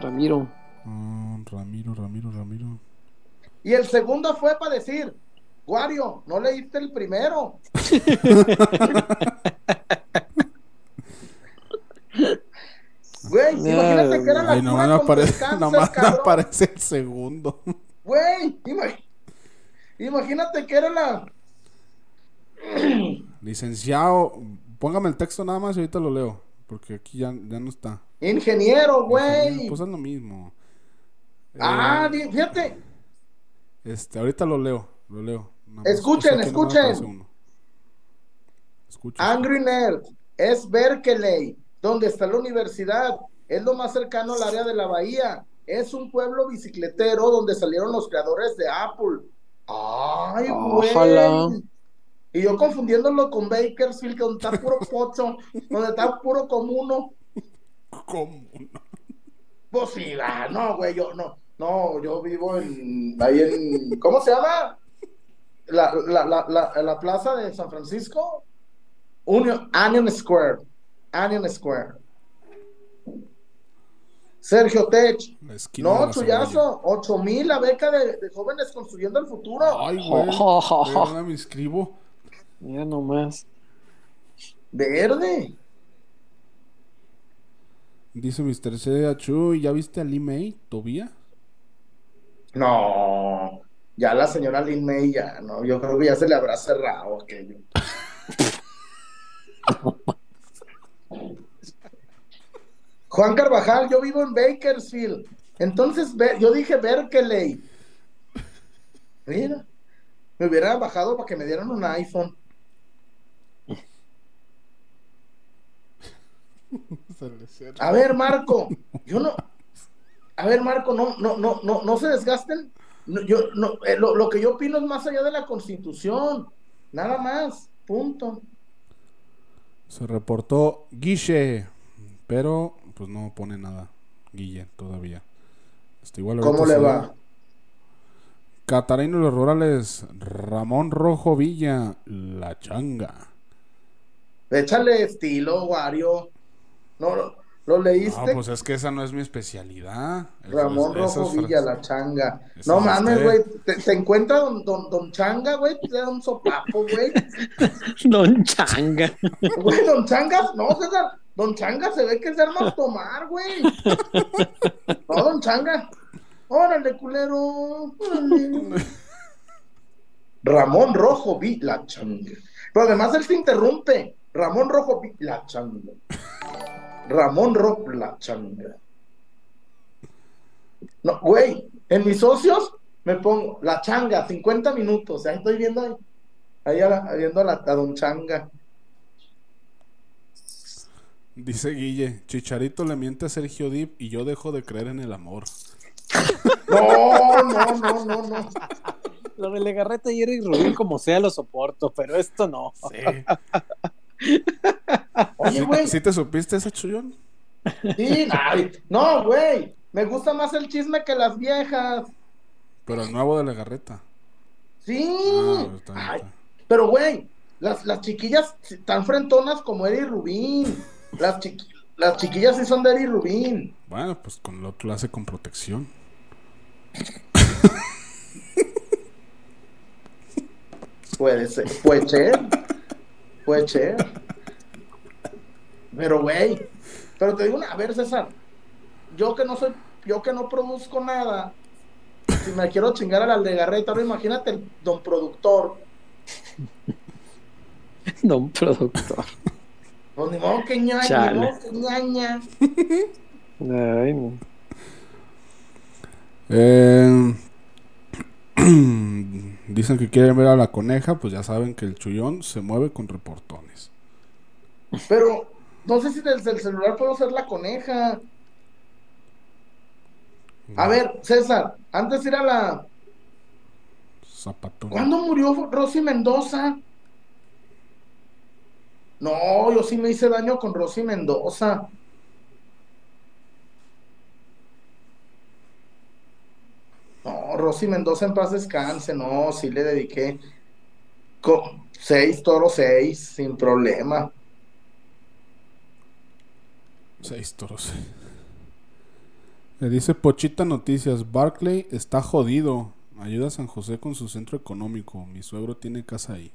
Ramiro. Ah, Ramiro, Ramiro, Ramiro. Y el segundo fue para decir, Wario, no leíste el primero. Güey, imagínate que era la Ay, cura contra el cáncer, nomás cabrón. aparece el segundo. Güey, ima- imagínate que era la... Licenciado, póngame el texto nada más y ahorita lo leo. Porque aquí ya, ya no está. Ingeniero, güey. Pues es lo mismo. Ah, Eh, fíjate. Este, ahorita lo leo, lo leo. Nada Escuchen, no. Escuchen. Angry Nerd es Berkeley, donde está la universidad. Es lo más cercano al área de la bahía. Es un pueblo bicicletero donde salieron los creadores de Apple. Ay, güey. Ojalá. Y yo confundiéndolo con Bakersfield, que donde está puro pocho, donde está puro comuno. ¿Cómo? Pues sí, ah, no, güey, yo no. No, yo vivo en. Ahí en. ¿Cómo se llama? La, la, la, la, la plaza de San Francisco. Union, Anion Square. Anion Square. Sergio Tech. No, la chullazo. 8 mil la beca de, de jóvenes construyendo el futuro. Ay, güey. Oh. ¿de dónde me inscribo? Mira nomás. Verde. Dice Mr. C. Chu, ¿ya viste a Lee May, Tobía? No. Ya la señora Lin May ya, no. Yo creo que ya se le habrá cerrado aquello. Juan Carvajal, yo vivo en Bakersfield. Entonces, yo dije Berkeley. Mira, me hubiera bajado para que me dieran un iPhone. A ver, Marco, yo no. A ver, Marco, no, no, no, no, no se desgasten. Yo, no, eh, lo, que yo opino es más allá de la Constitución. Nada más. Punto. Se reportó Guille, pero pues no pone nada. Guille todavía. Este, igual ¿Cómo le va? Catarino Los Rurales, Ramón Rojo Villa, La Changa. Échale estilo, Wario. No, lo, ¿lo leíste? No, pues es que esa no es mi especialidad. Eso Ramón es- Rojo es Villa, la changa. No es mames, güey. Te, te encuentra don, don, don Changa, güey. Te da un sopapo, güey. Don Changa. Güey, don Changa, no, César. Don Changa se ve que se arma a tomar, güey. No, don Changa. Órale, culero. Órale. Ramón Rojo Villa, la changa. Pero además él se interrumpe. Ramón Rojo Villa, la changa. Ramón Rojo, la changa. No, güey, en mis socios me pongo la changa, 50 minutos. Ahí estoy viendo ahí, ahí a la- viendo a, la, a Don Changa. Dice Guille, Chicharito le miente a Sergio Dip y yo dejo de creer en el amor. No, no, no, no, no. Lo de Legarreta y Eric Rubín, como sea, lo soporto, pero esto no. Oye, güey. ¿Sí te supiste ese chullón? Sí, ay, no, güey. Me gusta más el chisme que las viejas. Pero el nuevo de la garreta. Sí. Ah, está Ay, pero, güey, las, las chiquillas tan frentonas como Eri Rubín. Las, chiqui- las chiquillas sí son de Eri Rubín. Bueno, pues con el otro lo hace con protección. Puede ser, puede ser. Puede ser. Pero, güey. Pero te digo una, a ver, César. Yo que no soy, yo que no produzco nada. Si me quiero chingar a la Legarreta, ahora imagínate el don productor. Don productor. Pues ni modo que ñaña, Chale. ni modo que ñaña. Ay, no. Eh, dicen que quieren ver a la coneja, pues ya saben que el chullón se mueve con reportones. Pero no sé si desde el celular puedo hacer la coneja. A ver, César, antes de ir a la. Zapatón. ¿Cuándo murió Rosy Mendoza? No, yo sí me hice daño con Rosy Mendoza. No, Rosy Mendoza en paz descanse, no, sí le dediqué co- seis toros, seis, sin problema. Seis toros. Le dice Pochita Noticias, Barclay está jodido. Ayuda a San José con su centro económico. Mi suegro tiene casa ahí.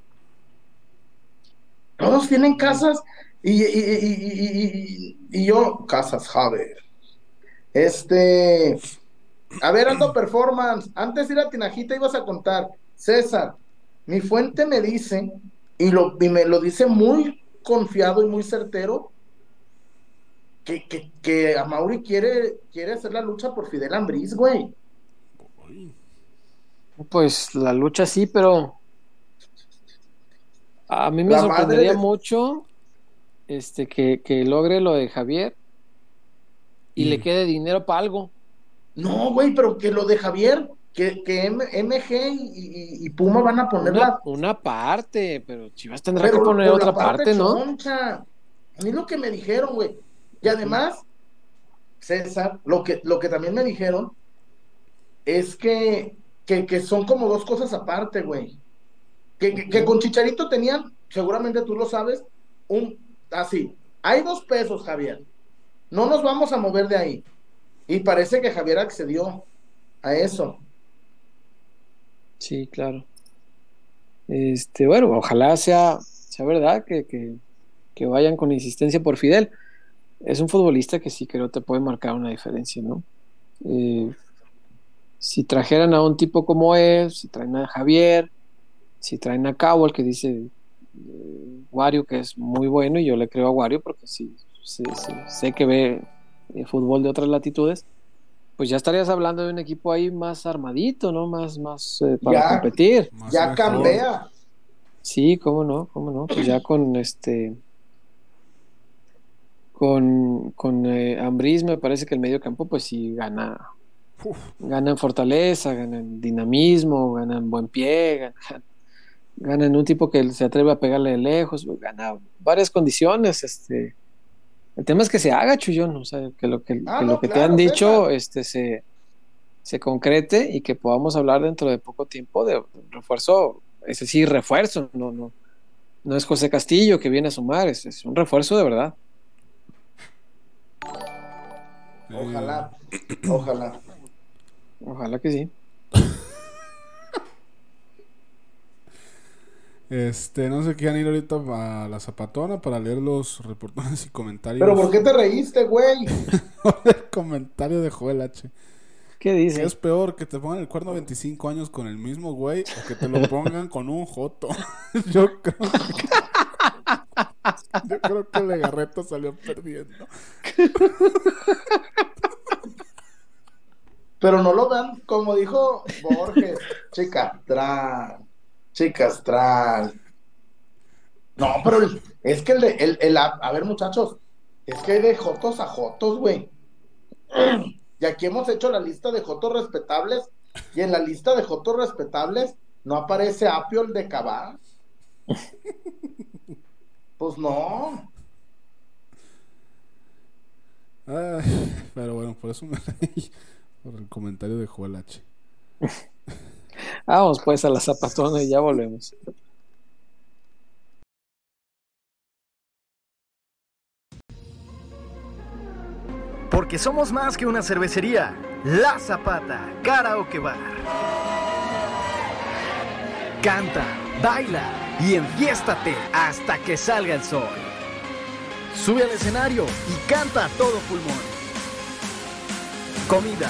Todos tienen casas y, y- y- y- y- y yo, casas, Javier. Este, a ver, Aldo Performance, antes de ir a Tinajita ibas a contar, César, mi fuente me dice, y, lo, y me lo dice muy confiado y muy certero, que, que, que a Mauri quiere, quiere hacer la lucha por Fidel Ambriz, güey. Pues la lucha sí, pero a mí me La sorprendería de- mucho este que, que logre lo de Javier y le quede dinero para algo. No, güey, pero que lo de Javier, que, que M- MG y, y- y Puma van a poner Una, la. una parte, pero Chivas tendrá pero que poner otra parte, ¿no? choncha. A mí lo que me dijeron, güey. Y además, César, lo que, lo que también me dijeron es que, que, que son como dos cosas aparte, güey. Que, que, que con Chicharito tenían, seguramente tú lo sabes, un así. Hay dos pesos, Javier. No nos vamos a mover de ahí. Y parece que Javier accedió a eso. Sí, claro. Este, bueno, ojalá sea, sea verdad que, que, que vayan con insistencia por Fidel. Es un futbolista que sí creo te puede marcar una diferencia, ¿no? Eh, si trajeran a un tipo como él, si traen a Javier, si traen a Cabo, el que dice eh, Wario, que es muy bueno, y yo le creo a Wario porque sí, sí, sí, sé que ve eh, fútbol de otras latitudes, pues ya estarías hablando de un equipo ahí más armadito, ¿no? Más, más eh, para Ya. competir. Más Ya mejor. cambia. Sí, cómo no, cómo no. Pues ya con este. Con, con eh, Ambriz me parece que el medio campo, pues sí gana. Gana en fortaleza, gana en dinamismo, gana en buen pie, gana, gana en un tipo que se atreve a pegarle de lejos, gana varias condiciones. Este. El tema es que se haga, Chuyón, o sea, que lo que, Ah, que no, lo que te han dicho este, se, se concrete y que podamos hablar dentro de poco tiempo de refuerzo, es decir, refuerzo, no, no, no es José Castillo que viene a sumar, es, es un refuerzo de verdad. Ojalá. Ojalá. Ojalá que sí. Este, no sé qué van a ir ahorita a la zapatona para leer los reportajes y comentarios. Pero ¿por qué te reíste, güey? el comentario de Joel H. ¿Qué ¿Qué dice? es peor? ¿Que te pongan el cuerno 25 años con el mismo güey o que te lo pongan con un joto? Yo creo que... Yo creo que Legarreta salió perdiendo. Pero no lo vean, como dijo Borges, chicastral, chicastral. No, pero es que el de, el, el- a, ver muchachos, es que hay de jotos a jotos, güey. Y aquí hemos hecho la lista de jotos respetables, y en la lista de jotos respetables no aparece Apio el de Cabá. Pues no. Pero bueno, por eso me reí. Por el comentario de Joel H. Vamos pues a la zapatona y ya volvemos. Porque somos más que una cervecería. La Zapata, Karaoke Bar. Canta, baila y enfiéstate hasta que salga el sol. Sube al escenario y canta a todo pulmón. Comida,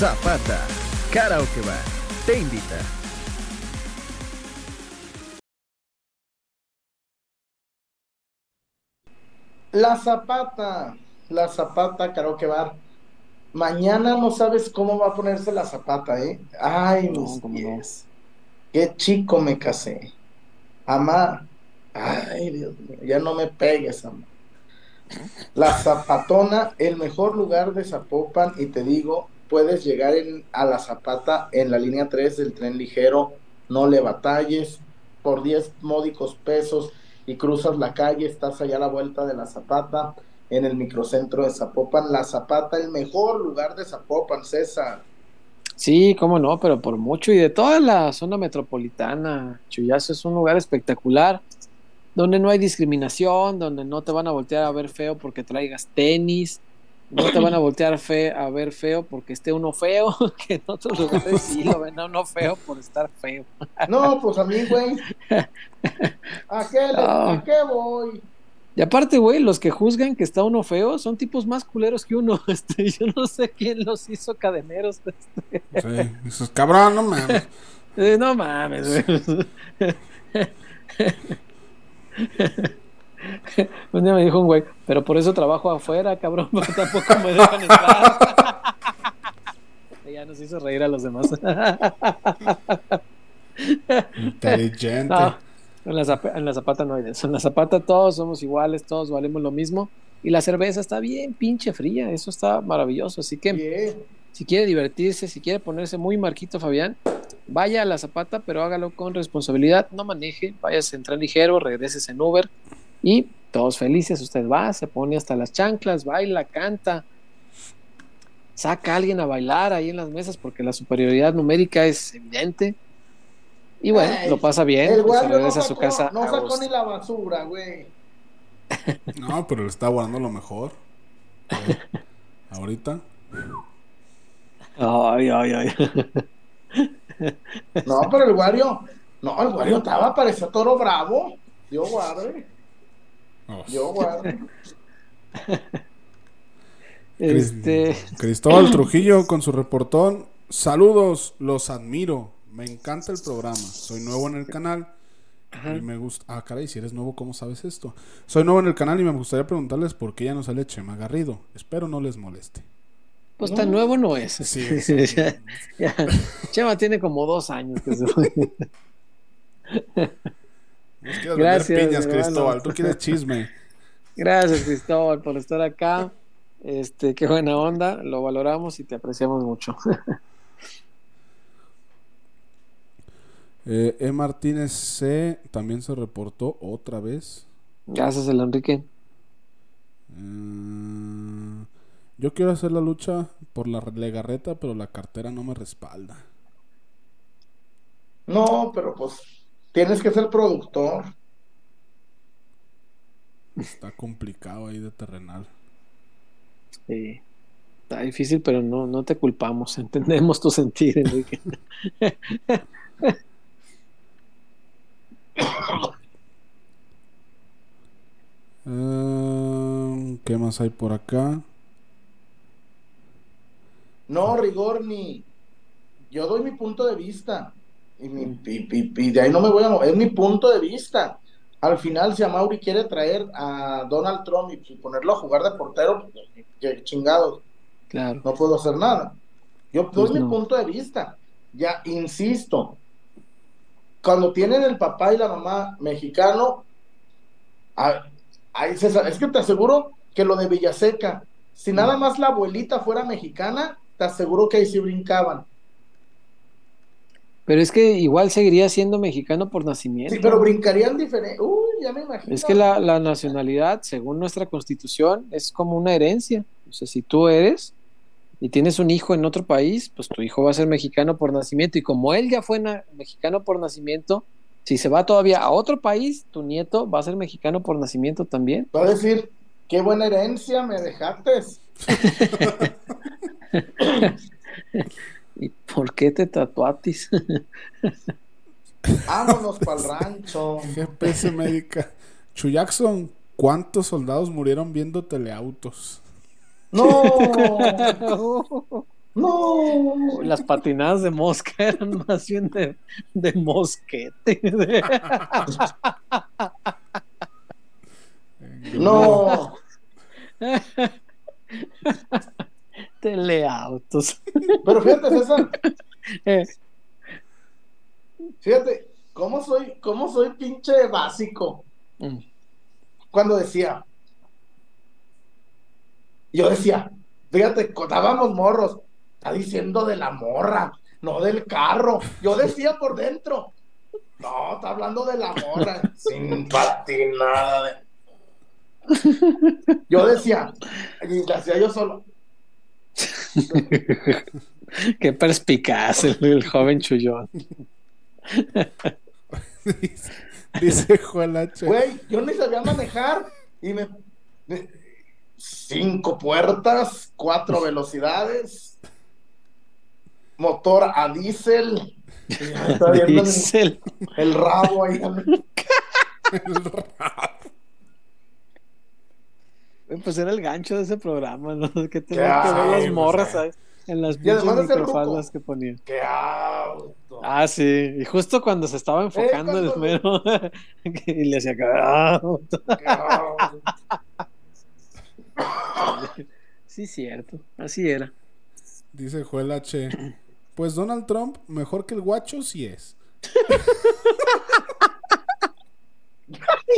Zapata, Karaoke Bar, te invita. La Zapata, la Zapata Karaoke Bar. Mañana no sabes cómo va a ponerse la Zapata, ¿eh? Ay, No, mis no. pies. Qué chico me casé. Amá. Ay, Dios mío, ya no me pegues, amá. La Zapatona, el mejor lugar de Zapopan, y te digo, puedes llegar en- a la Zapata en la línea 3 del tren ligero, no le batalles, por 10 módicos pesos y cruzas la calle, estás allá a la vuelta de la Zapata, en el microcentro de Zapopan. La Zapata, el mejor lugar de Zapopan, César. Sí, cómo no, pero por mucho y de toda la zona metropolitana, Chuyazo es un lugar espectacular, donde no hay discriminación, donde no te van a voltear a ver feo porque traigas tenis, No te van a voltear fe a ver feo porque esté uno feo, que en otros lugares sí lo ven a uno feo por estar feo. No, pues a mí, güey. ¿A qué, le- No. ¿A qué voy? Y aparte, güey, los que juzgan que está uno feo son tipos más culeros que uno. Este, yo no sé quién los hizo cadeneros. Este. Sí, dices, cabrón, no mames. Eh, no mames, güey. Un día me dijo un güey, pero por eso trabajo afuera, cabrón, porque tampoco me dejan entrar. Y ya nos hizo reír a los demás. Inteligente. No, en la, zap- en la zapata no hay de eso. En la zapata todos somos iguales, todos valemos lo mismo. Y la cerveza está bien pinche fría, eso está maravilloso. Así que si quiere divertirse, si quiere ponerse muy marquito Fabián, vaya a la zapata, pero hágalo con responsabilidad, no maneje, váyase en tren ligero, regreses en Uber y todos felices. Usted va, se pone hasta las chanclas, baila, canta, saca a alguien a bailar ahí en las mesas porque la superioridad numérica es evidente. Y bueno, Ay, lo pasa bien, El pues, se no regresa a su casa. no sacó ni la basura, güey. No, pero le está guardando lo mejor. Eh, Ahorita. Ay, ay, ay. No, pero el guario, no, el guario estaba, parecía toro bravo. Yo guarde. Oh. Yo guarde. Este, Cristóbal Trujillo con su reportón. Saludos, los admiro. Me encanta el programa. Soy nuevo en el canal. Y me gusta. Ah, caray, si eres nuevo, ¿cómo sabes esto? Soy nuevo en el canal y me gustaría preguntarles por qué ya no sale Chema Garrido. Espero no les moleste. pues tan nuevo no es. Sí, Ya- ya. Chema tiene como dos años que se fue. Nos quieres Gracias, vender piñas. Cristóbal. Tú quieres chisme. Gracias, Cristóbal, por estar acá. Este, qué buena onda, lo valoramos y te apreciamos mucho. Eh, e. Martínez C. también se reportó otra vez. Gracias, el Enrique. Mm, yo quiero hacer la lucha por la legarreta, pero la cartera no me respalda. No, pero pues tienes que ser productor. Está complicado ahí de terrenal. Sí. Está difícil, pero no, no te culpamos. Entendemos tu sentir, Enrique. Eh, ¿Qué más hay por acá? No, Rigorni. Yo doy mi punto de vista. Y, mi- y- y- y de ahí no me voy a mover. Es mi punto de vista. Al final, si a Mauri quiere traer a Donald Trump y ponerlo a jugar de portero, pues, qué chingados. Claro. No puedo hacer nada. Yo doy Pues mi punto de vista. Ya, insisto. Cuando tienen el papá y la mamá mexicano, es que te aseguro que lo de Villaseca, si nada más la abuelita fuera mexicana, te aseguro que ahí sí brincaban. Pero es que igual seguiría siendo mexicano por nacimiento. Sí, pero brincarían diferente. Uy, ya me imagino. Es que la, la nacionalidad, según nuestra constitución, es como una herencia. O sea, si tú eres y tienes un hijo en otro país, pues tu hijo va a ser mexicano por nacimiento. Y como él ya fue mexicano por nacimiento, si se va todavía a otro país, tu nieto va a ser mexicano por nacimiento también. Va a decir, qué buena herencia me dejaste. ¿Y por qué te tatuatis? Vámonos para el rancho. GPS médica. Chu Jackson, ¿cuántos soldados murieron viendo teleautos? No. No. Las patinadas de mosca eran más bien de, de mosquete. No. Teleautos. Pero fíjate, César. Eh, Fíjate, ¿cómo soy, cómo soy pinche básico? mm. Cuando decía, yo decía, fíjate, contábamos morros, está diciendo de la morra, no del carro. Yo decía por dentro, no, está hablando de la morra, sin patinada. de- Yo decía, y la hacía yo solo. Qué perspicaz el, el joven chullón. Dice Joel H. Güey, yo ni sabía manejar y me, me- cinco puertas, cuatro velocidades, motor a diésel. Está viendo el- Diesel. El rabo ahí. Güey, Pues era el gancho de ese programa, ¿no? Que tenías que Qué ver las morras en las el microfaldas que ponían. ¡Qué auto! Ah, sí. Y justo cuando se estaba enfocando el cuando- mero y le hacía acá. ¡Qué auto! Sí, cierto. Así era. Dice Joel H. Pues Donald Trump, mejor que el guacho, sí es.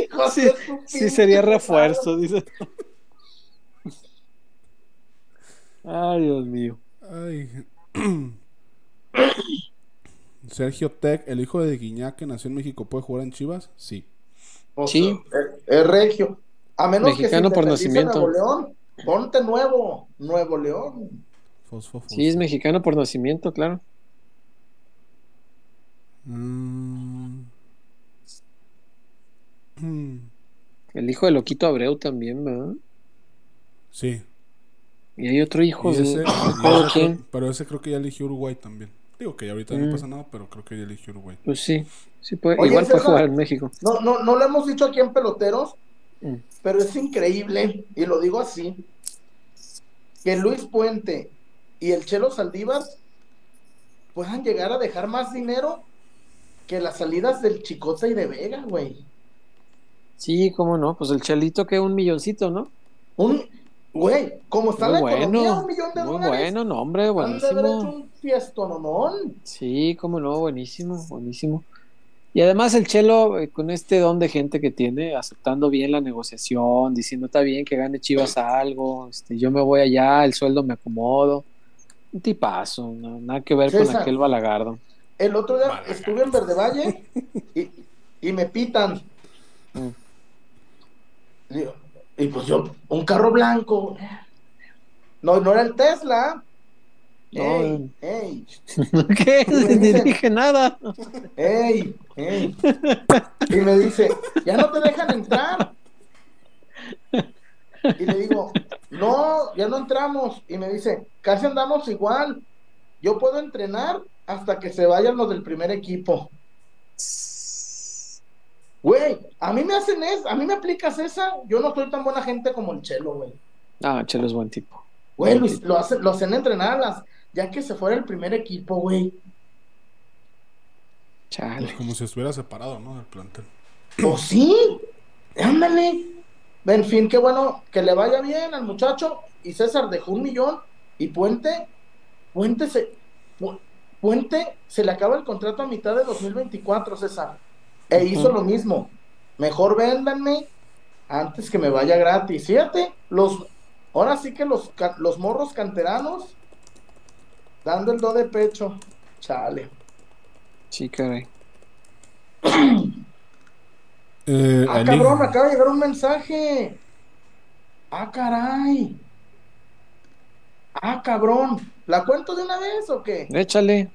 Hijo Sí, sí sería refuerzo, dice. Ay, Dios mío. Ay. Sergio Tech, el hijo de Guiñac que nació en México, ¿puede jugar en Chivas? Sí. O Sí. sea, es, es regio. A menos Mexicano que si por nacimiento. Nuevo León, ponte nuevo, Nuevo León. Fosfo, fosfo. Sí, es mexicano por nacimiento, claro. Mm. Mm. El hijo de Loquito Abreu también, ¿verdad? Sí. Y hay otro hijo de. ese- pero ese creo que ya eligió Uruguay también. Digo que ya ahorita Mm. no pasa nada, pero creo que ya eligió Uruguay. Pues sí, sí puede, Oye, igual puede César. jugar en México. No, no, no lo hemos dicho aquí en Peloteros, Mm. pero es increíble, y lo digo así, que Luis Puente y el Chelo Saldívar puedan llegar a dejar más dinero que las salidas del Chicote y de Vega, güey. Sí, cómo no, pues el chelito que un milloncito, ¿no? Un, güey, como está Muy la economía, bueno, un millón de muy dólares. bueno, no, hombre, Han de haber hecho buenísimo. un fiestononón. Sí, cómo no, buenísimo, buenísimo. Y además el Chelo, eh, con este don de gente que tiene, aceptando bien la negociación, diciendo está bien que gane Chivas algo, este, yo me voy allá, el sueldo me acomodo. Un tipazo, no- nada que ver con aquel balagardo. El otro día estuve en Verde Valle y, y me pitan. Mm. Digo, Y pues yo, un carro blanco. No, no era el Tesla. Ey, ey, ¿Qué? Ni dicen- dije nada. ey, ey. Y me dice, ya no te dejan entrar. Y le digo, no, ya no entramos. Y me dice, casi andamos igual. Yo puedo entrenar hasta que se vayan los del primer equipo. Güey, a mí me hacen eso, a mí me aplicas esa. Yo no soy tan buena gente como el Chelo, güey. Ah, Chelo es buen tipo. Güey, lo, lo hacen, lo hacen entrenar a las, ya que se fuera el primer equipo, güey. Chale. Pues como si estuviera separado, ¿no? Del plantel. Pues sí, ándale. En fin, qué bueno que le vaya bien al muchacho. Y César dejó un millón. Y Puente, Puente se, Pu- Puente se le acaba el contrato a mitad de 2024, César. E hizo lo mismo. Mejor véndanme antes que me vaya gratis. Fíjate, los, ahora sí que los, los morros canteranos dando el do de pecho. Chale. Sí, caray. Eh, Ah, cabrón, acaba de llegar un mensaje. Ah, caray. Ah, cabrón. ¿La cuento de una vez o qué? Échale.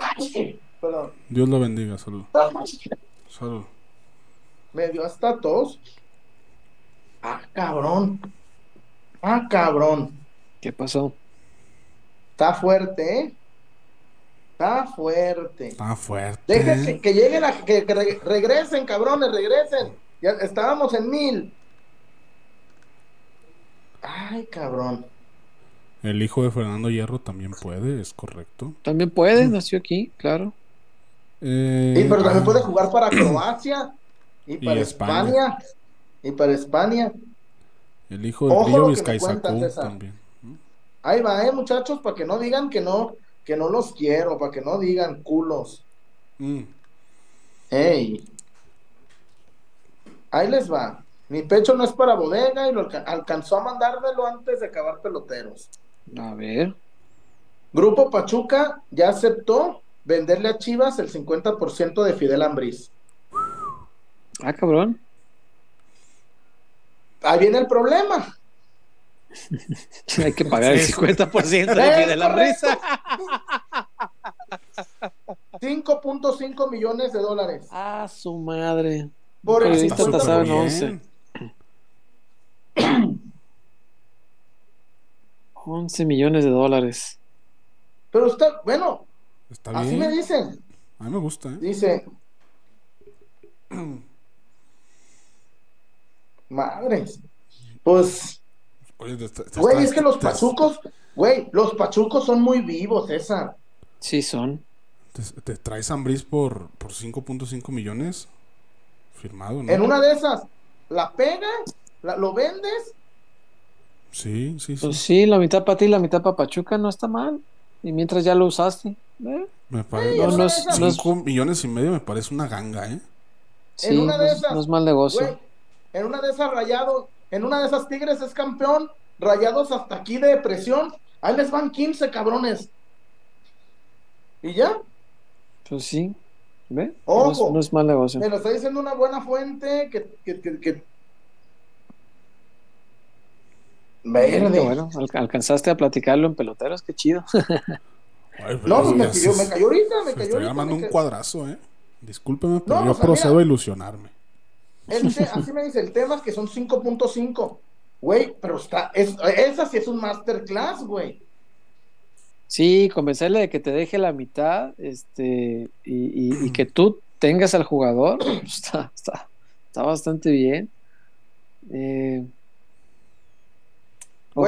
Ay, Perdón. Dios lo bendiga, salud. Salud. Me dio hasta tos. Ah, cabrón. Ah, cabrón. ¿Qué pasó? Está fuerte, ¿eh? Está fuerte. Está fuerte. Déjense que lleguen a que, que re- regresen, cabrones, regresen. Ya estábamos en mil. Ay, cabrón. El hijo de Fernando Hierro también puede, es correcto. También puede, nació aquí, claro. Eh, Sí, pero también ah, puede jugar para Croacia y Y para España. España. Y para España. El hijo de César. también. Ahí va, eh, muchachos, para que no digan que no, que no los quiero, para que no digan culos. Mm. Ey. Ahí les va. Mi pecho no es para bodega y lo alca- alcanzó a mandármelo antes de acabar peloteros. A ver. Grupo Pachuca ya aceptó venderle a Chivas el 50% de Fidel Ambriz. Ah, cabrón. Ahí viene el problema. Hay que pagar el Sí. 50% de Fidel risa. 5.5 millones de dólares. Ah, su madre. Por el Periodista 50%. tasado en Bien. 11. 11 millones de dólares. Pero está, bueno, Está así bien. me dicen. A mí me gusta, ¿eh? Dice. Madres. Pues, Oye, te- te- te güey, estás- es que los te- pachucos, güey, los pachucos son muy vivos, esa. Sí, son. Te, te traes a Ambris por, por 5.5 millones firmado, ¿no? En una de esas, la pegas, la- lo vendes, Sí, sí, sí. Pues sí, la mitad para ti, la mitad para Pachuca, no está mal. Y mientras ya lo usaste. ¿Eh? Me parece. No, no es- no es- 5 millones y medio me parece una ganga, ¿eh? Sí, una de no es- esas, no es mal negocio. güey, en una de esas rayados, en una de esas Tigres es campeón, rayados hasta aquí de presión, ahí les van 15 cabrones. ¿Y ya? Pues sí. ¿Ve? Ojo. No, es, no es mal negocio. Me lo está diciendo una buena fuente que, que, que, que- Verde. Bueno, al- alcanzaste a platicarlo en peloteros, qué chido. Ay, No, pues me, cayó, me cayó ahorita, me cayó estoy ahorita. armando me un cuadrazo, ¿eh? Discúlpeme, pero No, yo o sea, procedo mira. a ilusionarme. El te- así me dice, el tema es que son 5.5. Güey, pero está, es, esa sí es un masterclass, güey. Sí, convencerle de que te deje la mitad este, y, y- y que tú tengas al jugador, está, está, está bastante bien. Eh,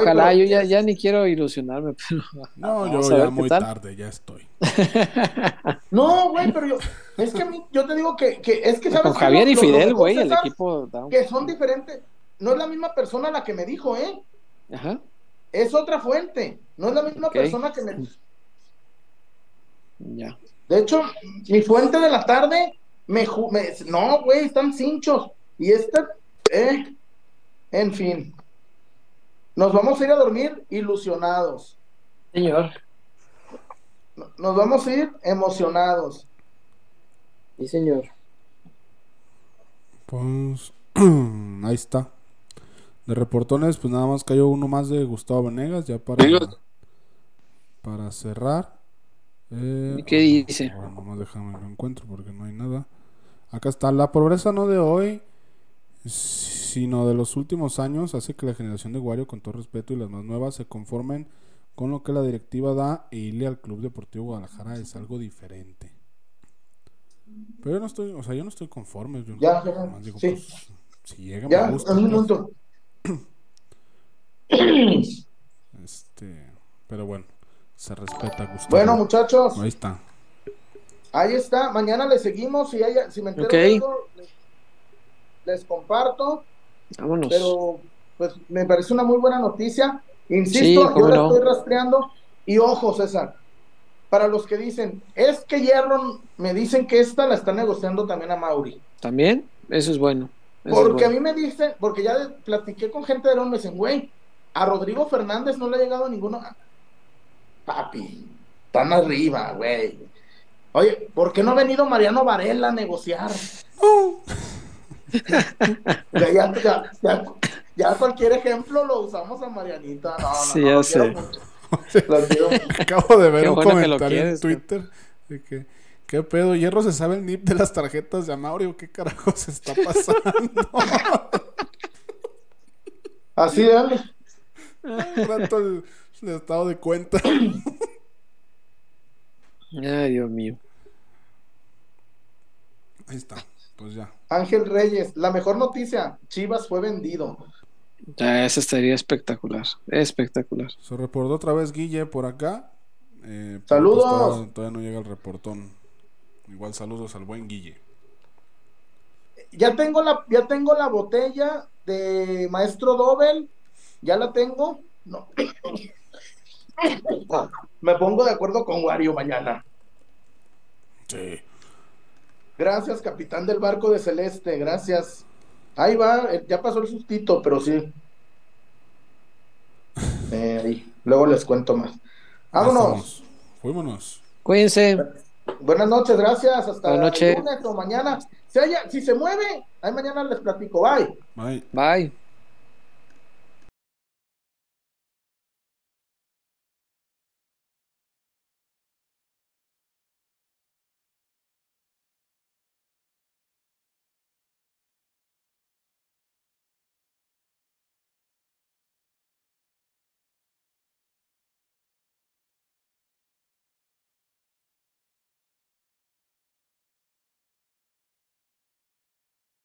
Ojalá, pero- yo ya, ya ni quiero ilusionarme, pero No, yo ya muy tal. tarde, ya estoy. No, güey, pero yo, es que a mí, yo te digo que, que es que sabes Con? Javier y Fidel, güey, el equipo da un- Que son diferentes. No es la misma persona la que me dijo, ¿eh? Ajá, Es otra fuente. No es la misma persona que me. ya. De hecho, mi fuente de la tarde me, me- no, güey, están cinchos. Y esta, eh, en fin. Nos vamos a ir a dormir ilusionados. Señor. No- Nos vamos a ir emocionados. Sí, señor. Pues ahí está. De reportones, pues nada más cayó uno más de Gustavo Venegas, ya para, para cerrar. Eh, ¿Y qué dice? Bueno, nomás déjame lo encuentro porque no hay nada. Acá está. La pobreza no de hoy, sino de los últimos años, hace que la generación de Wario, con todo respeto, y las más nuevas se conformen con lo que la directiva da e irle al Club Deportivo Guadalajara es algo diferente. Pero yo no estoy, o sea, yo no estoy conforme. Yo Ya, ya, digo, sí. pues, si llega, Ya, me gusta. pues. minuto. Este, pero bueno, se respeta, Gustavo. Bueno, muchachos. Ahí está. Ahí está. Mañana le seguimos. Si, hay, si me entero Ok. de algo, les, les comparto. Vámonos. Pero, pues, me parece una muy buena noticia. Insisto, yo la no. estoy rastreando. Y ojo, César, para los que dicen, es que Hierro, me dicen que esta la está negociando también a Mauri. ¿También? Eso es bueno. Eso es Porque a mí me dicen, porque ya platiqué con gente de León, me dicen, güey, a Rodrigo Fernández no le ha llegado ninguno. Papi, están arriba, güey. Oye, ¿por qué no ha venido Mariano Varela a negociar? Ya, ya, ya, ya- ya cualquier ejemplo lo usamos a Marianita. No, no, Sí, no, ya sé. Acabo de ver Qué un bueno comentario en quieres, Twitter de que, ¿qué pedo? ¿Hierro se sabe el NIP de las tarjetas de Amaurio? ¿Qué carajo se está pasando? Así, dale. Un rato el, el estado de cuenta. Ay, Dios mío. Ahí está, pues ya. Ángel Reyes, la mejor noticia, Chivas fue vendido. Ya, eso estaría espectacular. Espectacular. Se reportó otra vez Guille por acá. Eh, Saludos. pues todavía, todavía no llega el reportón. Igual saludos al buen Guille. Ya tengo la, ya tengo la botella de Maestro Dobel, ya la tengo. No. Me pongo de acuerdo con Wario mañana. Sí. Gracias, capitán del barco de Celeste, gracias. Ahí va, eh, ya pasó el sustito, pero sí. Eh, ahí. Luego les cuento más. Vámonos. Fuímonos. Cuídense. Buenas noches, gracias. Hasta Buenas noches. el lunes o mañana. Si, haya- si se mueve, ahí mañana les platico. Bye. Bye. Bye.